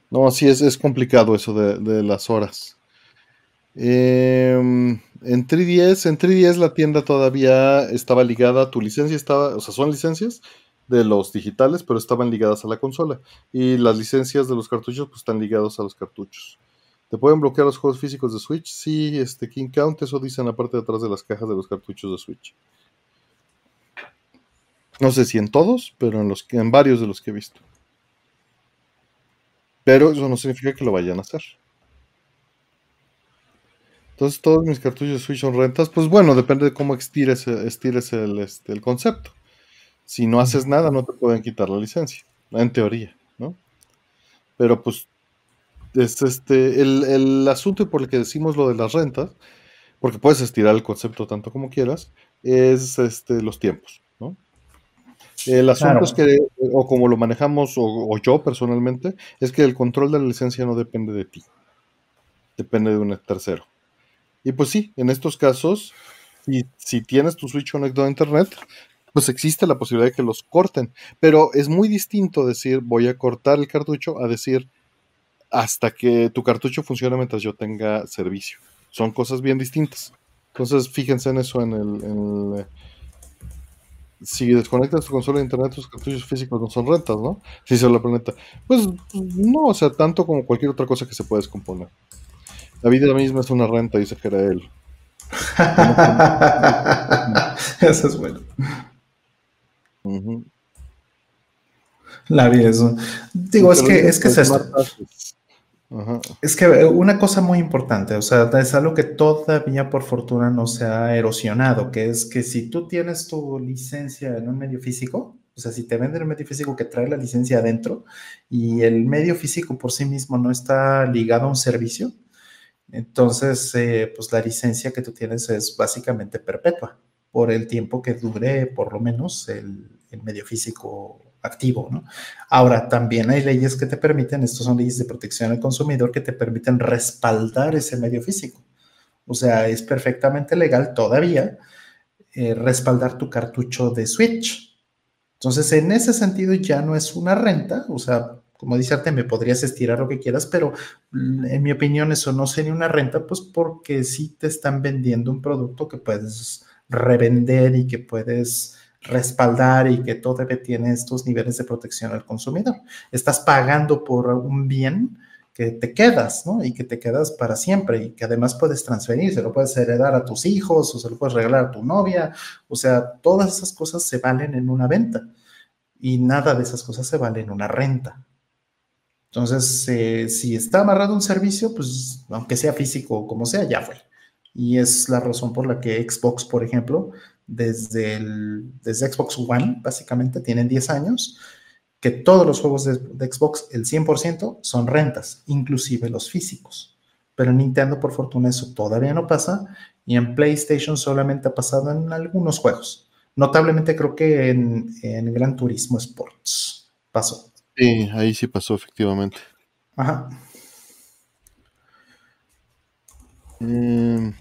no, sí, es, es complicado eso de, las horas. Em, en 3DS, en 3DS la tienda todavía estaba ligada a tu licencia, estaba, o sea, son licencias de los digitales, pero estaban ligadas a la consola. Y las licencias de los cartuchos, pues están ligados a los cartuchos. ¿Te pueden bloquear los juegos físicos de Switch? Sí, este King Count, eso dice en la parte de atrás de las cajas de los cartuchos de Switch. No sé si en todos, pero en, los, en varios de los que he visto. Pero eso no significa que lo vayan a hacer. Entonces, todos mis cartuchos de Switch son rentas. Pues bueno, depende de cómo estires, estires el, este, el concepto. Si no haces nada, no te pueden quitar la licencia. En teoría, ¿no? Pero pues, es este, el, el asunto por el que decimos lo de las rentas, porque puedes estirar el concepto tanto como quieras, es este, los tiempos. El asunto es que, o como lo manejamos, o, yo personalmente, es que el control de la licencia no depende de ti, depende de un tercero. Y pues sí, en estos casos, si, si tienes tu Switch conectado a Internet, pues existe la posibilidad de que los corten. Pero es muy distinto decir voy a cortar el cartucho a decir hasta que tu cartucho funcione mientras yo tenga servicio. Son cosas bien distintas. Entonces, fíjense en eso en el, si desconectas tu consola de internet, tus cartuchos físicos no son rentas, ¿no? Si se la planeta. Pues no, o sea, tanto como cualquier otra cosa que se puede descomponer. La vida misma es una renta, dice que era él. Eso es bueno. La vida es. Digo, es que, es que es esto. Es que eh, una cosa muy importante, o sea, es algo que todavía por fortuna no se ha erosionado, que es que si tú tienes tu licencia en un medio físico, o sea, si te venden un medio físico que trae la licencia adentro y el medio físico por sí mismo no está ligado a un servicio, entonces, eh, pues la licencia que tú tienes es básicamente perpetua por el tiempo que dure por lo menos el, el medio físico activo, ¿no? Ahora, también hay leyes que te permiten, estos son leyes de protección al consumidor, que te permiten respaldar ese medio físico. O sea, es perfectamente legal todavía eh, respaldar tu cartucho de Switch. Entonces, en ese sentido ya no es una renta, o sea, como dice Arte, me podrías estirar lo que quieras, pero mm, en mi opinión eso no sería una renta, pues porque sí te están vendiendo un producto que puedes revender y que puedes respaldar y que todavía tiene estos niveles de protección al consumidor. Estás pagando por un bien que te quedas, ¿no? Y que te quedas para siempre y que además puedes transferir, se lo puedes heredar a tus hijos o se lo puedes regalar a tu novia, o sea, todas esas cosas se valen en una venta y nada de esas cosas se vale en una renta. Entonces, eh, si está amarrado un servicio, pues aunque sea físico o como sea, ya fue. Y es la razón por la que Xbox, por ejemplo, desde, el, desde Xbox One, básicamente, tienen 10 años, que todos los juegos de, Xbox, el 100%, son rentas, inclusive los físicos. Pero en Nintendo, por fortuna, eso todavía no pasa, y en PlayStation solamente ha pasado en algunos juegos. Notablemente creo que en, en Gran Turismo Sports pasó. Sí, ahí sí pasó, efectivamente. Ajá. Eh,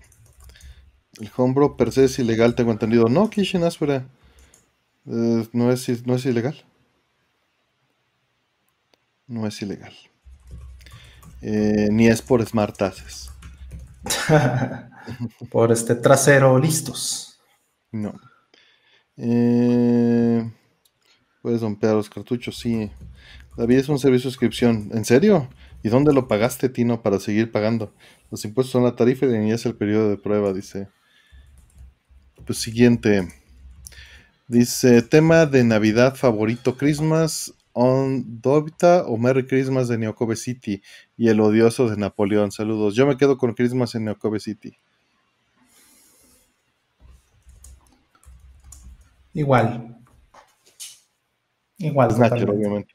el homebrew per se es ilegal, tengo entendido. No, Kishin Aspera. Eh, no, es, no es ilegal. No es ilegal. Eh, ni es por smart asses. (laughs) por este trasero listos. No. Eh, puedes romper los cartuchos, sí. David es un servicio de suscripción. ¿En serio? ¿Y dónde lo pagaste, Tino, para seguir pagando? Los impuestos son la tarifa y es el periodo de prueba, dice pues siguiente. Dice, tema de Navidad favorito, Christmas on Dobita o Merry Christmas de Neocobe City y el odioso de Napoleón. Saludos. Yo me quedo con Christmas en Neocobe City. Igual. Igual. Snatcher, obviamente.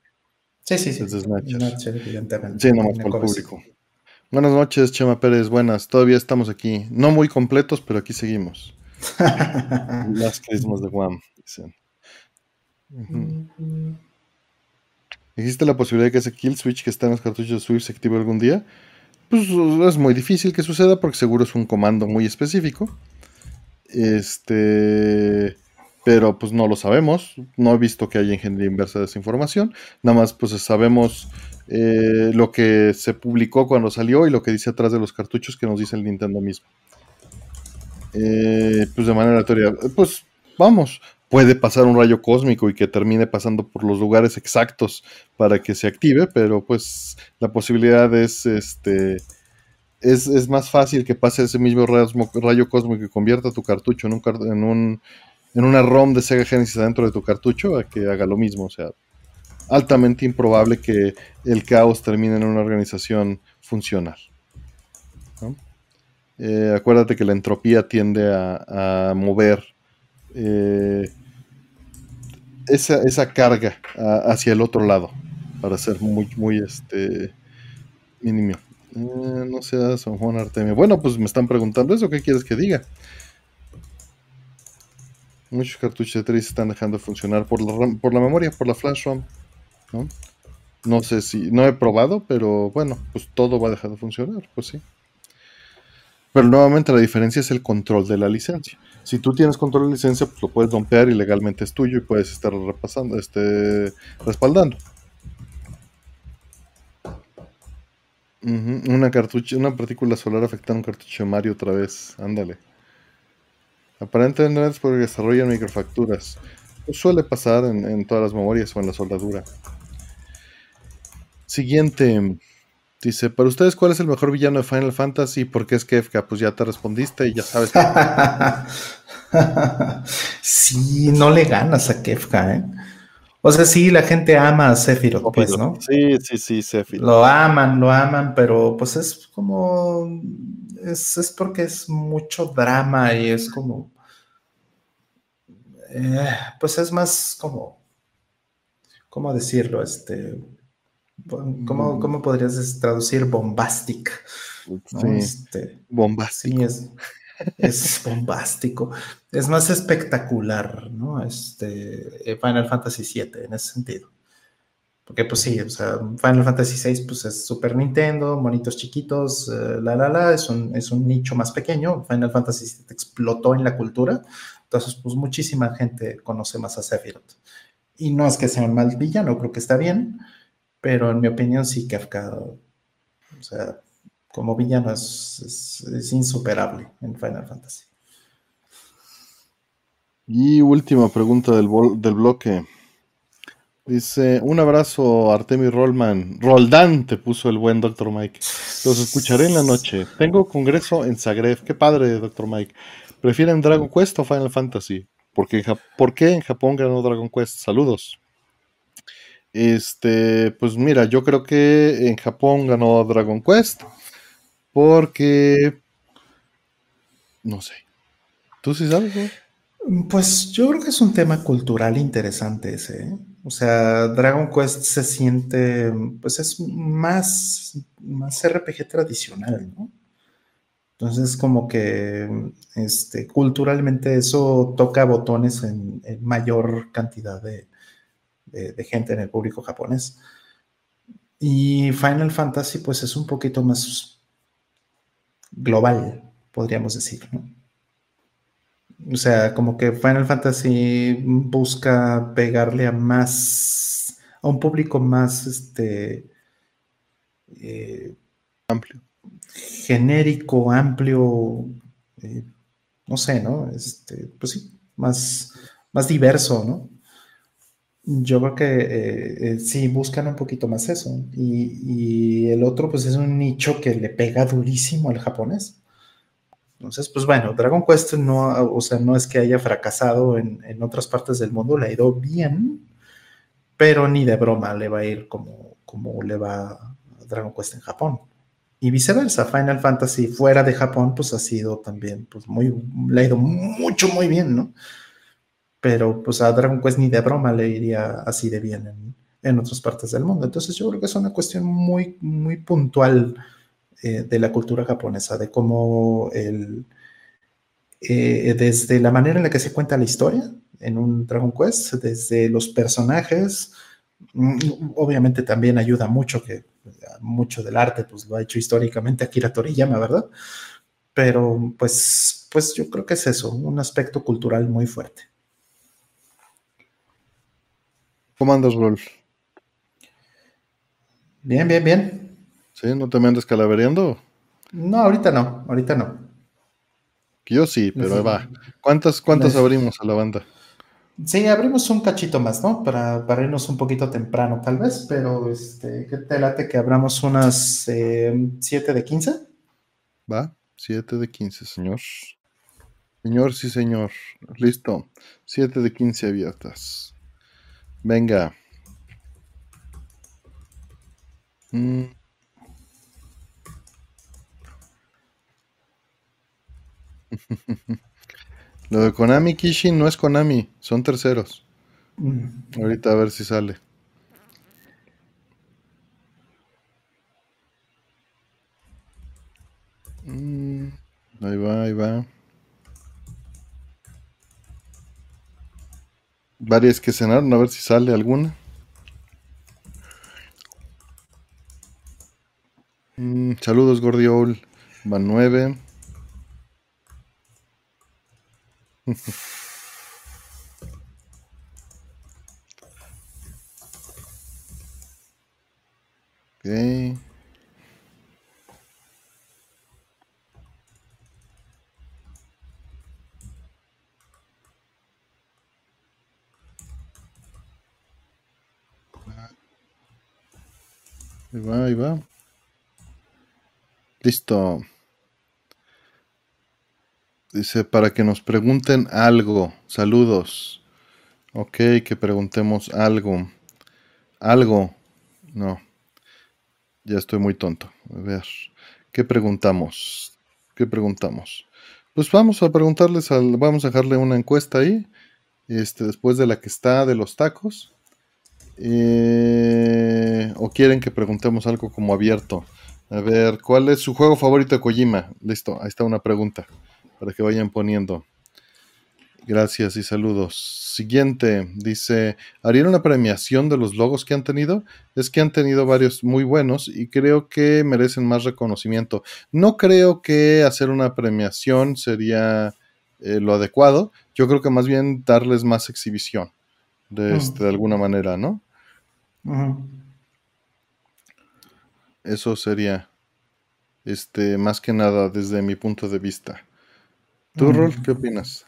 Sí, sí, sí. Es Snatcher. Snatcher, evidentemente. Sí, nomás por el público. Buenas noches, Chema Pérez. Buenas. Todavía estamos aquí. No muy completos, pero aquí seguimos. (laughs) Las Christmas de Guam, dicen. ¿Existe la posibilidad de que ese kill switch que está en los cartuchos de Swift se active algún día? Pues es muy difícil que suceda porque seguro es un comando muy específico. Este. Pero pues no lo sabemos. No he visto que haya ingeniería inversa de esa información. Nada más pues sabemos eh, lo que se publicó cuando salió y lo que dice atrás de los cartuchos que nos dice el Nintendo mismo. Eh, pues de manera aleatoria. Pues vamos, puede pasar un rayo cósmico y que termine pasando por los lugares exactos para que se active, pero pues la posibilidad es este. Es, es más fácil que pase ese mismo rayo, cósmico y convierta tu cartucho en un, en un en una ROM de Sega Genesis adentro de tu cartucho a que haga lo mismo. O sea, altamente improbable que el caos termine en una organización funcional. Eh, acuérdate que la entropía tiende a, mover eh, esa, esa carga hacia el otro lado para ser muy, muy este, mínimo. Eh, no sea San Juan Artemio. Bueno, pues me están preguntando eso. ¿Qué quieres que diga? Muchos cartuchos de 3 están dejando de funcionar por la, por la memoria, por la flash ROM. ¿no? no sé si, no he probado, pero bueno, pues todo va a dejar de funcionar, pues sí. Pero nuevamente la diferencia es el control de la licencia. Si tú tienes control de licencia, pues lo puedes dompear y legalmente es tuyo y puedes estar repasando, este, respaldando. Ujú, Una cartucho, una partícula solar afectando un cartucho de Mario otra vez. Ándale. Aparentemente es porque desarrollan microfacturas. Pues suele pasar en todas las memorias o en la soldadura. Siguiente. Dice, para ustedes, ¿cuál es el mejor villano de Final Fantasy? ¿Por qué es Kefka? Pues ya te respondiste y ya sabes. (laughs) sí, no le ganas a Kefka, ¿eh? O sea, sí, la gente ama a Sephiroth, pues, ¿no? Sí, sí, sí, Sephiroth. Lo aman, lo aman, pero pues es como. Es, es porque es mucho drama y es como. eh, pues es más como. ¿Cómo decirlo? Este. ¿Cómo, cómo podrías traducir bombastic? ¿no? Sí, Este, bombástico. Sí, es, es (laughs) bombástico. Es más espectacular, ¿no? Este, eh, Final Fantasy VII en ese sentido. Porque, pues sí, o sea, Final Fantasy VI pues, es Super Nintendo, monitos chiquitos, eh, la, la, la, es un, es un nicho más pequeño. Final Fantasy VII explotó en la cultura. Entonces, pues muchísima gente conoce más a Sephiroth. Y no es que sea un mal villano, creo que está bien, pero en mi opinión sí, Kafka, o sea, como villano es, insuperable en Final Fantasy. Y última pregunta del, del bloque. Dice, un abrazo Artemio Rollman. Roldán te puso el buen Dr. Mike. Los escucharé en la noche. Tengo congreso en Zagreb. Qué padre, Dr. Mike. ¿Prefieren Dragon Quest o Final Fantasy? Porque ¿Por qué en Japón ganó Dragon Quest? Saludos. Este, pues mira, yo creo que en Japón ganó Dragon Quest. Porque... No sé. ¿Tú sí sabes? Pues yo creo que es un tema cultural interesante ese. ¿eh? O sea, Dragon Quest se siente, pues es más, más RPG tradicional, ¿no? Entonces, como que este, culturalmente eso toca botones en mayor cantidad de, de, de, gente en el público japonés. Y Final Fantasy, pues es un poquito más global, podríamos decir, ¿no? O sea, como que Final Fantasy busca pegarle a más, a un público más, este, eh, amplio, genérico, amplio, eh, no sé, ¿no? Este, pues sí, más, más diverso, ¿no? Yo creo que eh, eh, sí buscan un poquito más eso. Y, el otro, pues es un nicho que le pega durísimo al japonés. Entonces, pues bueno, Dragon Quest no, o sea, no es que haya fracasado en, en otras partes del mundo, le ha ido bien, pero ni de broma le va a ir como, como le va Dragon Quest en Japón. Y viceversa, Final Fantasy fuera de Japón, pues ha sido también, pues muy, le ha ido mucho, muy bien, ¿no? Pero pues a Dragon Quest ni de broma le iría así de bien en, en otras partes del mundo. Entonces yo creo que es una cuestión muy, muy puntual eh, de la cultura japonesa, de cómo el, eh, desde la manera en la que se cuenta la historia en un Dragon Quest, desde los personajes, mm, obviamente también ayuda mucho que mucho del arte pues lo ha hecho históricamente Akira Toriyama, ¿verdad? Pero pues, pues yo creo que es eso, un aspecto cultural muy fuerte. ¿Cómo andas, Rolf? Bien, bien, bien. ¿Sí? ¿No te me andes calavereando? No, ahorita no, ahorita no. yo sí, pero ahí va. ¿Cuántas, cuántas abrimos a la banda? Sí, abrimos un cachito más, ¿no? Para, para irnos un poquito temprano, tal vez, pero este, ¿qué te late que abramos unas 7 eh, de 15? Va, 7 de 15, señor. Señor, sí, señor. Listo. 7 de 15 abiertas. Venga. Mm. (laughs) Lo de Konami Kishin no es Konami, son terceros. Ahorita a ver si sale. Mm, ahí va, ahí va. Varias que cenaron, a ver si sale alguna. Mm, saludos, Gordiol. Van 9. (laughs) ok. Ahí va, ahí va. Listo. Dice, para que nos pregunten algo. Saludos. Ok, que preguntemos algo. Algo. No. Ya estoy muy tonto. A ver. ¿Qué preguntamos? ¿Qué preguntamos? Pues vamos a preguntarles, al, vamos a dejarle una encuesta ahí. Este, después de la que está de los tacos. Eh, o quieren que preguntemos algo como abierto. A ver, ¿cuál es su juego favorito de Kojima? Listo, ahí está una pregunta para que vayan poniendo. Gracias y saludos. Siguiente, dice, ¿harían una premiación de los logos que han tenido? Es que han tenido varios muy buenos y creo que merecen más reconocimiento. No creo que hacer una premiación sería eh, lo adecuado. Yo creo que más bien darles más exhibición, de, este, de alguna manera, ¿no? Eso sería, este, más que nada desde mi punto de vista. ¿Tú, Rolf, qué opinas?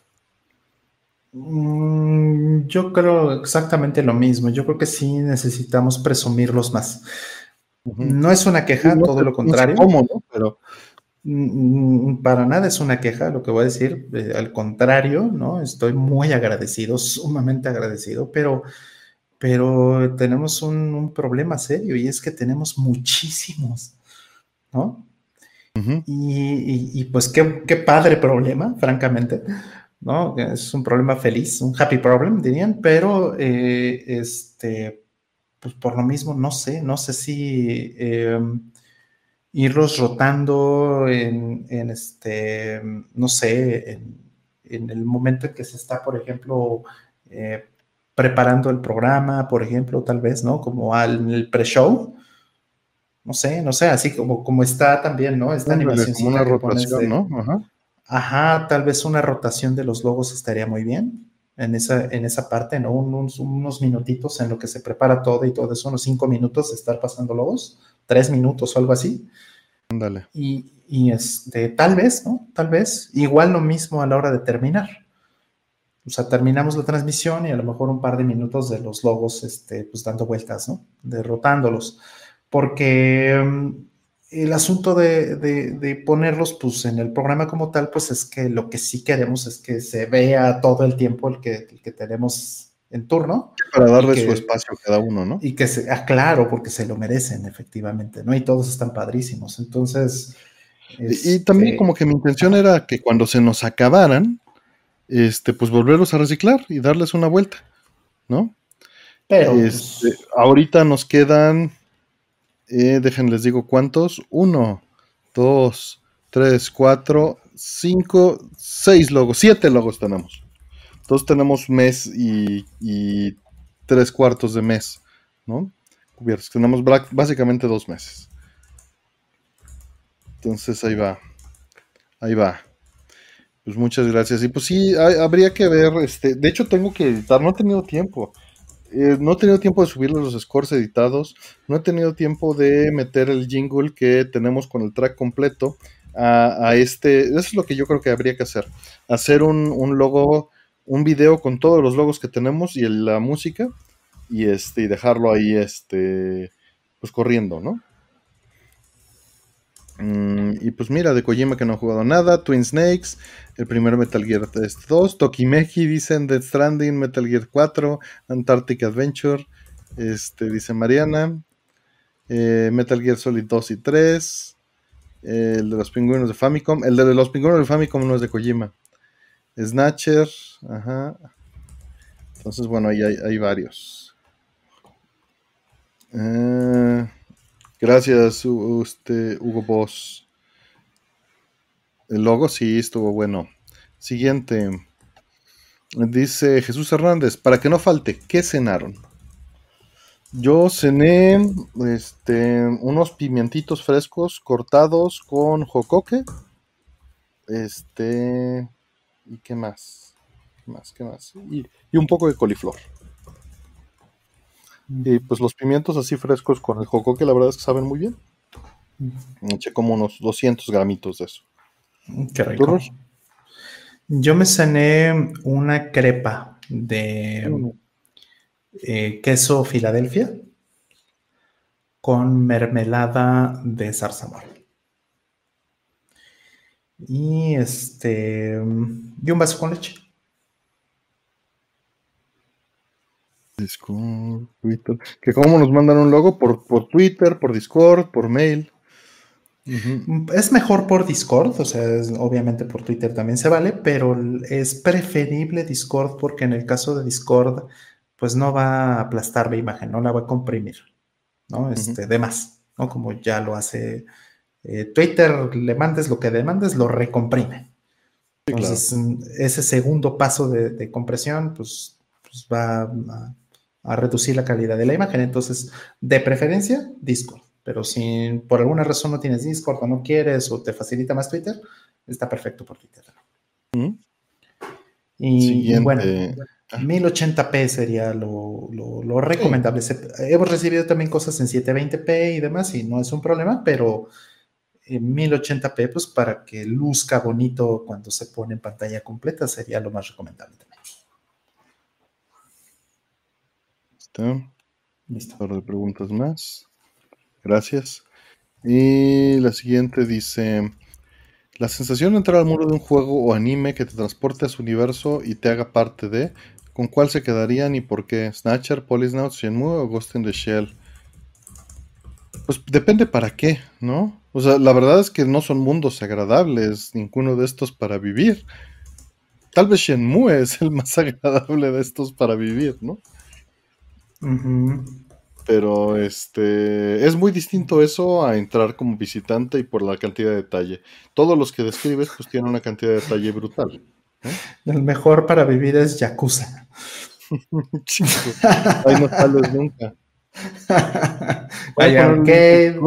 Mm, yo creo exactamente lo mismo. Yo creo que sí necesitamos presumirlos más. No es una queja, todo lo contrario. ¿Cómo, Pero mm, mm, para nada es una queja, lo que voy a decir. Eh, al contrario, ¿no? Estoy muy agradecido, sumamente agradecido, pero pero tenemos un, problema serio y es que tenemos muchísimos, ¿no? y, pues qué, padre problema, francamente, ¿no? Es un problema feliz, un happy problem, dirían, pero eh, este, pues por lo mismo, no sé, no sé si em, irlos rotando en, este, no sé, en, el momento en que se está, por ejemplo, eh, preparando el programa, por ejemplo, tal vez, ¿no? Como al el pre-show. No sé, no sé, así como, como está también, ¿no? Esta animación. Como una rotación, ¿no? Ajá. Ajá, tal vez una rotación de los logos estaría muy bien en esa, en esa parte, ¿no? Unos, unos minutitos en lo que se prepara todo y todo eso, unos cinco minutos de estar pasando logos, tres minutos o algo así. Ándale. Y, y este, tal vez, ¿no? Tal vez, igual lo mismo a la hora de terminar o sea, terminamos la transmisión y a lo mejor un par de minutos de los logos, este, pues dando vueltas, ¿no? Derrotándolos. Porque mm, el asunto de, ponerlos pues, en el programa como tal, pues es que lo que sí queremos es que se vea todo el tiempo el que, que tenemos en turno. Para darle su espacio a cada uno, ¿no? Y que se, ah, claro, porque se lo merecen, efectivamente, ¿no? Y todos están padrísimos. Entonces. Y, también este, como que mi intención era que cuando se nos acabaran, este, pues volverlos a reciclar y darles una vuelta, ¿no? Pero. Este, pues, ahorita nos quedan eh, déjenles digo cuántos. Uno, dos, tres, cuatro, cinco, seis logos. Siete logos tenemos. Entonces tenemos mes y, tres cuartos de mes, ¿no? Cubiertos. Tenemos básicamente dos meses. Entonces ahí va. Ahí va. Pues muchas gracias. Y pues sí, habría que ver, este, de hecho tengo que editar, no he tenido tiempo. Eh, no he tenido tiempo de subir los scores editados, no he tenido tiempo de meter el jingle que tenemos con el track completo a, este. Eso es lo que yo creo que habría que hacer. Hacer un, logo, un video con todos los logos que tenemos y la música y este y dejarlo ahí este pues corriendo, ¿no? Mm, y pues mira, de Kojima que no ha jugado nada, Twin Snakes, el primer Metal Gear 2, Tokimeki, dicen Death Stranding, Metal Gear 4, Antarctic Adventure, este, dice Mariana, eh, Metal Gear Solid 2 y 3, el de los pingüinos de Famicom, el de los pingüinos de Famicom no es de Kojima, Snatcher, ajá. Entonces, bueno, ahí hay, varios. Eh, Gracias, usted, Hugo Boss. El logo sí estuvo bueno. Siguiente. Dice Jesús Hernández, para que no falte, ¿qué cenaron? Yo cené este, unos pimientitos frescos cortados con jocoque. Este. ¿Y qué más? ¿Qué más? ¿Qué más? y un poco de coliflor. Y pues los pimientos así frescos con el jocoque, la verdad es que saben muy bien. Eché como unos 200 gramitos de eso. Qué rico. Yo me cené una crepa de mm. eh, queso Filadelfia con mermelada de zarzamora. Y este. Y un vaso con leche. Discord, Twitter. Que cómo nos mandan un logo por, por Twitter, por Discord, por mail. Es mejor por Discord, o sea, obviamente por Twitter también se vale, pero es preferible Discord porque en el caso de Discord, pues no va a aplastar la imagen, no la va a comprimir, ¿no? Este, de más, ¿no? Como ya lo hace eh, Twitter, le mandes lo que demandes, lo recomprime. Entonces, ese segundo paso de, compresión, pues, pues va a a reducir la calidad de la imagen. Entonces, de preferencia, Discord. Pero si por alguna razón no tienes Discord o no quieres o te facilita más Twitter, está perfecto por Twitter. Y, bueno, 1080p sería lo, recomendable. Hemos recibido también cosas en 720p y demás, y no es un problema, pero en 1080p, pues para que luzca bonito cuando se pone en pantalla completa, sería lo más recomendable también. Listo. Ahora de preguntas más. Gracias. Y la siguiente dice: La sensación de entrar al mundo de un juego o anime que te transporte a su universo y te haga parte de, ¿con cuál se quedarían y por qué? ¿Snatcher, Polisnaut, Shenmue o Ghost in the Shell? Pues depende para qué, ¿no? O sea, la verdad es que no son mundos agradables, ninguno de estos para vivir. Tal vez Shenmue es el más (laughs) agradable de estos para vivir, ¿no? Pero este es muy distinto eso a entrar como visitante y por la cantidad de detalle. Todos los que describes pues tienen una cantidad de detalle brutal. El mejor para vivir es Yakuza. (laughs) Ahí no sales nunca. (laughs) hay arcade,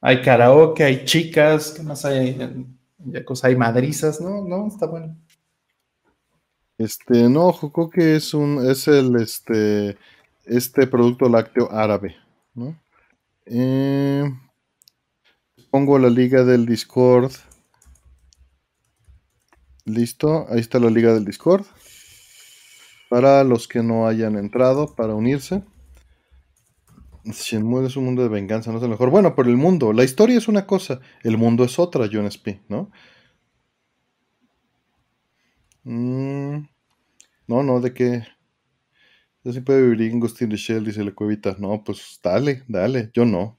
hay karaoke, hay chicas, ¿qué más hay en Yakuza? Hay madrizas, ¿no? No, está bueno. Este, no, que es un, es el, este, este producto lácteo árabe, ¿no? Eh, pongo la liga del Discord. Listo, ahí está la liga del Discord. Para los que no hayan entrado, para unirse. Shenmue es un mundo de venganza, no es lo mejor. Bueno, pero el mundo, la historia es una cosa, el mundo es otra, John Sp, ¿no? Mm, no, no, de qué. Yo sí puedo vivir en Ghost in Shell, dice la cuevita. No, pues dale, dale, yo no.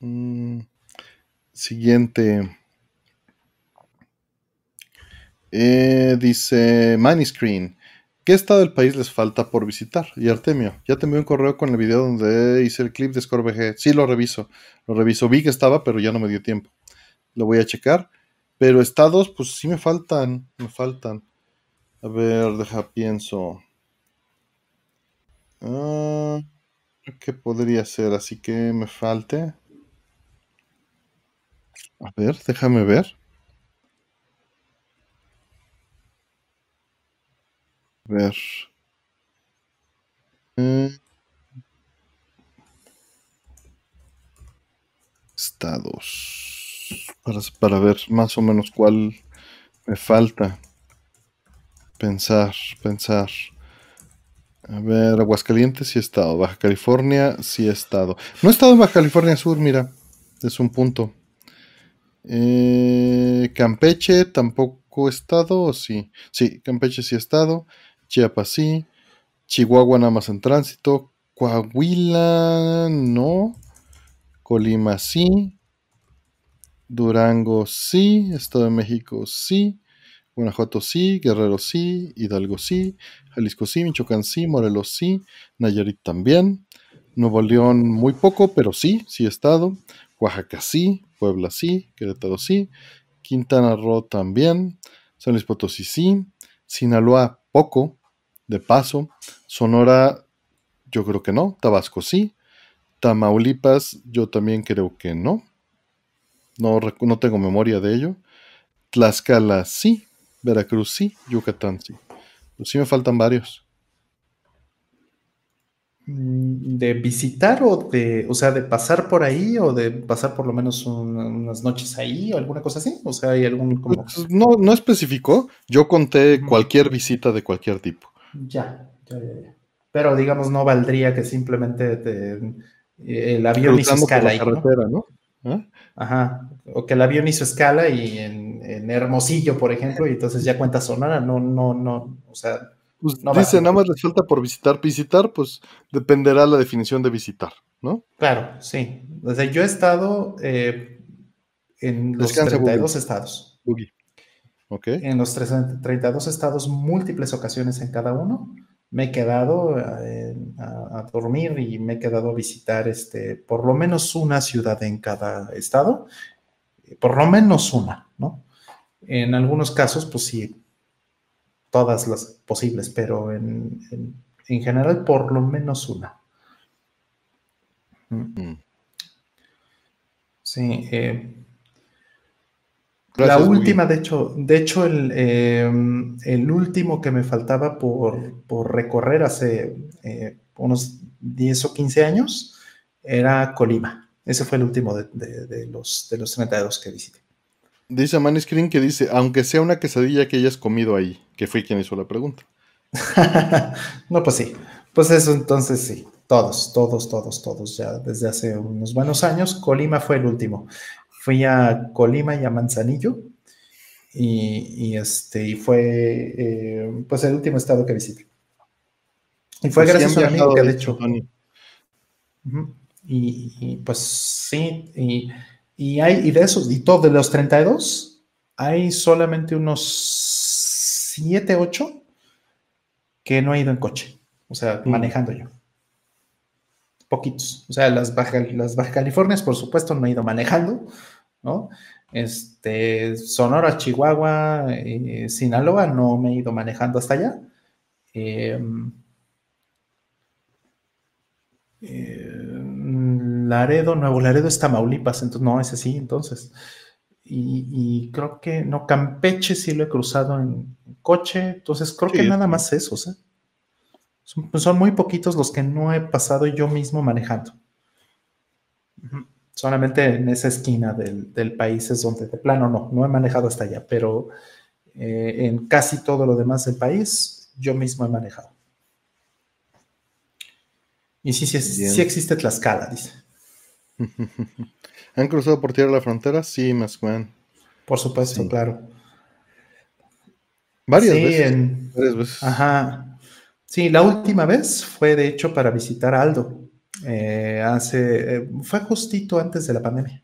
Mm, siguiente. Eh, dice Maniscreen. ¿Qué estado del país les falta por visitar? Y Artemio, ya te envié un correo con el video donde hice el clip de ScoreBG. Sí, lo reviso. Lo reviso. Vi que estaba, pero ya no me dio tiempo. Lo voy a checar. Pero estados, pues sí me faltan. Me faltan. A ver, deja, pienso. Ah, ¿Qué podría ser? Así que me falte. A ver, déjame ver. Ver. Eh, estados. Para, para ver más o menos cuál me falta. Pensar, pensar. A ver, Aguascalientes sí he estado. Baja California sí he estado. No he estado en Baja California Sur, mira. Es un punto. Eh, Campeche tampoco he estado, ¿o sí? Sí, Campeche sí he estado. Chiapas sí. Chihuahua nada más en tránsito. Coahuila no. Colima sí. Durango sí. Estado de México sí. Guanajuato sí, Guerrero sí, Hidalgo sí, Jalisco sí, Michoacán sí, Morelos sí, Nayarit también, Nuevo León muy poco, pero sí, sí estado, Oaxaca sí, Puebla sí, Querétaro sí, Quintana Roo también, San Luis Potosí sí, Sinaloa poco, de paso, Sonora yo creo que no, Tabasco sí, Tamaulipas yo también creo que no, no, no tengo memoria de ello, Tlaxcala sí, Veracruz sí, Yucatán sí. Pues sí me faltan varios. Mm, ¿De visitar o de, o sea, de pasar por ahí o de pasar por lo menos unas noches ahí o alguna cosa así? O sea, hay algún como... Pues no, no especificó, yo conté cualquier visita de cualquier tipo. Ya, ya, ya, Pero digamos, no valdría que simplemente te, el avión hizo escala ahí, ¿no? ¿Ah? Ajá, o que el avión hizo escala y en, Hermosillo, por ejemplo, y entonces ya cuenta Sonora, no, no, no, o sea... Pues dice, nada más les falta por visitar. Visitar, pues dependerá la definición de visitar, ¿no? Claro, sí. O sea, yo he estado eh, en los 32 estados. Okay. En los 32 estados, múltiples ocasiones en cada uno me he quedado eh, a, dormir y me he quedado a visitar este, por lo menos una ciudad en cada estado, por lo menos una, ¿no? En algunos casos, pues sí, todas las posibles, pero en, general por lo menos una. Mm. Sí, eh, la última, de hecho, de hecho em, el, último que me faltaba por, recorrer hace eh, unos 10 o 15 años era Colima. Ese fue el último de, los, de los 32 que visité. Dice Maniscreen que dice, aunque sea una quesadilla que hayas comido ahí, que fue quien hizo la pregunta. (laughs) no, pues sí. Pues eso entonces sí. Todos, todos, todos, todos. Ya desde hace unos buenos años, Colima fue el último fui a Colima y a Manzanillo y, este, y fue eh, pues el último estado que visité. Y fue pues gracias a un amigo que de hecho... y, pues sí, y, hay, y de esos, y todos de los 32, hay solamente unos 7, 8 que no he ido en coche, o sea, mm. manejando yo poquitos. O sea, las Baja, las Baja Californias, por supuesto, no he ido manejando, ¿no? Este, Sonora, Chihuahua, eh, Sinaloa, no me he ido manejando hasta allá. Em, em, Laredo, Nuevo Laredo es Tamaulipas, entonces no, ese sí, entonces. Y, creo que, no, Campeche sí lo he cruzado en coche, entonces creo que nada más eso, ¿eh? Son, muy poquitos los que no he pasado yo mismo manejando. Solamente en esa esquina del, país es donde de plano no, no he manejado hasta allá, pero eh, en casi todo lo demás del país yo mismo he manejado. Y sí, sí, sí existe Tlaxcala, dice. (laughs) ¿Han cruzado por tierra la frontera? Sí, más Por supuesto, claro. Varias, veces, varias veces. Ajá. Sí, la última vez fue de hecho para visitar a Aldo. Eh, hace, eh, fue justito antes de la pandemia.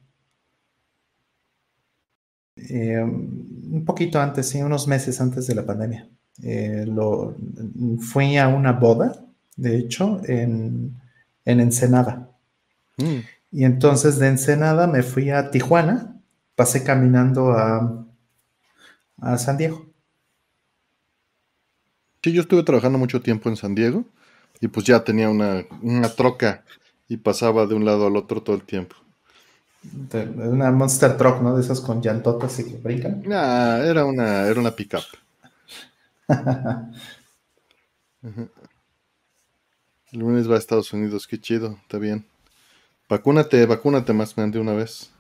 Eh, un poquito antes, sí, unos meses antes de la pandemia. lo, fui a una boda, de hecho, en, Ensenada. Mm. Y entonces de Ensenada me fui a Tijuana, pasé caminando a, a San Diego. Sí, yo estuve trabajando mucho tiempo en San Diego y pues ya tenía una, troca y pasaba de un lado al otro todo el tiempo. una Monster Truck, ¿no? De esas con llantotas y que brincan. Nah, era una, era una pickup. (laughs) El lunes va a Estados Unidos, qué chido, está bien. Vacúnate, vacúnate más de una vez.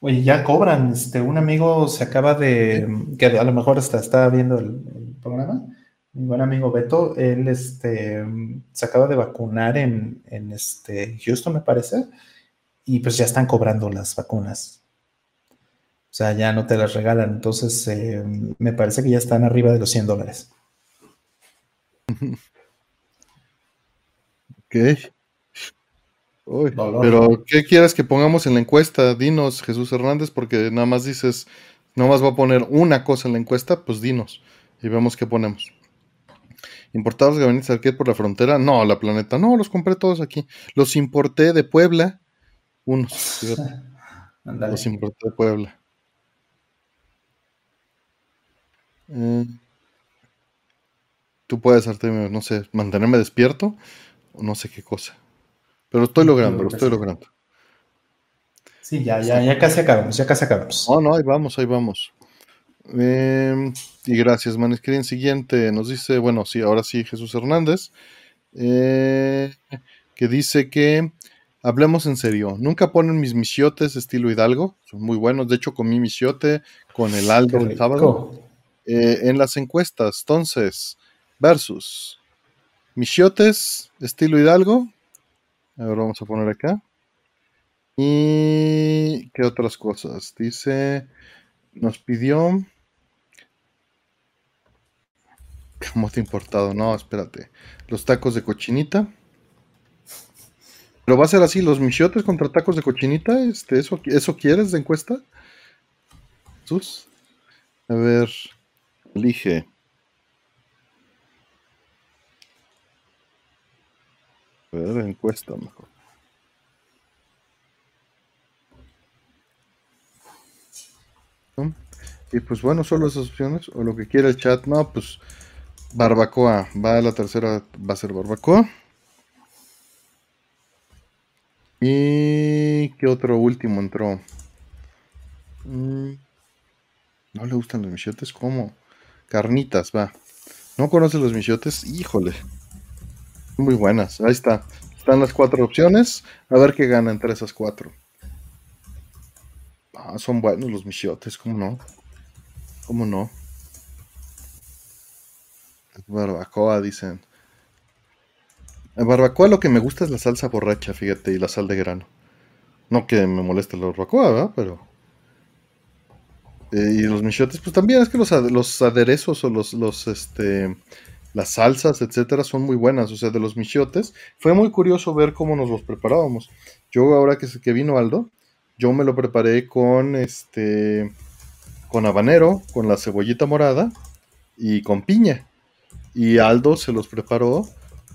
Oye, ya cobran. Este, un amigo se acaba de, que a lo mejor hasta está viendo el, programa. Mi buen amigo Beto, él este, se acaba de vacunar en, este, Houston, me parece, y pues ya están cobrando las vacunas. O sea, ya no te las regalan. Entonces, eh, me parece que ya están arriba de los 100 dólares. (laughs) Ok. pero, ¿qué quieres que pongamos en la encuesta? Dinos, Jesús Hernández, porque nada más dices, nada más va a poner una cosa en la encuesta, pues dinos y vemos qué ponemos. ¿Importados gabinetes arcade por la frontera? No, la planeta. No, los compré todos aquí. Los importé de Puebla. Unos. (laughs) los importé de Puebla. Eh, tú puedes, Artemio, no sé, mantenerme despierto o no sé qué cosa. Pero estoy logrando, lo estoy logrando. Sí, ya, ya, ya casi acabamos, ya casi acabamos. No, no, ahí vamos, ahí vamos. Em, y gracias, Manescreen. Siguiente nos dice, bueno, sí, ahora sí, Jesús Hernández, eh, que dice que hablemos en serio. Nunca ponen mis misiotes estilo Hidalgo, son muy buenos. De hecho, comí misiote con el Aldo el sábado. Eh, en las encuestas, entonces, versus misiotes estilo Hidalgo. A ver, vamos a poner acá. Y qué otras cosas. Dice, nos pidió te importado, no, espérate. Los tacos de cochinita. Pero va a ser así, los michiotes contra tacos de cochinita, este, ¿eso, eso quieres de encuesta? Jesús. A ver, elige. A ver, encuesta mejor. Y pues bueno, solo esas opciones, o lo que quiera el chat, no, pues Barbacoa. Va a la tercera, va a ser barbacoa. ¿Y qué otro último entró? Mm, ¿No le gustan los michotes? ¿Cómo? Carnitas, va. ¿No conoce los michotes? Híjole. Muy buenas. Ahí está. Están las cuatro opciones. A ver qué gana entre esas cuatro. Ah, son buenos los michotes, ¿cómo no? ¿Cómo no? Barbacoa, dicen. En barbacoa lo que me gusta es la salsa borracha, fíjate, y la sal de grano. No que me moleste la barbacoa, ¿verdad? Pero... Eh, y los michotes, pues también es que los, aderezos o los, los, este, las salsas, etcétera, son muy buenas. O sea, de los michotes, fue muy curioso ver cómo nos los preparábamos. Yo ahora que, que vino Aldo, yo me lo preparé con, este, con habanero, con la cebollita morada y con piña y Aldo se los preparó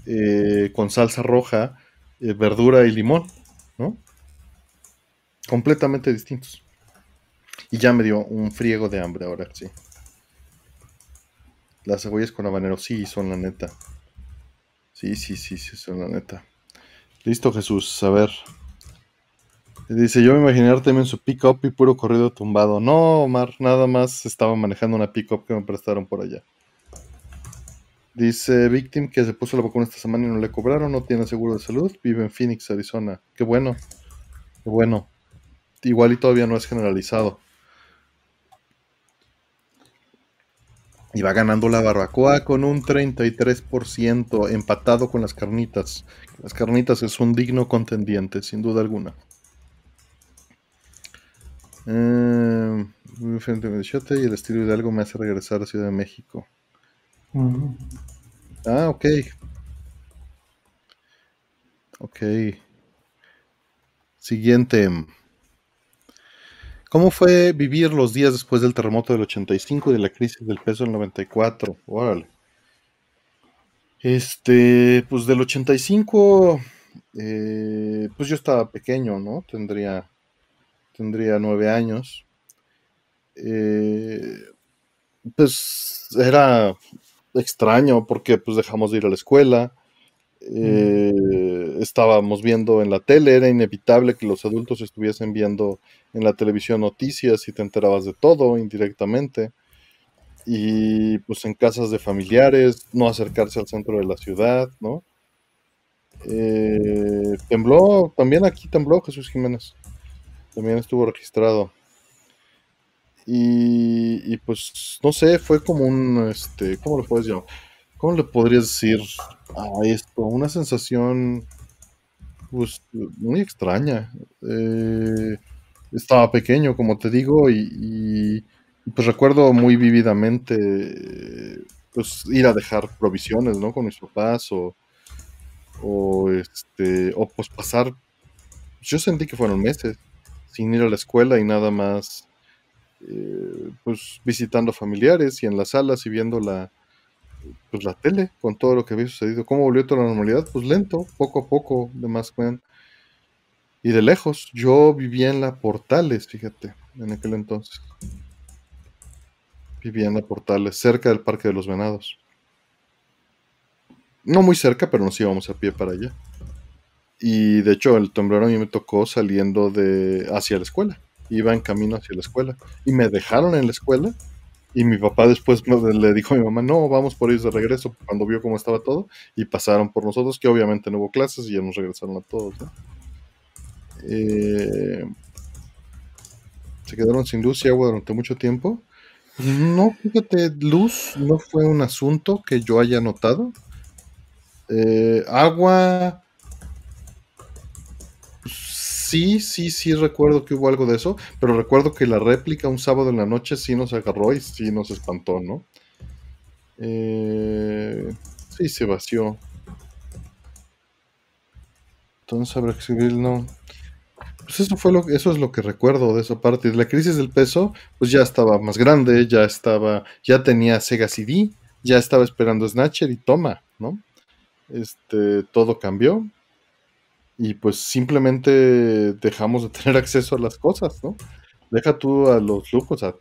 eh, con salsa roja, eh, verdura y limón, ¿no? Completamente distintos. Y ya me dio un friego de hambre ahora, sí. Las cebollas con habanero, sí, son la neta. Sí, sí, sí, sí, son la neta. Listo, Jesús, a ver. Dice, yo me imaginé también su pick-up y puro corrido tumbado. No, Omar, nada más estaba manejando una pick-up que me prestaron por allá. Dice Victim que se puso la vacuna esta semana y no le cobraron, no tiene seguro de salud, vive en Phoenix, Arizona. Qué bueno, qué bueno. Igual y todavía no es generalizado. Y va ganando la barbacoa con un 33%, empatado con las carnitas. Las carnitas es un digno contendiente, sin duda alguna. Eh, frente a y el estilo de algo me hace regresar a Ciudad de México. Ah, ok. Ok. Siguiente. ¿Cómo fue vivir los días después del terremoto del 85 y de la crisis del peso del 94? Órale. Este, pues del 85, eh, pues yo estaba pequeño, ¿no? Tendría, tendría nueve años. Eh, pues era extraño porque pues dejamos de ir a la escuela. Eh, estábamos viendo en la tele, era inevitable que los adultos estuviesen viendo en la televisión noticias y te enterabas de todo indirectamente. Y pues en casas de familiares, no acercarse al centro de la ciudad, ¿no? Eh, tembló, también aquí tembló Jesús Jiménez, también estuvo registrado. Y, pues, no sé, fue como un, este, ¿cómo lo puedes llamar? ¿Cómo le podrías decir a esto? Una sensación, pues, muy extraña. Eh, estaba pequeño, como te digo, y, pues recuerdo muy vívidamente, pues, ir a dejar provisiones, ¿no? Con mis papás o, o este, o pues pasar, yo sentí que fueron meses sin ir a la escuela y nada más eh, pues visitando familiares y en las salas y viendo la, pues, la tele con todo lo que había sucedido. ¿Cómo volvió toda la normalidad? Pues lento, poco a poco, de más Y de lejos, yo vivía en la Portales, fíjate, en aquel entonces. Vivía en la Portales, cerca del Parque de los Venados. No muy cerca, pero nos íbamos a pie para allá. Y de hecho, el temblor a mí me tocó saliendo de hacia la escuela iba en camino hacia la escuela y me dejaron en la escuela y mi papá después le dijo a mi mamá, no, vamos por ellos de regreso cuando vio cómo estaba todo y pasaron por nosotros, que obviamente no hubo clases y ya nos regresaron a todos. Eh, se quedaron sin luz y agua durante mucho tiempo. No, fíjate, luz no fue un asunto que yo haya notado. Eh, agua, sí, sí, sí recuerdo que hubo algo de eso, pero recuerdo que la réplica un sábado en la noche sí nos agarró y sí nos espantó, ¿no? Eh, sí, se vació. Entonces, habrá que no. Pues eso fue lo, eso es lo que recuerdo de esa parte. La crisis del peso, pues ya estaba más grande, ya estaba, ya tenía Sega CD, ya estaba esperando Snatcher y toma, ¿no? Este, todo cambió y pues simplemente dejamos de (laughs) tener acceso a las cosas, ¿no? Deja tú a los lujos, a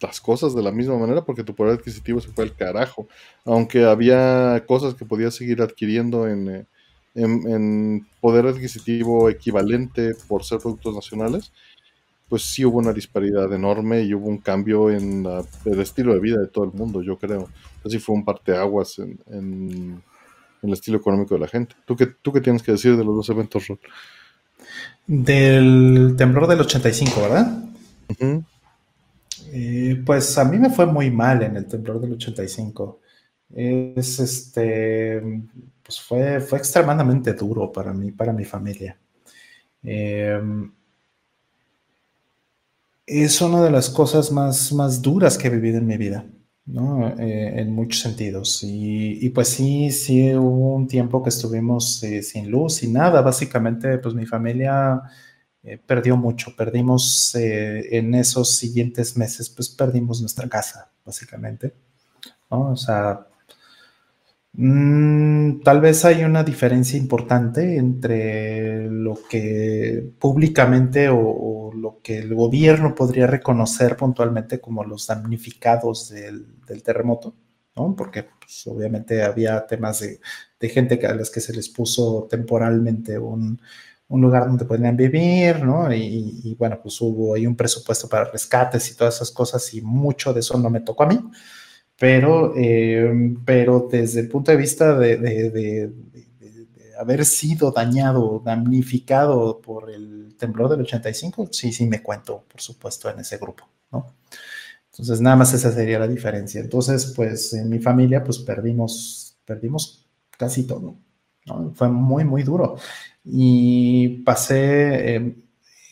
las cosas de la misma manera porque tu poder adquisitivo se fue al carajo. Aunque había cosas que podías seguir adquiriendo en, eh, en, poder adquisitivo equivalente por ser productos nacionales, pues sí hubo una disparidad enorme y hubo un cambio en el estilo de vida de todo el mundo, yo creo. Así fue un parteaguas en, en el estilo económico de la gente. ¿Tú qué, tú qué tienes que decir de los dos eventos, Rod? Del temblor del 85, ¿verdad? Eh, pues a mí me fue muy mal en el temblor del 85. Es este, pues fue, fue extremadamente duro para mí, para mi familia. Em, es una de las cosas más, más duras que he vivido en mi vida. ¿No? Eh, en muchos sentidos. Y, pues sí, sí hubo un tiempo que estuvimos eh, sin luz, sin nada. Básicamente, pues mi familia eh, perdió mucho. Perdimos en esos siguientes meses, pues perdimos nuestra casa, básicamente. ¿no? O sea, Mm, tal vez hay una diferencia importante entre lo que públicamente o, lo que el gobierno podría reconocer puntualmente como los damnificados del, terremoto, ¿no? Porque pues, obviamente había temas de, gente a las que se les puso temporalmente un, lugar donde podían vivir, ¿no? Y, y, bueno, pues hubo ahí un presupuesto para rescates y todas esas cosas y mucho de eso no me tocó a mí pero, eh, pero desde el punto de vista de, haber sido dañado, damnificado por el temblor del 85, sí, sí me cuento, por supuesto, en ese grupo, ¿no? Entonces, nada más esa sería la diferencia. Entonces, pues en mi familia, pues perdimos, perdimos casi todo. Fue muy, muy duro. Y pasé, em,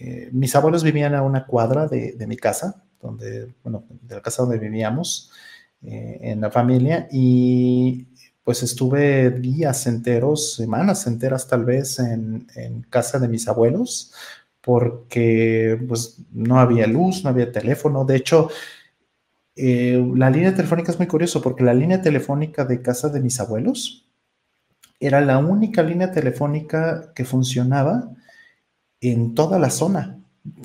eh, mis abuelos vivían a una cuadra de, mi casa, donde, bueno, de la casa donde vivíamos eh, en la familia, y pues estuve días enteros, semanas enteras tal vez en, casa de mis abuelos, porque pues no había luz, no había teléfono. De hecho, eh, la línea telefónica es muy curioso porque la línea telefónica de casa de mis abuelos era la única línea telefónica que funcionaba en toda la zona.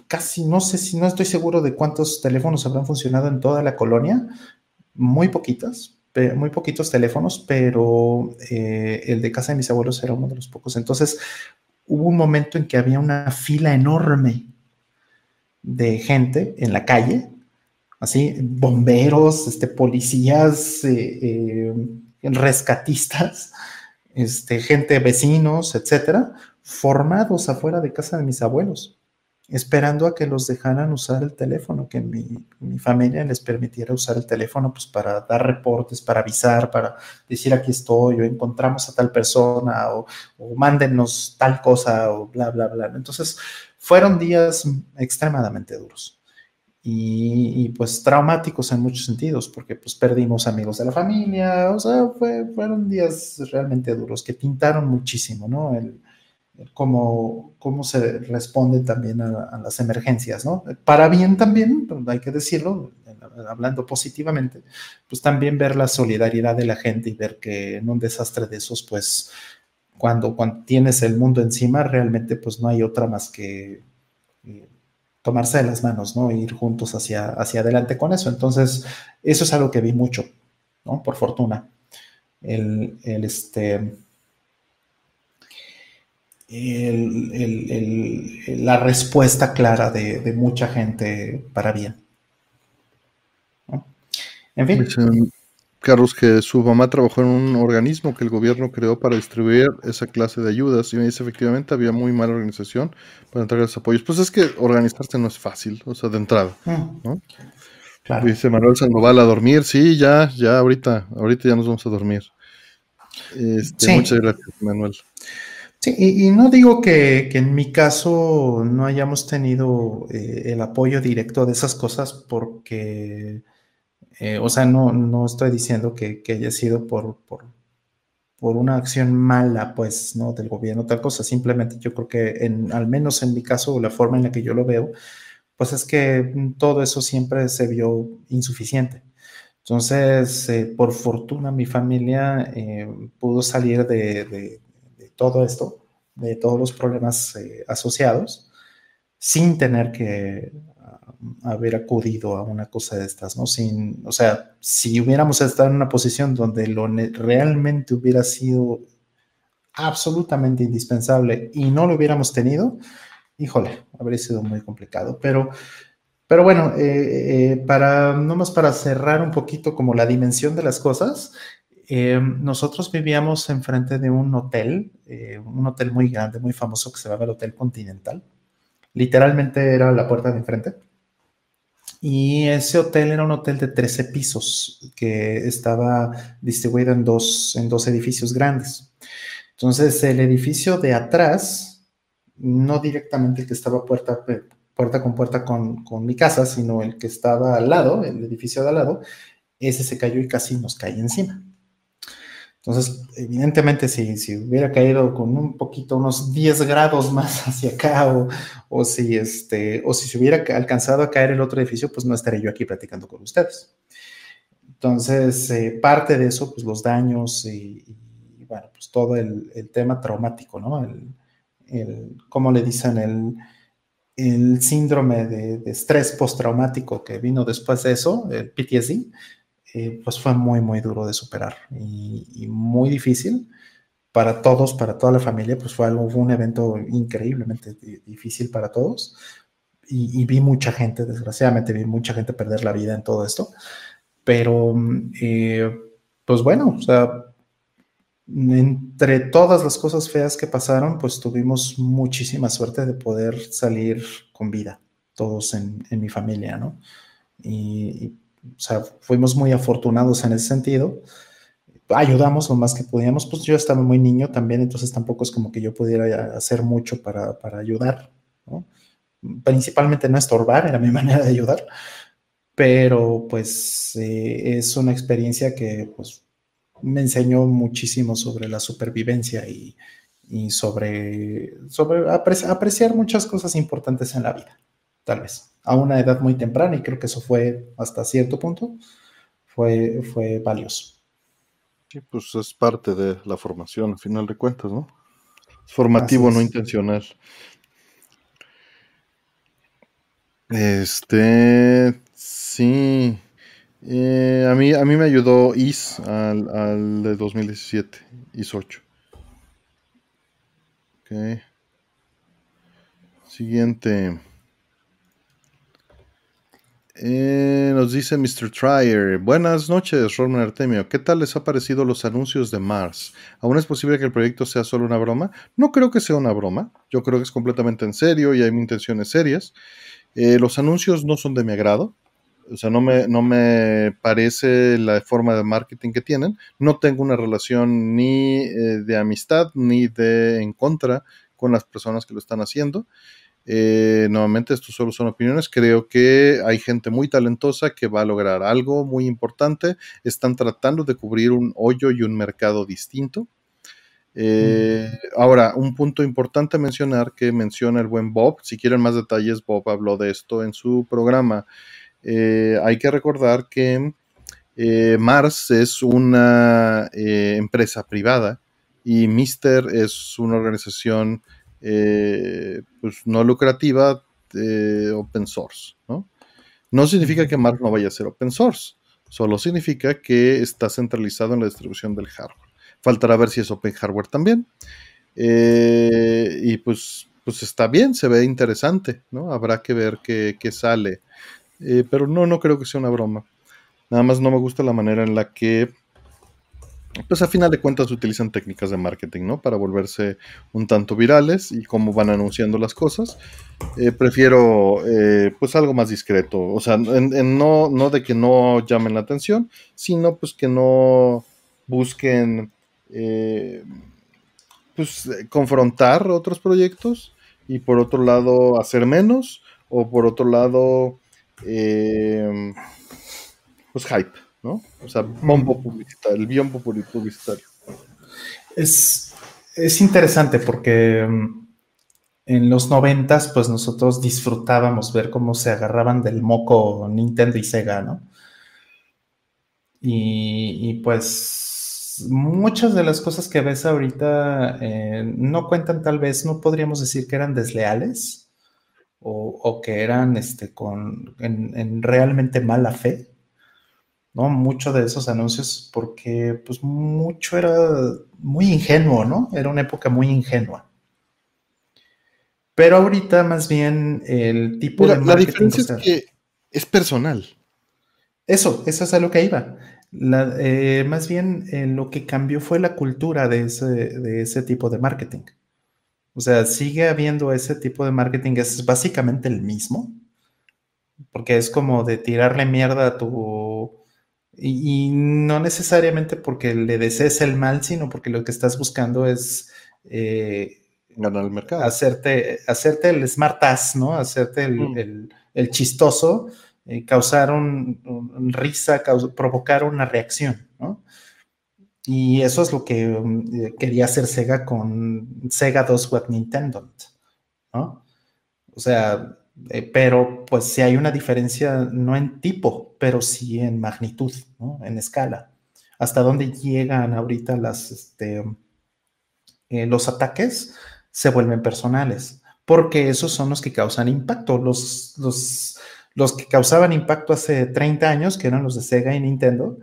Casi no sé si no estoy seguro de cuántos teléfonos habrán funcionado en toda la colonia, muy poquitas, muy poquitos teléfonos, pero eh, el de casa de mis abuelos era uno de los pocos. Entonces hubo un momento en que había una fila enorme de gente en la calle, así, bomberos, este, policías, eh, eh, rescatistas, este, gente, vecinos, etcétera, formados afuera de casa de mis abuelos, esperando a que los dejaran usar el teléfono, que mi, familia les permitiera usar el teléfono pues, para dar reportes, para avisar, para decir aquí estoy, o encontramos a tal persona, o, o mándenos tal cosa, o bla, bla, bla. Entonces, fueron días extremadamente duros y, pues traumáticos en muchos sentidos, porque pues perdimos amigos de la familia, o sea, fueron días realmente duros que pintaron muchísimo, ¿no? El, cómo, cómo se responde también a, las emergencias, ¿no? Para bien también, hay que decirlo, hablando positivamente, pues también ver la solidaridad de la gente y ver que en un desastre de esos, pues cuando, cuando tienes el mundo encima, realmente pues no hay otra más que eh, tomarse de las manos, ¿no? Ir juntos hacia, hacia adelante con eso. Entonces, eso es algo que vi mucho, ¿no? Por fortuna. El, el este, la respuesta clara de, mucha gente para bien. En fin. Carlos, que su mamá trabajó en un organismo que el gobierno creó para distribuir esa clase de ayudas y me dice efectivamente había muy mala organización para entregar esos apoyos. Pues es que organizarse no es fácil, o sea, de entrada, mm. Dice Manuel Sandoval a dormir, sí, ya, ya, ahorita, ahorita ya nos vamos a dormir. Este, muchas gracias, Manuel. Sí, y, no digo que, en mi caso no hayamos tenido eh, el apoyo directo de esas cosas porque eh, o sea, no, no estoy diciendo que, haya sido por, por, una acción mala, pues, ¿no? Del gobierno, tal cosa. Simplemente yo creo que, en, al menos en mi caso, la forma en la que yo lo veo, pues es que todo eso siempre se vio insuficiente. Entonces, eh, por fortuna, mi familia pudo salir de, todo esto, de todos los problemas asociados, sin tener que haber acudido a una cosa de estas, ¿no? Sin, o sea, si hubiéramos estado en una posición donde lo realmente hubiera sido absolutamente indispensable y no lo hubiéramos tenido, híjole, habría sido muy complicado. Pero, pero bueno, eh, eh, para, nomás para cerrar un poquito como la dimensión de las cosas, eh, nosotros vivíamos enfrente de un hotel, un hotel muy grande, muy famoso que se llama el Hotel Continental. Literalmente era la puerta de enfrente. Y ese hotel era un hotel de 13 pisos que estaba distribuido en dos, en dos edificios grandes. Entonces, el edificio de atrás, no directamente el que estaba puerta, puerta con puerta con, con mi casa, sino el que estaba al lado, el edificio de al lado, ese se cayó y casi nos cae encima. Entonces, evidentemente, si, si, hubiera caído con un poquito, unos 10 grados más (laughs) hacia acá, o, si, este, o si se hubiera alcanzado a caer el otro edificio, pues no estaría yo aquí platicando con ustedes. Entonces, eh, parte de eso, pues los daños y, bueno, pues todo el, el, tema traumático, ¿no? El, el, ¿cómo le dicen? El, el síndrome de, de estrés postraumático que vino después de eso, el PTSD, eh, pues fue muy, muy duro de superar y, muy difícil para todos, para toda la familia, pues fue algo, fue un evento increíblemente difícil para todos. Y, vi mucha gente, desgraciadamente vi mucha gente perder la vida en todo esto. Pero, eh, pues bueno, o sea, entre todas las cosas feas que pasaron, pues tuvimos muchísima suerte de poder salir con vida, todos en, en mi familia, ¿no? Y, o sea, fuimos muy afortunados en ese sentido. Ayudamos lo más que podíamos, pues yo estaba muy niño también, entonces tampoco es como que yo pudiera hacer mucho para, para ayudar, ¿no? Principalmente no estorbar, era mi (laughs) manera de ayudar, pero pues eh, es una experiencia que pues me enseñó muchísimo sobre la supervivencia y, y sobre, sobre apreciar muchas cosas importantes en la vida, tal vez, a una edad muy temprana, y creo que eso fue hasta cierto punto, fue, fue valioso. Sí, pues es parte de la formación, al final de cuentas, ¿no? Es formativo, no intencional. Este, sí. Eh, a, mí, a mí me ayudó IS al, al de 2017, IS 8. Siguiente. Eh, nos dice Mr. Trier. Buenas noches, Roman Artemio. ¿Qué tal les ha parecido los anuncios de Mars? ¿Aún es posible que el proyecto sea solo una broma? No creo que sea una broma. Yo creo que es completamente en serio y hay intenciones serias. Eh, los anuncios no son de mi agrado. O sea, no me, no me parece la forma de marketing que tienen. No tengo una relación ni eh, de amistad ni de en contra con las personas que lo están haciendo. Eh, nuevamente, esto solo son opiniones. Creo que hay gente muy talentosa que va a lograr algo muy importante. Están tratando de cubrir un hoyo y un mercado distinto. Eh, ahora, un punto importante a mencionar que menciona el buen Bob. Si quieren más detalles, Bob habló de esto en su programa. Eh, hay que recordar que Mars es una empresa privada y Mister es una organización pues no lucrativa de open source. ¿no? no significa que Mars no vaya a ser open source, solo significa que está centralizado en la distribución del hardware. Faltará ver si es open hardware también. y pues, pues está bien, se ve interesante, ¿no? Habrá que ver qué, qué sale eh, pero no, no creo que sea una broma. Nada más no me gusta la manera en la que, pues a final de cuentas utilizan técnicas de marketing, ¿no? Para volverse un tanto virales y cómo van anunciando las cosas. Eh, prefiero, eh, pues algo más discreto. O sea, no, no de que no llamen la atención, sino pues que no busquen, pues confrontar otros proyectos y por otro lado hacer menos o por otro lado eh, pues hype, ¿no? O sea, bombo publicitario, el biombo publicitario. Es, es interesante porque mm, en los noventas, pues nosotros disfrutábamos ver cómo se agarraban del moco Nintendo y Sega, ¿no? Y, pues muchas de las cosas que ves ahorita eh, no cuentan tal vez, no podríamos decir que eran desleales, o, que eran este, con, en, realmente mala fe, ¿no? Mucho de esos anuncios, porque pues mucho era muy ingenuo, ¿no? Era una época muy ingenua. Pero ahorita más bien el tipo de... La diferencia es que es personal. Eso, eso es a lo que iba. Eh, más bien eh, lo que cambió fue la cultura de ese, de ese tipo de marketing. O sea, sigue habiendo ese tipo de marketing, es básicamente el mismo, porque es como de tirarle mierda a tu... Y, no necesariamente porque le desees el mal, sino porque lo que estás buscando es... Eh, Ganar el mercado. Hacerte, hacerte el smart ass, ¿no? Hacerte el, mm. chistoso, eh, causar un, risa, provocar una reacción, ¿no? Y eso es lo que mm, eh, quería hacer Sega con Sega 2 Web Nintendo, ¿no? O sea, eh, pero pues sí hay una diferencia, no en tipo, pero sí en magnitud. En escala. Hasta dónde llegan ahorita las, este, eh, los ataques se vuelven personales, porque esos son los que causan impacto. Los, los, los que causaban impacto hace 30 años, que eran los de Sega y Nintendo,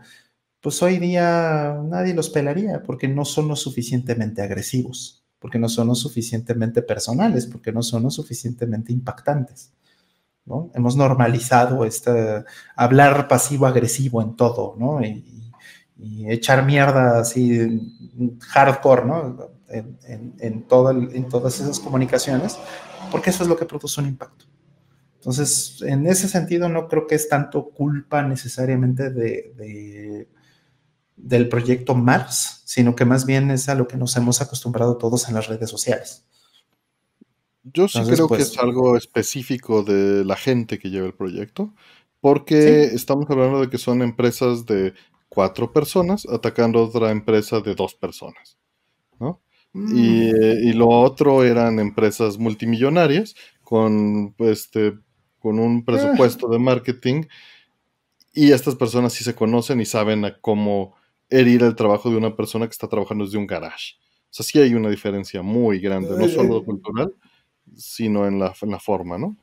pues hoy día nadie los pelaría porque no son lo suficientemente agresivos, porque no son lo suficientemente personales, porque no son lo suficientemente impactantes. ¿no? Hemos normalizado este hablar pasivo-agresivo en todo, ¿no? Y, echar mierda así hardcore, ¿no? En, en todas esas comunicaciones, porque eso es lo que produce un impacto. Entonces, en ese sentido, no creo que es tanto culpa necesariamente de, del proyecto Mars, sino que más bien es a lo que nos hemos acostumbrado todos en las redes sociales. Yo sí creo que pues es algo específico de la gente que lleva el proyecto, porque estamos hablando de que son empresas de cuatro personas atacando otra empresa de dos personas, ¿no? Mm. Y, lo otro eran empresas multimillonarias con, este, con un presupuesto de marketing y estas personas sí se conocen y saben a cómo herir el trabajo de una persona que está trabajando desde un garage. O sea, sí hay una diferencia muy grande, no solo cultural, sino en la, en la forma, ¿no?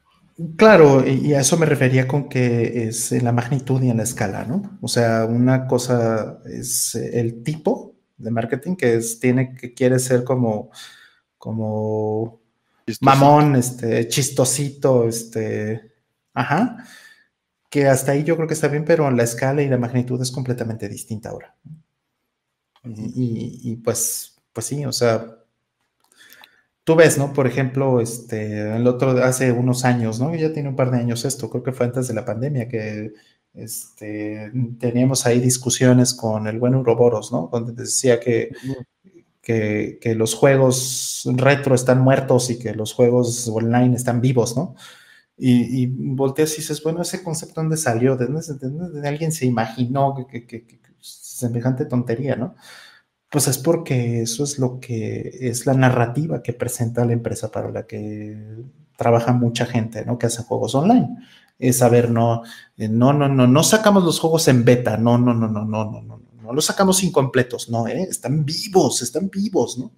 Claro, y a eso me refería con que es en la magnitud y en la escala, ¿no? O sea, una cosa es el tipo de marketing que es, tiene, que quiere ser como, como mamón, este, chistosito, este, ajá, que hasta ahí yo creo que está bien, pero la escala y la magnitud es completamente distinta ahora. y, y, pues, pues sí, o sea, tú ves, ¿no? Por ejemplo, este, el otro, hace unos años, ¿no? Ya tiene un par de años esto, creo que fue antes de la pandemia, que este, teníamos ahí discusiones con el buen Uroboros, ¿no? Donde decía que, que, los juegos retro están muertos y que los juegos online están vivos, ¿no? Y, volteas y dices, bueno, ese concepto dónde salió, de dónde, alguien se imaginó que, que, que, semejante tontería, ¿no? Pues es porque eso es lo que es la narrativa que presenta la empresa para la que trabaja mucha gente, ¿no? Que hace juegos online. Es saber, no, no, no, no, no sacamos los juegos en beta, no, no, no, no, no, no, no, no los sacamos incompletos, no, ¿eh? están vivos, están vivos, ¿no?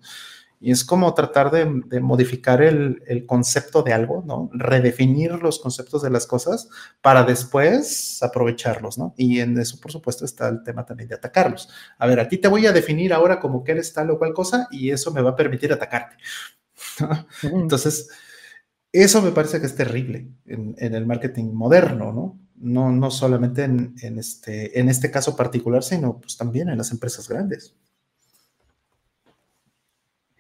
Y es como tratar de, modificar el, concepto de algo, ¿no? Redefinir los conceptos de las cosas para después aprovecharlos, ¿no? Y en eso, por supuesto, está el tema también de atacarlos. A ver, a ti te voy a definir ahora como que eres tal o cual cosa y eso me va a permitir atacarte. Entonces, eso me parece que es terrible en, el marketing moderno, ¿no? No, no solamente en, este, en este caso particular, sino pues también en las empresas grandes.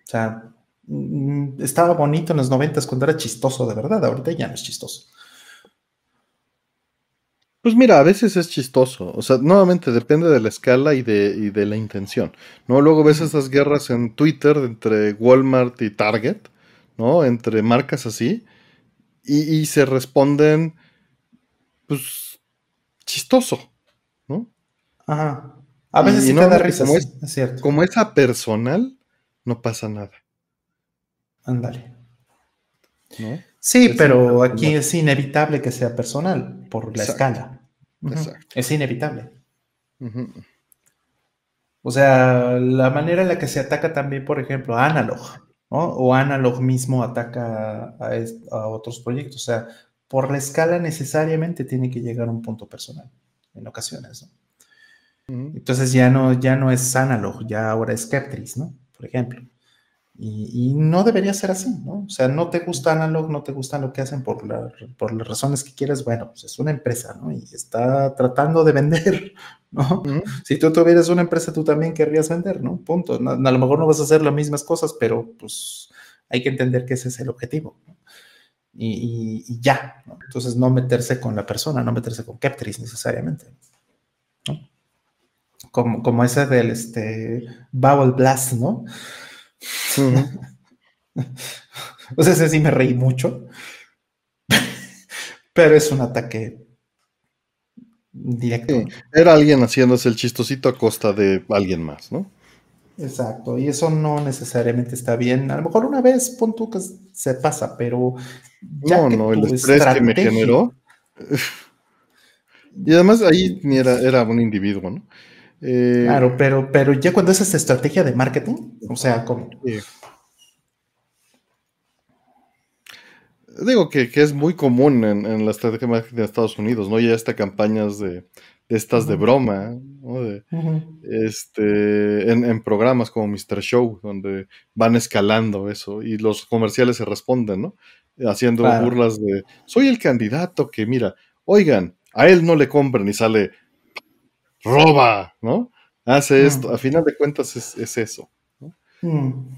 O sea, mm, estaba bonito en los noventas cuando era chistoso de verdad, ahorita ya no es chistoso. Pues mira, a veces es chistoso. O sea, nuevamente depende de la escala y de, la intención. ¿No? Luego ves esas guerras en Twitter entre Walmart y Target, ¿no? Entre marcas así. Y, se responden. Pues. chistoso. ¿No? Ajá. A veces sí te da risa, como es, cierto. Como esa personal, no pasa nada. Ándale. Sí, pero aquí es inevitable que sea personal por la escala. Exacto. Es inevitable. O sea, la manera en la que se ataca también, por ejemplo, Analog, ¿no? O Analog mismo ataca a, a, otros proyectos. O sea, por la escala necesariamente tiene que llegar a un punto personal en ocasiones, ¿no? Entonces ya no, ya no es Analog, ya ahora es Skeptris, ¿no? Por ejemplo. Y, no debería ser así, ¿no? O sea, no te gusta Analog, no te gusta lo que hacen por, por las razones que quieres, bueno, pues es una empresa, ¿no? Y está tratando de vender, (laughs) ¿no? Si tú tuvieras una empresa, tú también querrías vender, ¿no? Punto. a lo mejor no vas a hacer las mismas cosas, pero pues hay que entender que ese es el objetivo. Y, ya, ¿no? Entonces no meterse con la persona, no meterse con Keptris necesariamente. Como, como ese del este, Bubble Blast, ¿no? (laughs) o sea, ese sí me reí mucho, (laughs) pero es un ataque directo. era alguien haciéndose el chistosito a costa de alguien más, ¿no? Exacto, y eso no necesariamente está bien. A lo mejor una vez, punto que se pasa, pero. no, no, el estrés que me generó. y además ahí era, era un individuo, ¿no? Eh, claro, pero, pero ya cuando es esta estrategia de marketing, o sea, como... Digo que, es muy común en, la estrategia de marketing de Estados Unidos, ¿no? Ya está campañas de, estas de broma, ¿no? este, en, programas como Mr. Show, donde van escalando eso y los comerciales se responden, ¿no? Haciendo burlas de, soy el candidato que, mira, oigan, a él no le compran y sale roba, ¿no? Hace esto, a final de cuentas es, eso. Mm.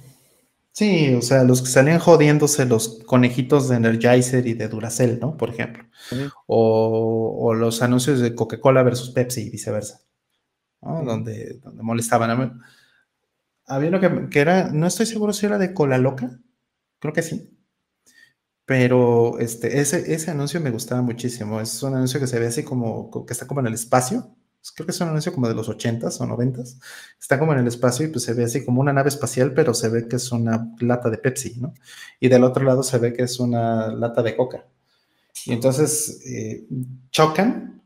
Sí, o sea, los que salían jodiéndose los conejitos de Energizer y de Duracell, ¿no? Por ejemplo. o, los anuncios de Coca-Cola versus Pepsi y viceversa. ¿no? donde, donde molestaban. Había uno que, que, era, no estoy seguro si era de Cola Loca. Creo que sí. Pero este, ese, ese anuncio me gustaba muchísimo. Es un anuncio que se ve así como que está como en el espacio creo que es un anuncio como de los 80s o 90s, está como en el espacio y pues se ve así como una nave espacial, pero se ve que es una lata de Pepsi, ¿no? Y del otro lado se ve que es una lata de coca. Y entonces eh, chocan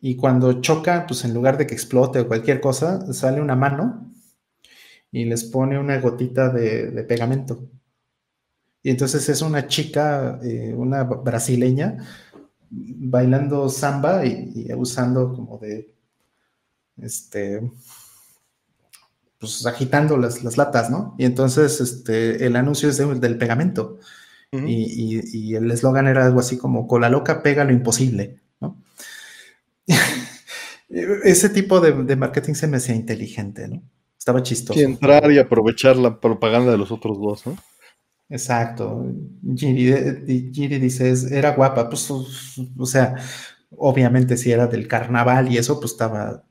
y cuando chocan, pues en lugar de que explote o cualquier cosa, sale una mano y les pone una gotita de, pegamento. Y entonces es una chica, eh, una brasileña, bailando samba y, usando como de, este, pues agitando las, latas, ¿no? Y entonces este, el anuncio es del pegamento. y, el eslogan era algo así como, con la loca pega lo imposible, ¿no? (laughs) Ese tipo de, marketing se me hacía inteligente, ¿no? Estaba chistoso. Y entrar y aprovechar la propaganda de los otros dos, ¿no? Exacto. Giri, dice, era guapa, pues, o sea, obviamente si era del carnaval y eso, pues estaba,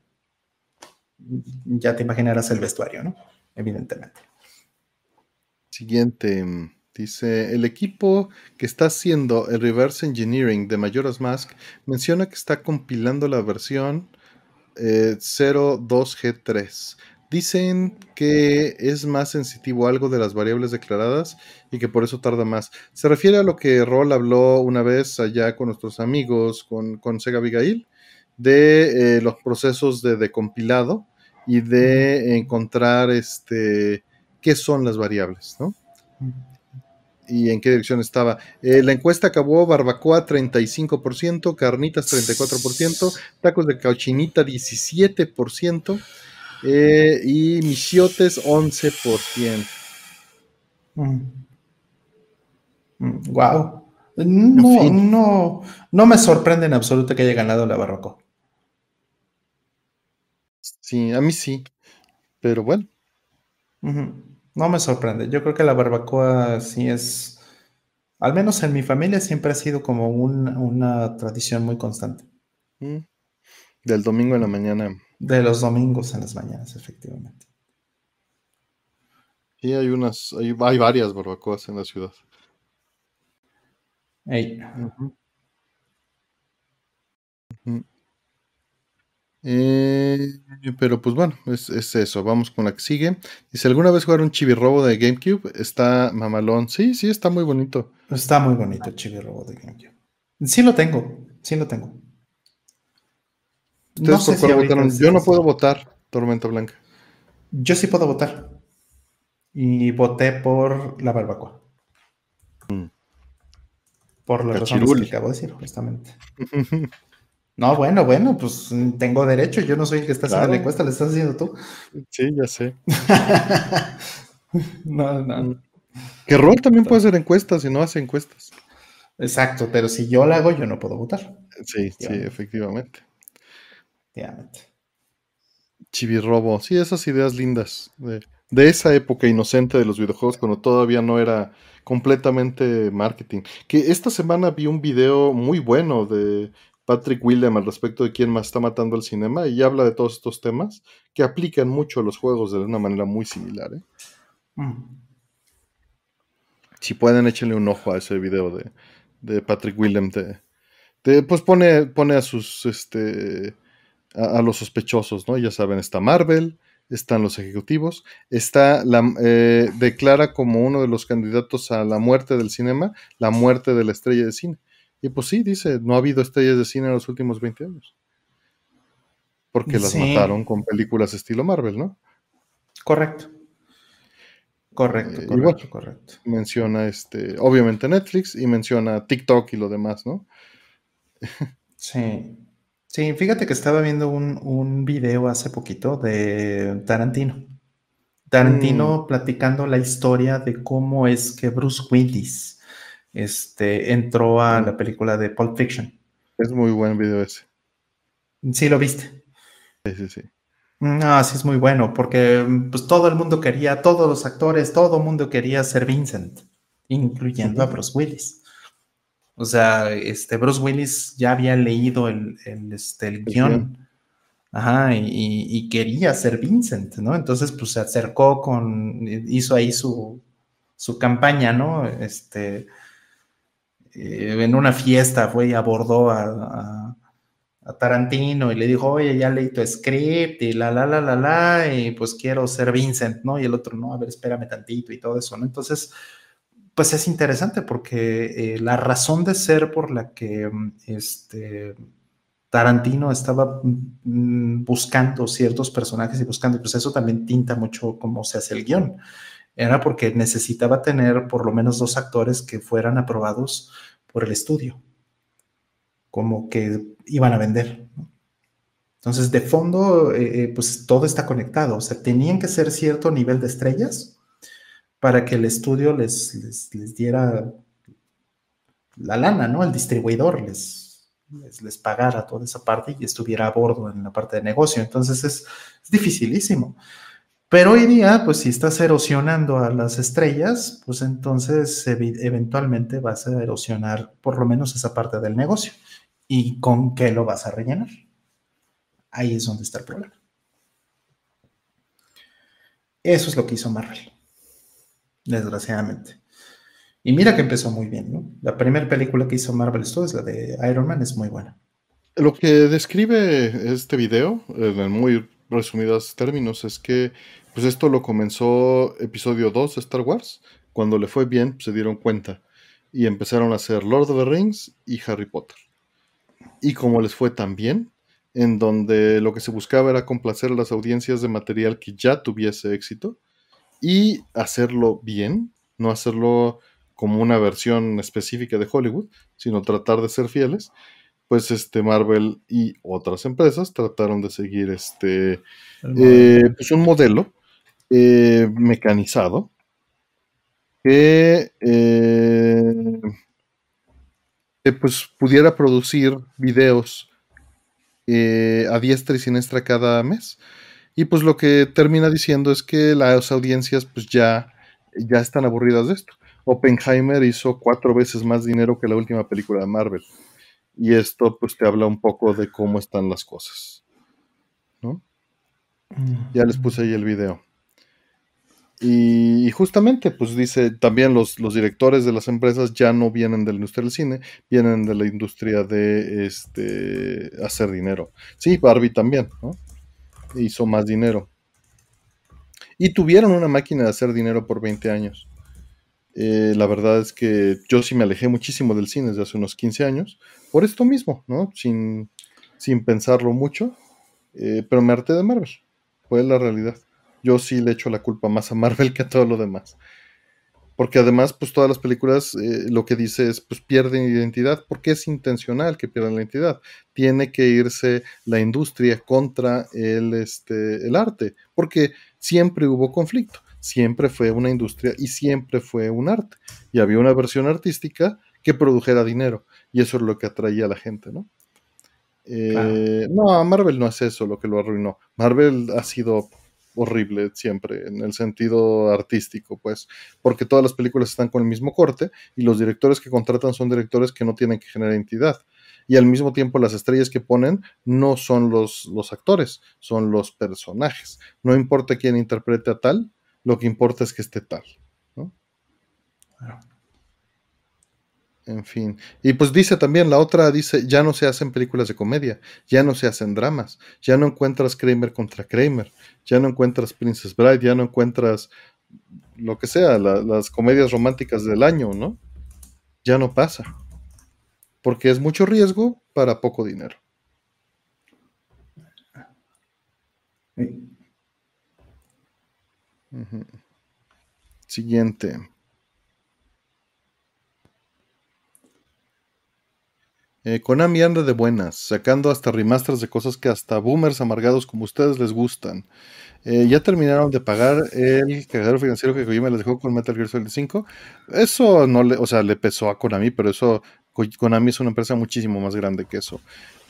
ya te imaginarás el vestuario, ¿no? Evidentemente. Siguiente, dice, el equipo que está haciendo el reverse engineering de Majora's Mask menciona que está compilando la versión 02G3 eh, Dicen que es más sensitivo algo de las variables declaradas y que por eso tarda más. Se refiere a lo que Roll habló una vez allá con nuestros amigos, con, con Sega Abigail, de eh, los procesos de, decompilado y de encontrar este, qué son las variables, ¿no? y en qué dirección estaba. Eh, la encuesta acabó barbacoa 35%, carnitas 34%, tacos de cochinita 17%, eh, y Michiotes 11%. Wow. No, no, no me sorprende en absoluto que haya ganado la barroco Sí, a mí sí. Pero bueno. No me sorprende. Yo creo que la barbacoa sí es, al menos en mi familia siempre ha sido como una tradición muy constante. Mm. Del domingo en la mañana de los domingos en las mañanas, efectivamente. Sí, hay unas, hay, varias barbacoas en la ciudad. Eh, pero pues bueno, es, eso. Vamos con la que sigue. Dice: ¿Alguna vez jugaron Chibi-Robo de GameCube? Está mamalón. Sí, sí, está muy bonito. Está muy bonito el Chibi-Robo de GameCube. Sí lo tengo, sí lo tengo. Yo no puedo votar Tormenta Blanca. Yo sí puedo votar. Y voté por la barbacoa. Mm. Por la razón que acabo de decir, justamente. no, bueno, bueno, pues tengo derecho. Yo no soy el que está haciendo la encuesta, la estás haciendo tú. Sí, ya sé. (laughs) no, no. Mm. Que Rol también puede hacer encuestas y no hace encuestas. Exacto, pero si yo la hago, yo no puedo votar. Sí, sí, efectivamente. Chivirrobo, sí, esas ideas lindas de, esa época inocente de los videojuegos cuando todavía no era completamente marketing. Que esta semana vi un video muy bueno de Patrick William al respecto de quién más está matando el cinema y habla de todos estos temas que aplican mucho a los juegos de una manera muy similar. ¿eh? Mm. Si pueden, échenle un ojo a ese video de, de Patrick William. De, pues pone, pone a sus este, a, los sospechosos, ¿no? Ya saben, está Marvel, están los ejecutivos, está la, eh, declara como uno de los candidatos a la muerte del cinema, la muerte de la estrella de cine. Y pues sí, dice, no ha habido estrellas de cine en los últimos 20 años. Porque las mataron con películas estilo Marvel, ¿no? Correcto. Correcto, eh, correcto, correcto. Menciona este, obviamente Netflix y menciona TikTok y lo demás, ¿no? Sí. Sí, fíjate que estaba viendo un, video hace poquito de Tarantino. Tarantino mm. platicando la historia de cómo es que Bruce Willis este, entró a la película de Pulp Fiction. Es muy buen video ese. Sí, lo viste. Sí, sí, sí. No, sí es muy bueno, porque pues todo el mundo quería, todos los actores, todo el mundo quería ser Vincent, incluyendo a Bruce Willis. O sea, este Bruce Willis ya había leído el, este, el guion. Ajá, y, quería ser Vincent, ¿no? Entonces, pues se acercó con, hizo ahí su, su campaña, ¿no? Este, eh, en una fiesta fue y abordó a, Tarantino y le dijo, oye, ya leí tu script y la, la, la, la, la, y pues quiero ser Vincent, ¿no? Y el otro, no, a ver, espérame tantito y todo eso, ¿no? Entonces, pues es interesante porque eh, la razón de ser por la que este, Tarantino estaba mm, buscando ciertos personajes y buscando, pues eso también tinta mucho cómo se hace el guion. Era porque necesitaba tener por lo menos dos actores que fueran aprobados por el estudio, como que iban a vender. Entonces, de fondo, eh, eh, pues todo está conectado. O sea, tenían que ser cierto nivel de estrellas para que el estudio les, les, diera la lana, ¿no? El distribuidor les, les, pagara toda esa parte y estuviera a bordo en la parte de negocio. Entonces, es, es dificilísimo. Pero hoy día, pues si estás erosionando a las estrellas, pues entonces eventualmente vas a erosionar por lo menos esa parte del negocio. ¿Y con qué lo vas a rellenar? Ahí es donde está el problema. Eso es lo que hizo Marvel, desgraciadamente. Y mira que empezó muy bien, ¿no? La primera película que hizo Marvel Studios, la de Iron Man, es muy buena. Lo que describe este video, en muy resumidos términos, es que pues esto lo comenzó episodio 2 de Star Wars. Cuando le fue bien, se dieron cuenta y empezaron a hacer Lord of the Rings y Harry Potter. Y como les fue tan bien, en donde lo que se buscaba era complacer a las audiencias de material que ya tuviese éxito y hacerlo bien, no hacerlo como una versión específica de Hollywood, sino tratar de ser fieles pues este Marvel y otras empresas trataron de seguir este eh, pues un modelo eh, mecanizado que, eh, que, pues pudiera producir videos a diestra y siniestra cada mes y pues lo que termina diciendo es que las audiencias pues ya ya están aburridas de esto Oppenheimer hizo cuatro veces más dinero que la última película de Marvel y esto pues te habla un poco de cómo están las cosas. ¿no? Ya les puse ahí el video. Y, justamente, pues dice, también los, los, directores de las empresas ya no vienen de la industria del cine, vienen de la industria de este, hacer dinero. Sí, Barbie también, ¿no? Hizo más dinero. Y tuvieron una máquina de hacer dinero por 20 años. Eh, la verdad es que yo sí me alejé muchísimo del cine desde hace unos 15 años, por esto mismo, ¿no? Sin, sin pensarlo mucho, eh, pero me harté de Marvel, fue la realidad. Yo sí le echo la culpa más a Marvel que a todo lo demás. Porque además, pues todas las películas eh, lo que dice es, pues pierden identidad, porque es intencional que pierdan la identidad. Tiene que irse la industria contra el, este, el arte, porque siempre hubo conflicto siempre fue una industria y siempre fue un arte. Y había una versión artística que produjera dinero. Y eso es lo que atraía a la gente, ¿no? Eh, no, Marvel no es eso lo que lo arruinó. Marvel ha sido horrible siempre en el sentido artístico, pues, porque todas las películas están con el mismo corte y los directores que contratan son directores que no tienen que generar entidad. Y al mismo tiempo las estrellas que ponen no son los, los actores, son los personajes. No importa quién interprete a tal, lo que importa es que esté tal, ¿no? En fin. Y pues dice también, la otra dice, ya no se hacen películas de comedia, ya no se hacen dramas, ya no encuentras Kramer contra Kramer, ya no encuentras Princess Bride, ya no encuentras lo que sea, las comedias románticas del año, ¿no? Ya no pasa. Porque es mucho riesgo para poco dinero. Siguiente. Eh, Konami anda de buenas, sacando hasta remasters de cosas que hasta boomers amargados como ustedes les gustan. Eh, ya terminaron de pagar el cagadero financiero que Kojima les dejó con Metal Gear Solid 5. Eso no le, o sea, le pesó a Konami, pero eso Konami es una empresa muchísimo más grande que eso.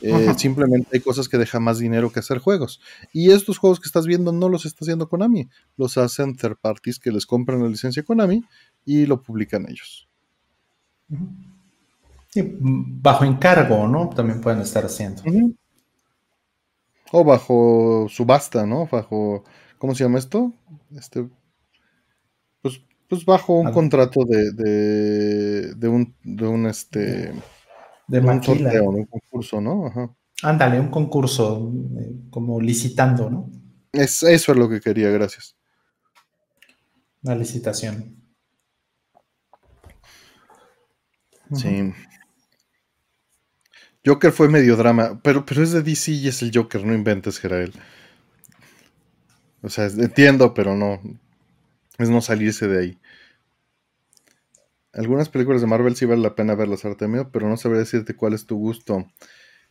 Eh, simplemente hay cosas que dejan más dinero que hacer juegos. Y estos juegos que estás viendo no los está haciendo Konami, los hacen third parties que les compran la licencia Konami y lo publican ellos. Bajo encargo, ¿no? También pueden estar haciendo. O bajo subasta, ¿no? Bajo, ¿cómo se llama esto? Este, pues, pues bajo un contrato de, de, de, un, de un, este, de un torneo, un concurso, ¿no? Ajá. Ándale, un concurso, eh, como licitando, ¿no? Es, eso es lo que quería, gracias. Una licitación. Sí. Joker fue medio drama, pero, pero es de DC y es el Joker, no inventes, Gerael. O sea, entiendo, pero no. Es no salirse de ahí. Algunas películas de Marvel sí vale la pena verlas, Artemio, pero no sabría decirte cuál es tu gusto.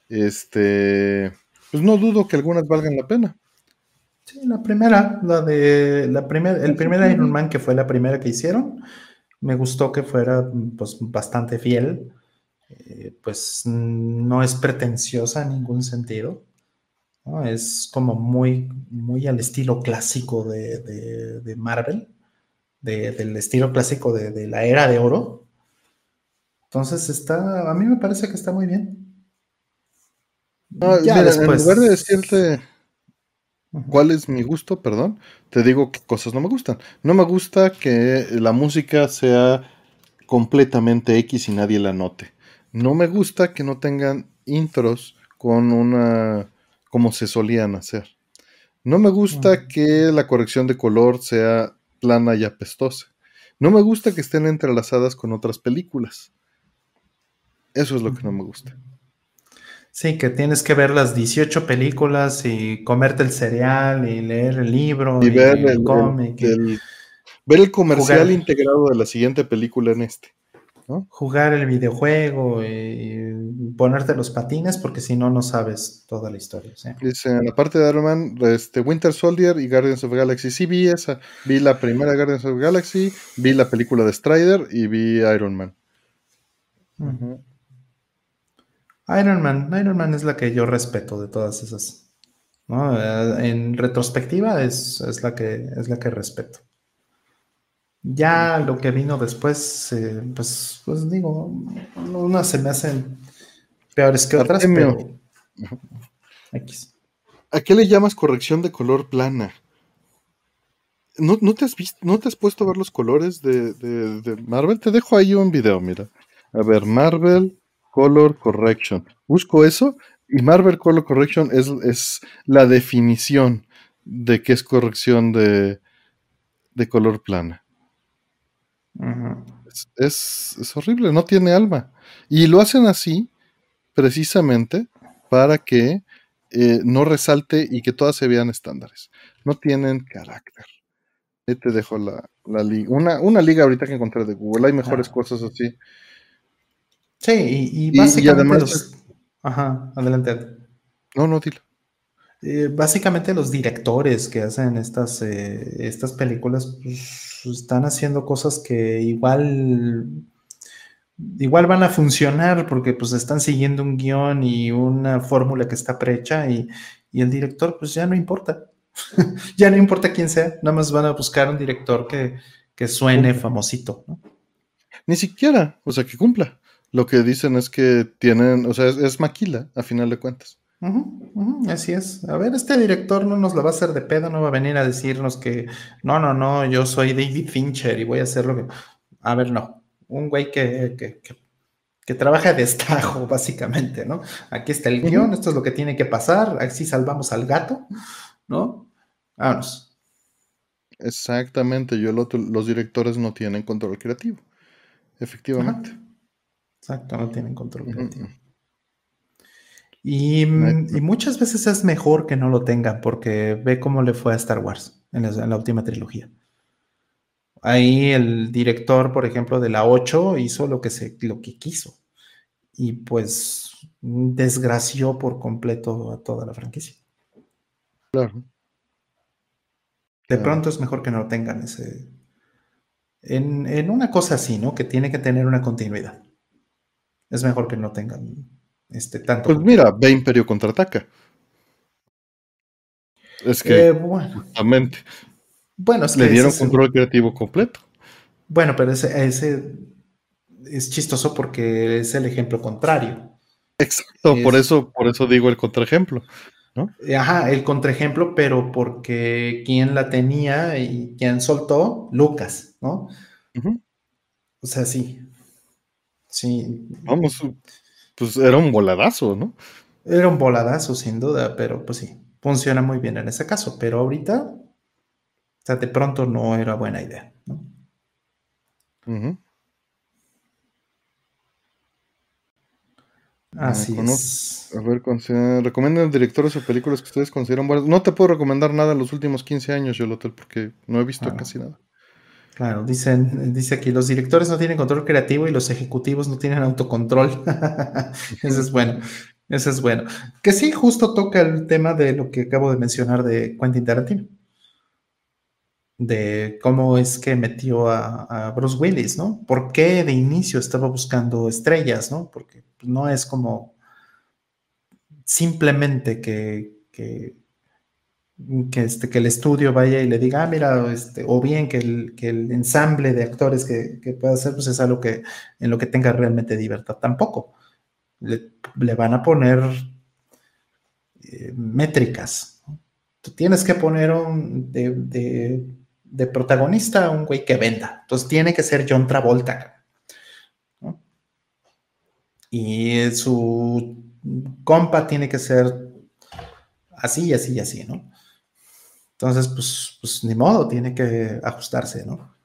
Este. Pues no dudo que algunas valgan la pena. Sí, la primera, la de. La primera, el primer Iron Man, que fue la primera que hicieron, me gustó que fuera pues, bastante fiel eh, pues no es pretenciosa en ningún sentido. Es como muy, muy al estilo clásico de, Marvel, del estilo clásico de, la era de oro. Entonces está, a mí me parece que está muy bien. ya después... En lugar de decirte cuál es mi gusto, perdón, te digo qué cosas no me gustan. No me gusta que la música sea completamente X y nadie la note. No me gusta que no tengan intros con una como se solían hacer. No me gusta que la corrección de color sea plana y apestosa. No me gusta que estén entrelazadas con otras películas. Eso es lo que no me gusta. Sí, que tienes que ver las 18 películas y comerte el cereal y leer el libro y, ver el, cómic. ver el comercial integrado de la siguiente película en este. Jugar el videojuego y ponerte los patines porque si no, no sabes toda la historia. Dice, en la parte de Iron Man, este, Winter Soldier y Guardians of the Galaxy. Sí vi esa. Vi la primera Guardians of the Galaxy, vi la película de Strider y vi Iron Man. Iron Man, Iron Man es la que yo respeto de todas esas. Eh, en retrospectiva es, es, la que, es la que respeto. Ya lo que vino después, eh, pues, pues digo, unas se me hacen peores que otras, pero ¿A qué le llamas corrección de color plana? ¿No, te, has visto, ¿No te has puesto a ver los colores de, de, Marvel? Te dejo ahí un video, mira. A ver, Marvel Color Correction. Busco eso y Marvel Color Correction es, es la definición de qué es corrección de, de color plana es, horrible, no tiene alma. Y lo hacen así precisamente para que eh, no resalte y que todas se vean estándares. No tienen carácter. Ahí te dejo la, liga. Una, liga ahorita que encontré de Google. Hay mejores cosas así. Sí, y, básicamente Ajá, adelante. No, no, dilo. Eh, básicamente los directores que hacen estas, eh, estas películas pues, están haciendo cosas que igual, igual van a funcionar porque pues están siguiendo un guion y una fórmula que está prehecha y, el director pues ya no importa. (laughs) ya no importa quién sea, nada más van a buscar un director que, suene famosito. Ni siquiera, o sea, que cumpla. Lo que dicen es que tienen, o sea, es maquila a final de cuentas así es. A ver, este director no nos lo va a hacer de pedo, no va a venir a decirnos que no, no, no, yo soy David Fincher y voy a hacer lo que. A ver, no. Un güey que, que, que, trabaja de estajo, (laughs) básicamente, ¿no? Aquí está el guion, esto es lo que tiene que pasar, así salvamos al gato, ¿no? Vámonos. Exactamente, yo los directores no tienen control creativo. Efectivamente. Exacto, no tienen control creativo. Y, muchas veces es mejor que no lo tenga, porque ve cómo le fue a Star Wars en la, última trilogía. Ahí el director, por ejemplo, de la 8 hizo lo que, se, lo que quiso. Y pues desgració por completo a toda la franquicia. Claro. De pronto es mejor que no lo tengan ese. En, en, una cosa así, ¿no? Que tiene que tener una continuidad. es mejor que no tengan este tanto. Pues mira, ve Imperio contraataca. Es que, Eh, bueno, justamente, bueno, es le que dieron es- control creativo completo. Bueno, pero ese, ese es chistoso porque es el ejemplo contrario. Exacto, por Es- eso, por eso digo el contraejemplo. Ajá, el contraejemplo, pero porque quien la tenía y quien soltó, Lucas, ¿no? O sea, sí. Sí. Vamos, pues era un voladazo, ¿no? Era un voladazo, sin duda, pero pues sí, funciona muy bien en ese caso. Pero ahorita, o sea, de pronto no era buena idea, ¿no? Ujú. Así es. A ver, recomiendan directores o películas que ustedes consideran buenas. No te puedo recomendar nada en los últimos 15 años, Yolotel, porque no he visto Ah. casi nada. Claro, dicen, dice aquí, los directores no tienen control creativo y los ejecutivos no tienen autocontrol. (laughs) Ese es bueno, ese es bueno. Que sí, justo toca el tema de lo que acabo de mencionar de Quentin Tarantino. De cómo es que metió a, a Bruce Willis, ¿no? ¿Por qué de inicio estaba buscando estrellas, ¿no? Porque no es como simplemente que, que, que, este, que el estudio vaya y le diga, ah, mira, este, o bien que el, que el ensamble de actores que, que pueda hacer, pues es algo que en lo que tenga realmente libertad. Tampoco. Le, van a poner eh, métricas. Tú tienes que poner un, de, de, protagonista a un güey que venda. Entonces tiene que ser John Travolta. Y su compa tiene que ser así, así, así, ¿no? Entonces, pues, pues ni modo, tiene que ajustarse, ¿no?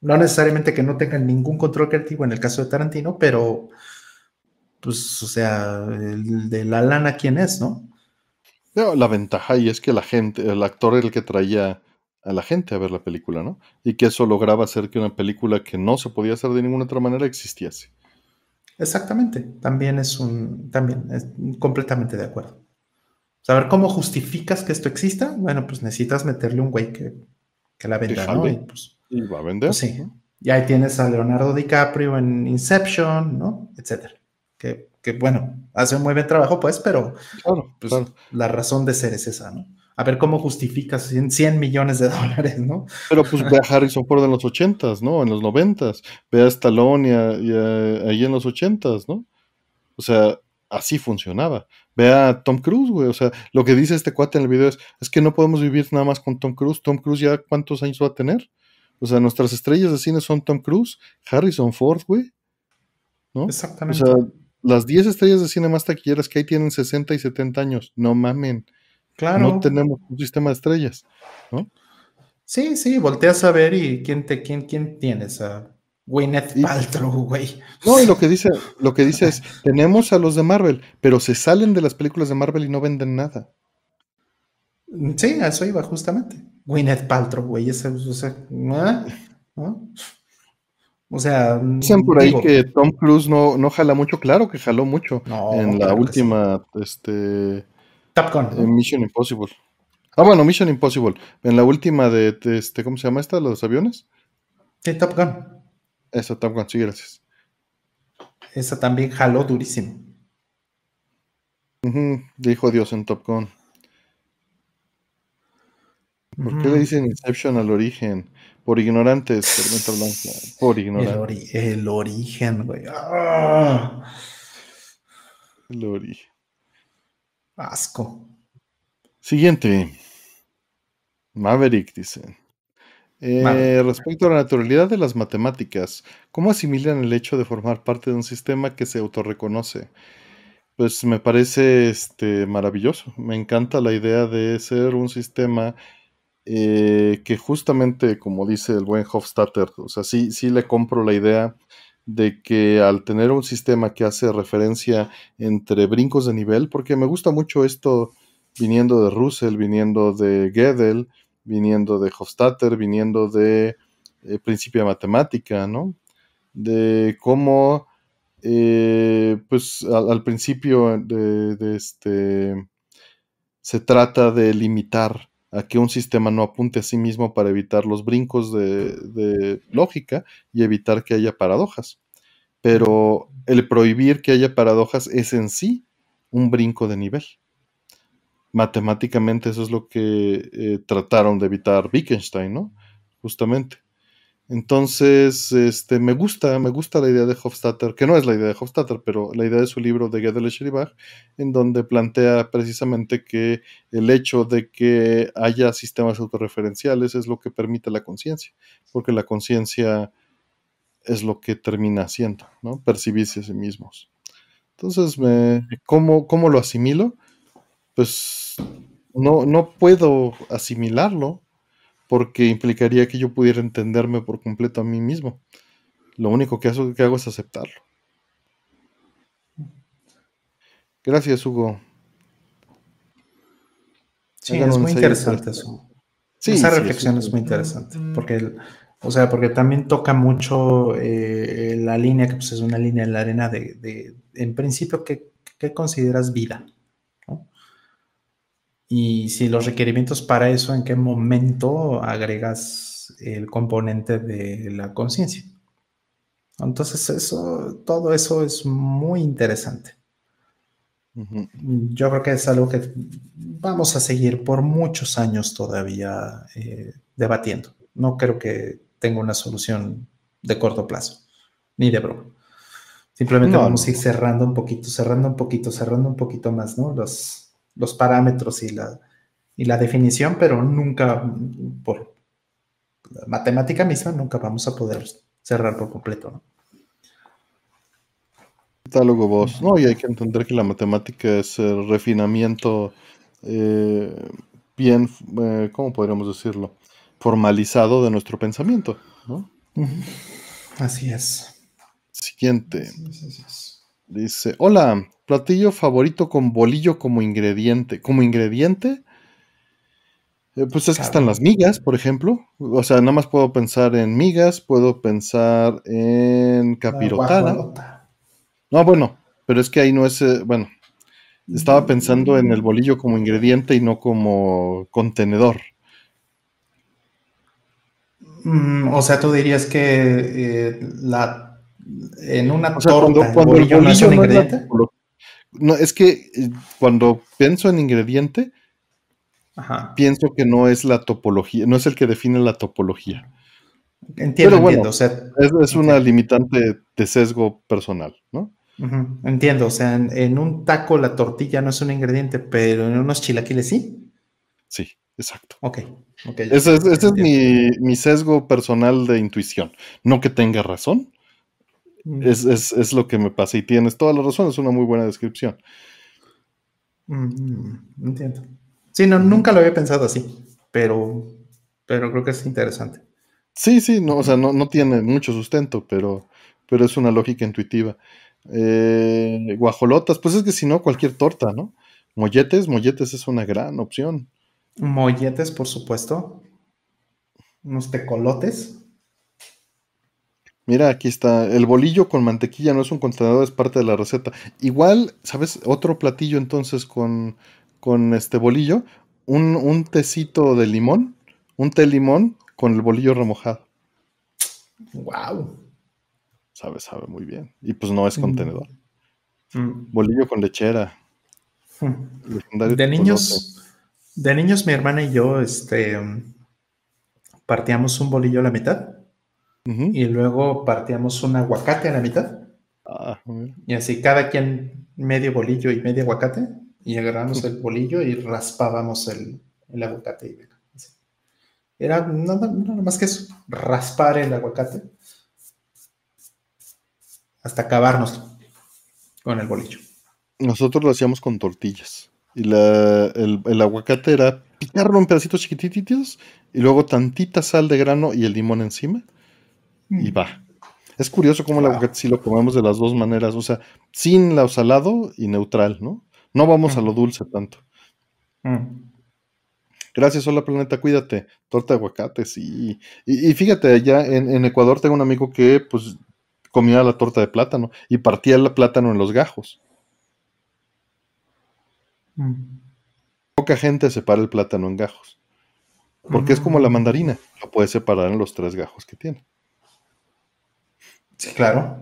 No necesariamente que no tengan ningún control creativo en el caso de Tarantino, pero, pues, o sea, el de la lana, ¿quién es, no? La ventaja y es que la gente, el actor era el que traía a la gente a ver la película, ¿no? Y que eso lograba hacer que una película que no se podía hacer de ninguna otra manera existiese. Exactamente, también es un, también es completamente de acuerdo. Saber cómo justificas que esto exista, bueno, pues necesitas meterle un güey que, que la venda, ¿no? Y, pues, y, va a vender. Pues sí. Y ahí tienes a Leonardo DiCaprio en Inception, ¿no? Etcétera. Que, que, bueno, hace un muy buen trabajo, pues, pero claro, pues, claro. la razón de ser es esa, ¿no? A ver cómo justificas 100, 100 millones de (laughs) dólares, ¿no? Pero pues ve a Harrison Ford en los 80s, ¿no? En los 90s. Ve a Stallone y, a, y a, ahí en los 80s, ¿no? O sea, así funcionaba. Ve a Tom Cruise, güey. O sea, lo que dice este cuate en el video es, es que no podemos vivir nada más con Tom Cruise. Tom Cruise ya cuántos años va a tener. O sea, nuestras estrellas de cine son Tom Cruise, Harrison Ford, güey. ¿No? Exactamente. O sea, las 10 estrellas de cine más taquilleras que hay tienen 60 y 70 años. No mamen. Claro. No tenemos un sistema de estrellas, ¿no? Sí, sí, volteas a ver y quién te, quién, quién tienes a Gwyneth Paltrow, güey. No, y lo que dice, lo que dice es, tenemos a los de Marvel, pero se salen de las películas de Marvel y no venden nada. Sí, a eso iba justamente. Gwyneth Paltrow, güey, ese, o sea, ¿no? ¿no? O sea, dicen por digo, ahí que Tom Cruise no, no jala mucho, claro que jaló mucho no, en la última, sí. este, Top Gun, ¿no? Mission Impossible. Ah, bueno, Mission Impossible. En la última de, de, este, ¿cómo se llama esta? ¿Los aviones? Sí, Top Gun. Esa, Top Gun, sí, gracias. Esa también jaló durísimo. Uh -huh, dijo Dios en Top Gun. ¿Por uh -huh. qué le dicen Inception al origen? Por ignorantes, Blanca. Por ignorantes. El, ori el origen, güey. ¡Ah! El origen. Asco. Siguiente. Maverick, dice. Eh. Respecto a la naturalidad de las matemáticas, ¿cómo asimilan el hecho de formar parte de un sistema que se autorreconoce? Pues me parece este, maravilloso. Me encanta la idea de ser un sistema eh, que justamente, como dice el buen Hofstadter, o sea, sí, sí le compro la idea de que al tener un sistema que hace referencia entre brincos de nivel, porque me gusta mucho esto viniendo de Russell, viniendo de Gödel, viniendo de Hofstadter, viniendo de eh, principio de matemática, ¿no? De cómo, eh, pues al, principio de, este, se trata de limitar a que un sistema no apunte a sí mismo para evitar los brincos de lógica y evitar que haya paradojas. pero el prohibir que haya paradojas es en sí un brinco de nivel. Matemáticamente eso es lo que eh, trataron de evitar Wittgenstein, ¿no? Justamente. Entonces, este, me gusta, me gusta la idea de Hofstadter, que no es la idea de Hofstadter, pero la idea de su libro de Gödel Schribach, en donde plantea precisamente que el hecho de que haya sistemas autorreferenciales es lo que permite la conciencia, porque la conciencia es lo que termina haciendo, ¿no? Percibirse a sí mismos. Entonces, me, ¿cómo, ¿cómo lo asimilo? Pues no, no puedo asimilarlo porque implicaría que yo pudiera entenderme por completo a mí mismo. Lo único que hago, que hago es aceptarlo. Gracias, Hugo. Sí, es muy interesante eso. Esa reflexión es, muy interesante, porque, o sea, porque también toca mucho eh, la línea, que pues, es una línea en la arena de, en principio, ¿qué, ¿qué, consideras vida? Y si los requerimientos para eso, ¿en qué momento agregas el componente de la conciencia? Entonces, eso, todo eso es muy interesante. Yo creo que es algo que vamos a seguir por muchos años todavía eh, debatiendo. No creo que tenga una solución de corto plazo, ni de broma. Simplemente vamos a ir cerrando un poquito, cerrando un poquito, cerrando un poquito más, ¿no? Los, los parámetros y la, y la definición, pero nunca, por la matemática misma, nunca vamos a poder cerrar por completo. ¿no? Catálogo vos, ¿no? Y hay que entender que la matemática es el refinamiento eh, bien, eh, ¿cómo podríamos decirlo? Formalizado de nuestro pensamiento, ¿no? Así es. Siguiente. Dice, hola, platillo favorito con bolillo como ingrediente. ¿Como ingrediente? Eh, pues es que están las migas, por ejemplo. O sea, nada más puedo pensar en migas, puedo pensar en capirotada. No, bueno, pero es que ahí no es, eh, bueno, estaba pensando en el bolillo como ingrediente y no como contenedor. Mm, o sea, tú dirías que eh, la en una torta, cuando, el bolillo no es un ingrediente. No, es que eh, cuando pienso en ingrediente, pienso que no es la topología, no es el que define la topología. Entiendo, entiendo. O sea, es, una limitante de sesgo personal, ¿no? Entiendo, o sea, en, un taco la tortilla no es un ingrediente, pero en unos chilaquiles sí. Sí, exacto. Ok, okay Ese, es, mi, mi, sesgo personal de intuición. No que tenga razón, Mm. Es, lo que me pasa y tienes toda la razón, es una muy buena descripción. Mm, entiendo. Sí, no, nunca lo había pensado así, pero, pero creo que es interesante. Sí, sí, no, o sea, no, tiene mucho sustento, pero, pero es una lógica intuitiva. Eh, guajolotas, pues es que si no, cualquier torta, ¿no? Molletes, molletes es una gran opción. Molletes, por supuesto. Unos tecolotes. Mira, aquí está. El bolillo con mantequilla no es un contenedor, es parte de la receta. Igual, ¿sabes? Otro platillo entonces con, con este bolillo. Un, un tecito de limón. Un té limón con el bolillo remojado. Wow. Sabe, sabe muy bien. Y pues no es mm. contenedor. Mm. Bolillo con lechera. Mm. De niños, de niños, mi hermana y yo, este, partíamos un bolillo a la mitad y luego partíamos un aguacate a la mitad. Ah, y así cada quien medio bolillo y medio aguacate. Y agarramos el bolillo y raspábamos el, aguacate. Era nada, más que eso, raspar el aguacate hasta acabarnos con el bolillo. Nosotros lo hacíamos con tortillas. Y la, el, el, aguacate era picarlo en pedacitos chiquititos y luego tantita sal de grano y el limón encima y mm. va. Es curioso cómo el aguacate sí lo comemos de las dos maneras, o sea, sin lo salado y neutral, ¿no? No vamos a lo dulce tanto. Mm. Gracias, hola planeta, cuídate. Torta de aguacate, sí. Y, fíjate, allá en, Ecuador tengo un amigo que pues comía la torta de plátano y partía el plátano en los gajos. Mm. Poca gente separa el plátano en gajos. Porque es como la mandarina, lo puedes separar en los tres gajos que tiene. Sí, claro.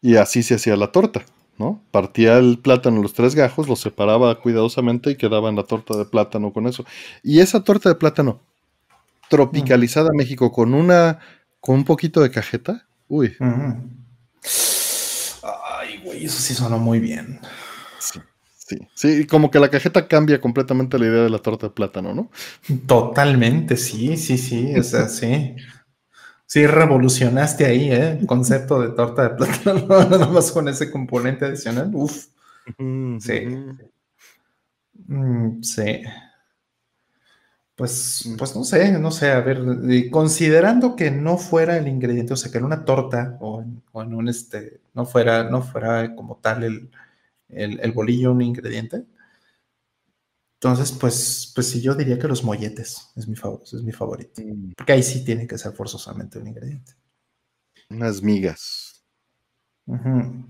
Y así se hacía la torta, ¿no? Partía el plátano en los tres gajos, lo separaba cuidadosamente y quedaba en la torta de plátano con eso. Y esa torta de plátano tropicalizada a México con una con un poquito de cajeta, uy. Ay, güey, eso sí sonó muy bien. Sí. Sí, sí, como que la cajeta cambia completamente la idea de la torta de plátano, ¿no? Totalmente, sí, sí, sí, o sea, sí. Sí, revolucionaste ahí, ¿eh? El concepto de torta de plátano, (laughs) nada más con ese componente adicional. Uf. Sí. Mm, sí. Pues, pues no sé, no sé, a ver, considerando que no fuera el ingrediente, o sea, que en una torta o en, o en un este, no fuera, no fuera como tal el, el, bolillo un ingrediente. Entonces, pues, pues sí, yo diría que los molletes es mi, favorito, es mi favorito. Mm. Porque ahí sí tiene que ser forzosamente un ingrediente. Unas migas.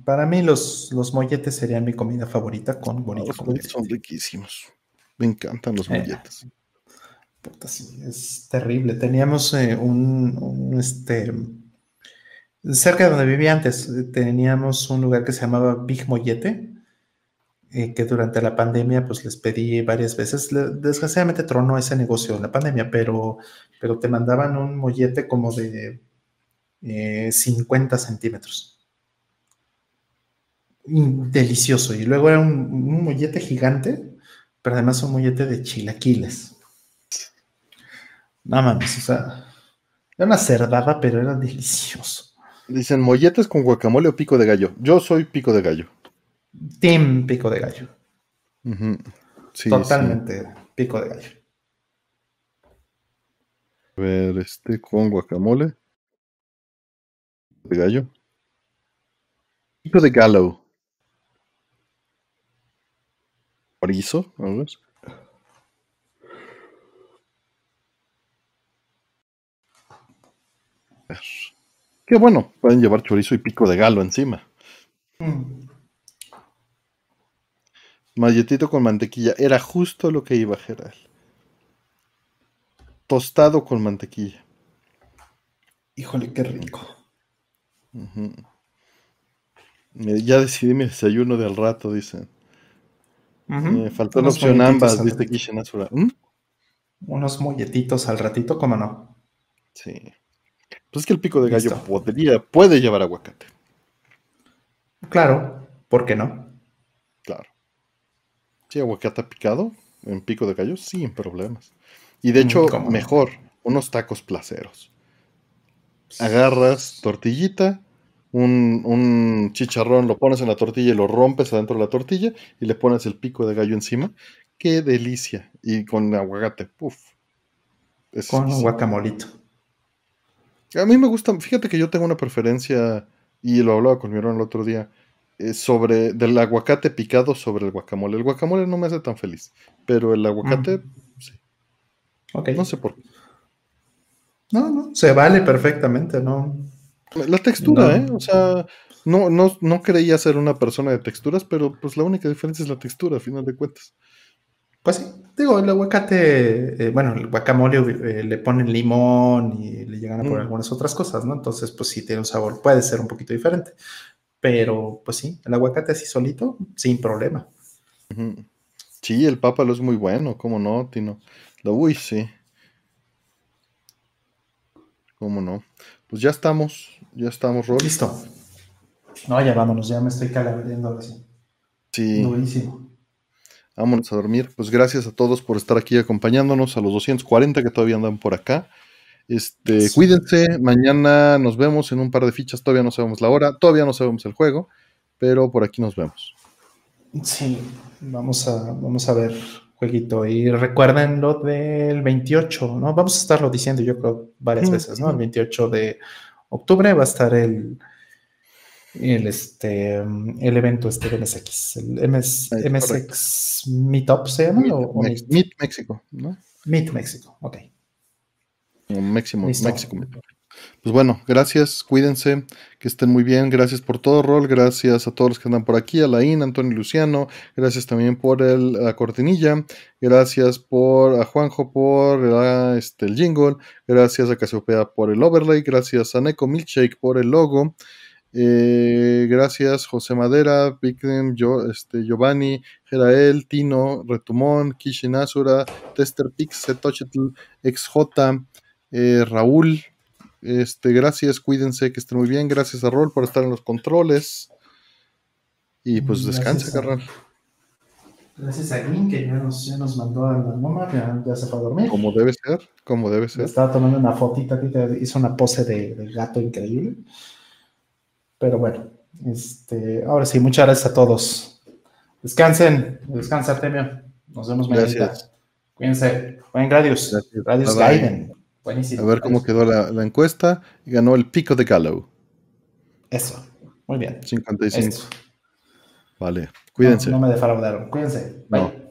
Para mí los, los molletes serían mi comida favorita con. Los molletes son riquísimos. Me encantan los eh, molletes. es terrible. Teníamos eh, un, este, cerca de donde vivía antes, teníamos un lugar que se llamaba Big Mollete eh, que durante la pandemia pues les pedí varias veces. Desgraciadamente tronó ese negocio en la pandemia, pero, pero te mandaban un mollete como de 50 eh, centímetros. Delicioso. Y luego era un, mollete gigante, pero además un mollete de chilaquiles. No mames, o sea, era una cerdada, pero era delicioso. Dicen molletes con guacamole o pico de gallo. Yo soy pico de gallo. Team pico de gallo. Totalmente pico de gallo. A ver, este con guacamole. De gallo. Pico de gallo. Chorizo, a ver. Qué bueno, pueden llevar chorizo y pico de galo encima. Mm. Malletito con mantequilla. Era justo lo que iba a Geral. Tostado con mantequilla. Híjole, qué rico. Ya decidí mi desayuno del rato, dicen. Me faltó la opción ambas, dice Kishen ¿Mm? Unos molletitos al ratito, ¿cómo no? Sí. Pues es que el pico de gallo podría, puede llevar aguacate. Claro, ¿por qué no? Sí, aguacate picado en pico de gallo, sin problemas. Y de mm, hecho, mejor, unos tacos placeros. Agarras tortillita, un, chicharrón, lo pones en la tortilla y lo rompes adentro de la tortilla y le pones el pico de gallo encima. ¡Qué delicia! Y con aguacate, puff. con un guacamolito. A mí me gusta, fíjate que yo tengo una preferencia, y lo hablaba con mi hermano el otro día, eh, sobre del aguacate picado sobre el guacamole. El guacamole no me hace tan feliz, pero el aguacate, mm. sí. No sé por qué. No, no, se vale perfectamente, ¿no? La textura, ¿eh? O sea, no, no, no creía ser una persona de texturas, pero pues la única diferencia es la textura, a final de cuentas. Pues sí, digo, el aguacate, eh, bueno, el guacamole eh, le ponen limón y le llegan a poner mm. algunas otras cosas, ¿no? Entonces, pues sí, tiene un sabor, puede ser un poquito diferente. Pero, pues sí, el aguacate así solito, sin problema. Sí, el pápalo es muy bueno, ¿cómo no, Tino? Lo, uy, sí. ¿Cómo no? Pues ya estamos, ya estamos, Rol. Listo. No, ya vámonos, ya me estoy calabriendo ahora sí. Sí. Buenísimo. Vámonos a dormir. Pues gracias a todos por estar aquí acompañándonos, a los 240 que todavía andan por acá. Este, cuídense, mañana nos vemos en un par de fichas, todavía no sabemos la hora, todavía no sabemos el juego, pero por aquí nos vemos. Sí, vamos a, vamos a ver jueguito. Y recuerden lo del 28, ¿no? Vamos a estarlo diciendo yo creo varias veces, ¿no? El 28 de octubre va a estar el, el, este, el evento este de MSX, el MSX Meetup se llama. Meet, México, ¿no? Meet México, ok. Máximo, México. Pues bueno, gracias, cuídense, que estén muy bien, gracias por todo, Rol, gracias a todos los que andan por aquí, a Laín, Antonio Luciano, gracias también por el, la cortinilla, gracias por a Juanjo por este, el jingle, gracias a Casiopea por el overlay, gracias a Neko Milkshake por el logo, Eh, gracias, José Madera, Victim, yo, este, Giovanni, Gerael, Tino, Retumón, Kishin Asura, Tester Pix, Setochitl, XJ, eh, Raúl. Este, gracias, cuídense, que estén muy bien. Gracias a Rol por estar en los controles. Y pues descansa, carnal. Gracias a Green, que ya nos, ya nos mandó a la mamá, ya, ya, se fue a dormir. Como debe ser, como debe ser. Estaba tomando una fotita aquí hizo una pose de, de gato increíble. Pero bueno, este, ahora sí, muchas gracias a todos. Descansen, descansa Artemio. Nos vemos mañana. Cuídense. Buen Gradius. Gracias. Gradius Gaiden. Buenísimo. A ver cómo quedó la, la, encuesta. Ganó el pico de Gallo. Eso. Muy bien. 55. Esto. Vale. Cuídense. No, no me defraudaron. Cuídense. Bye. No.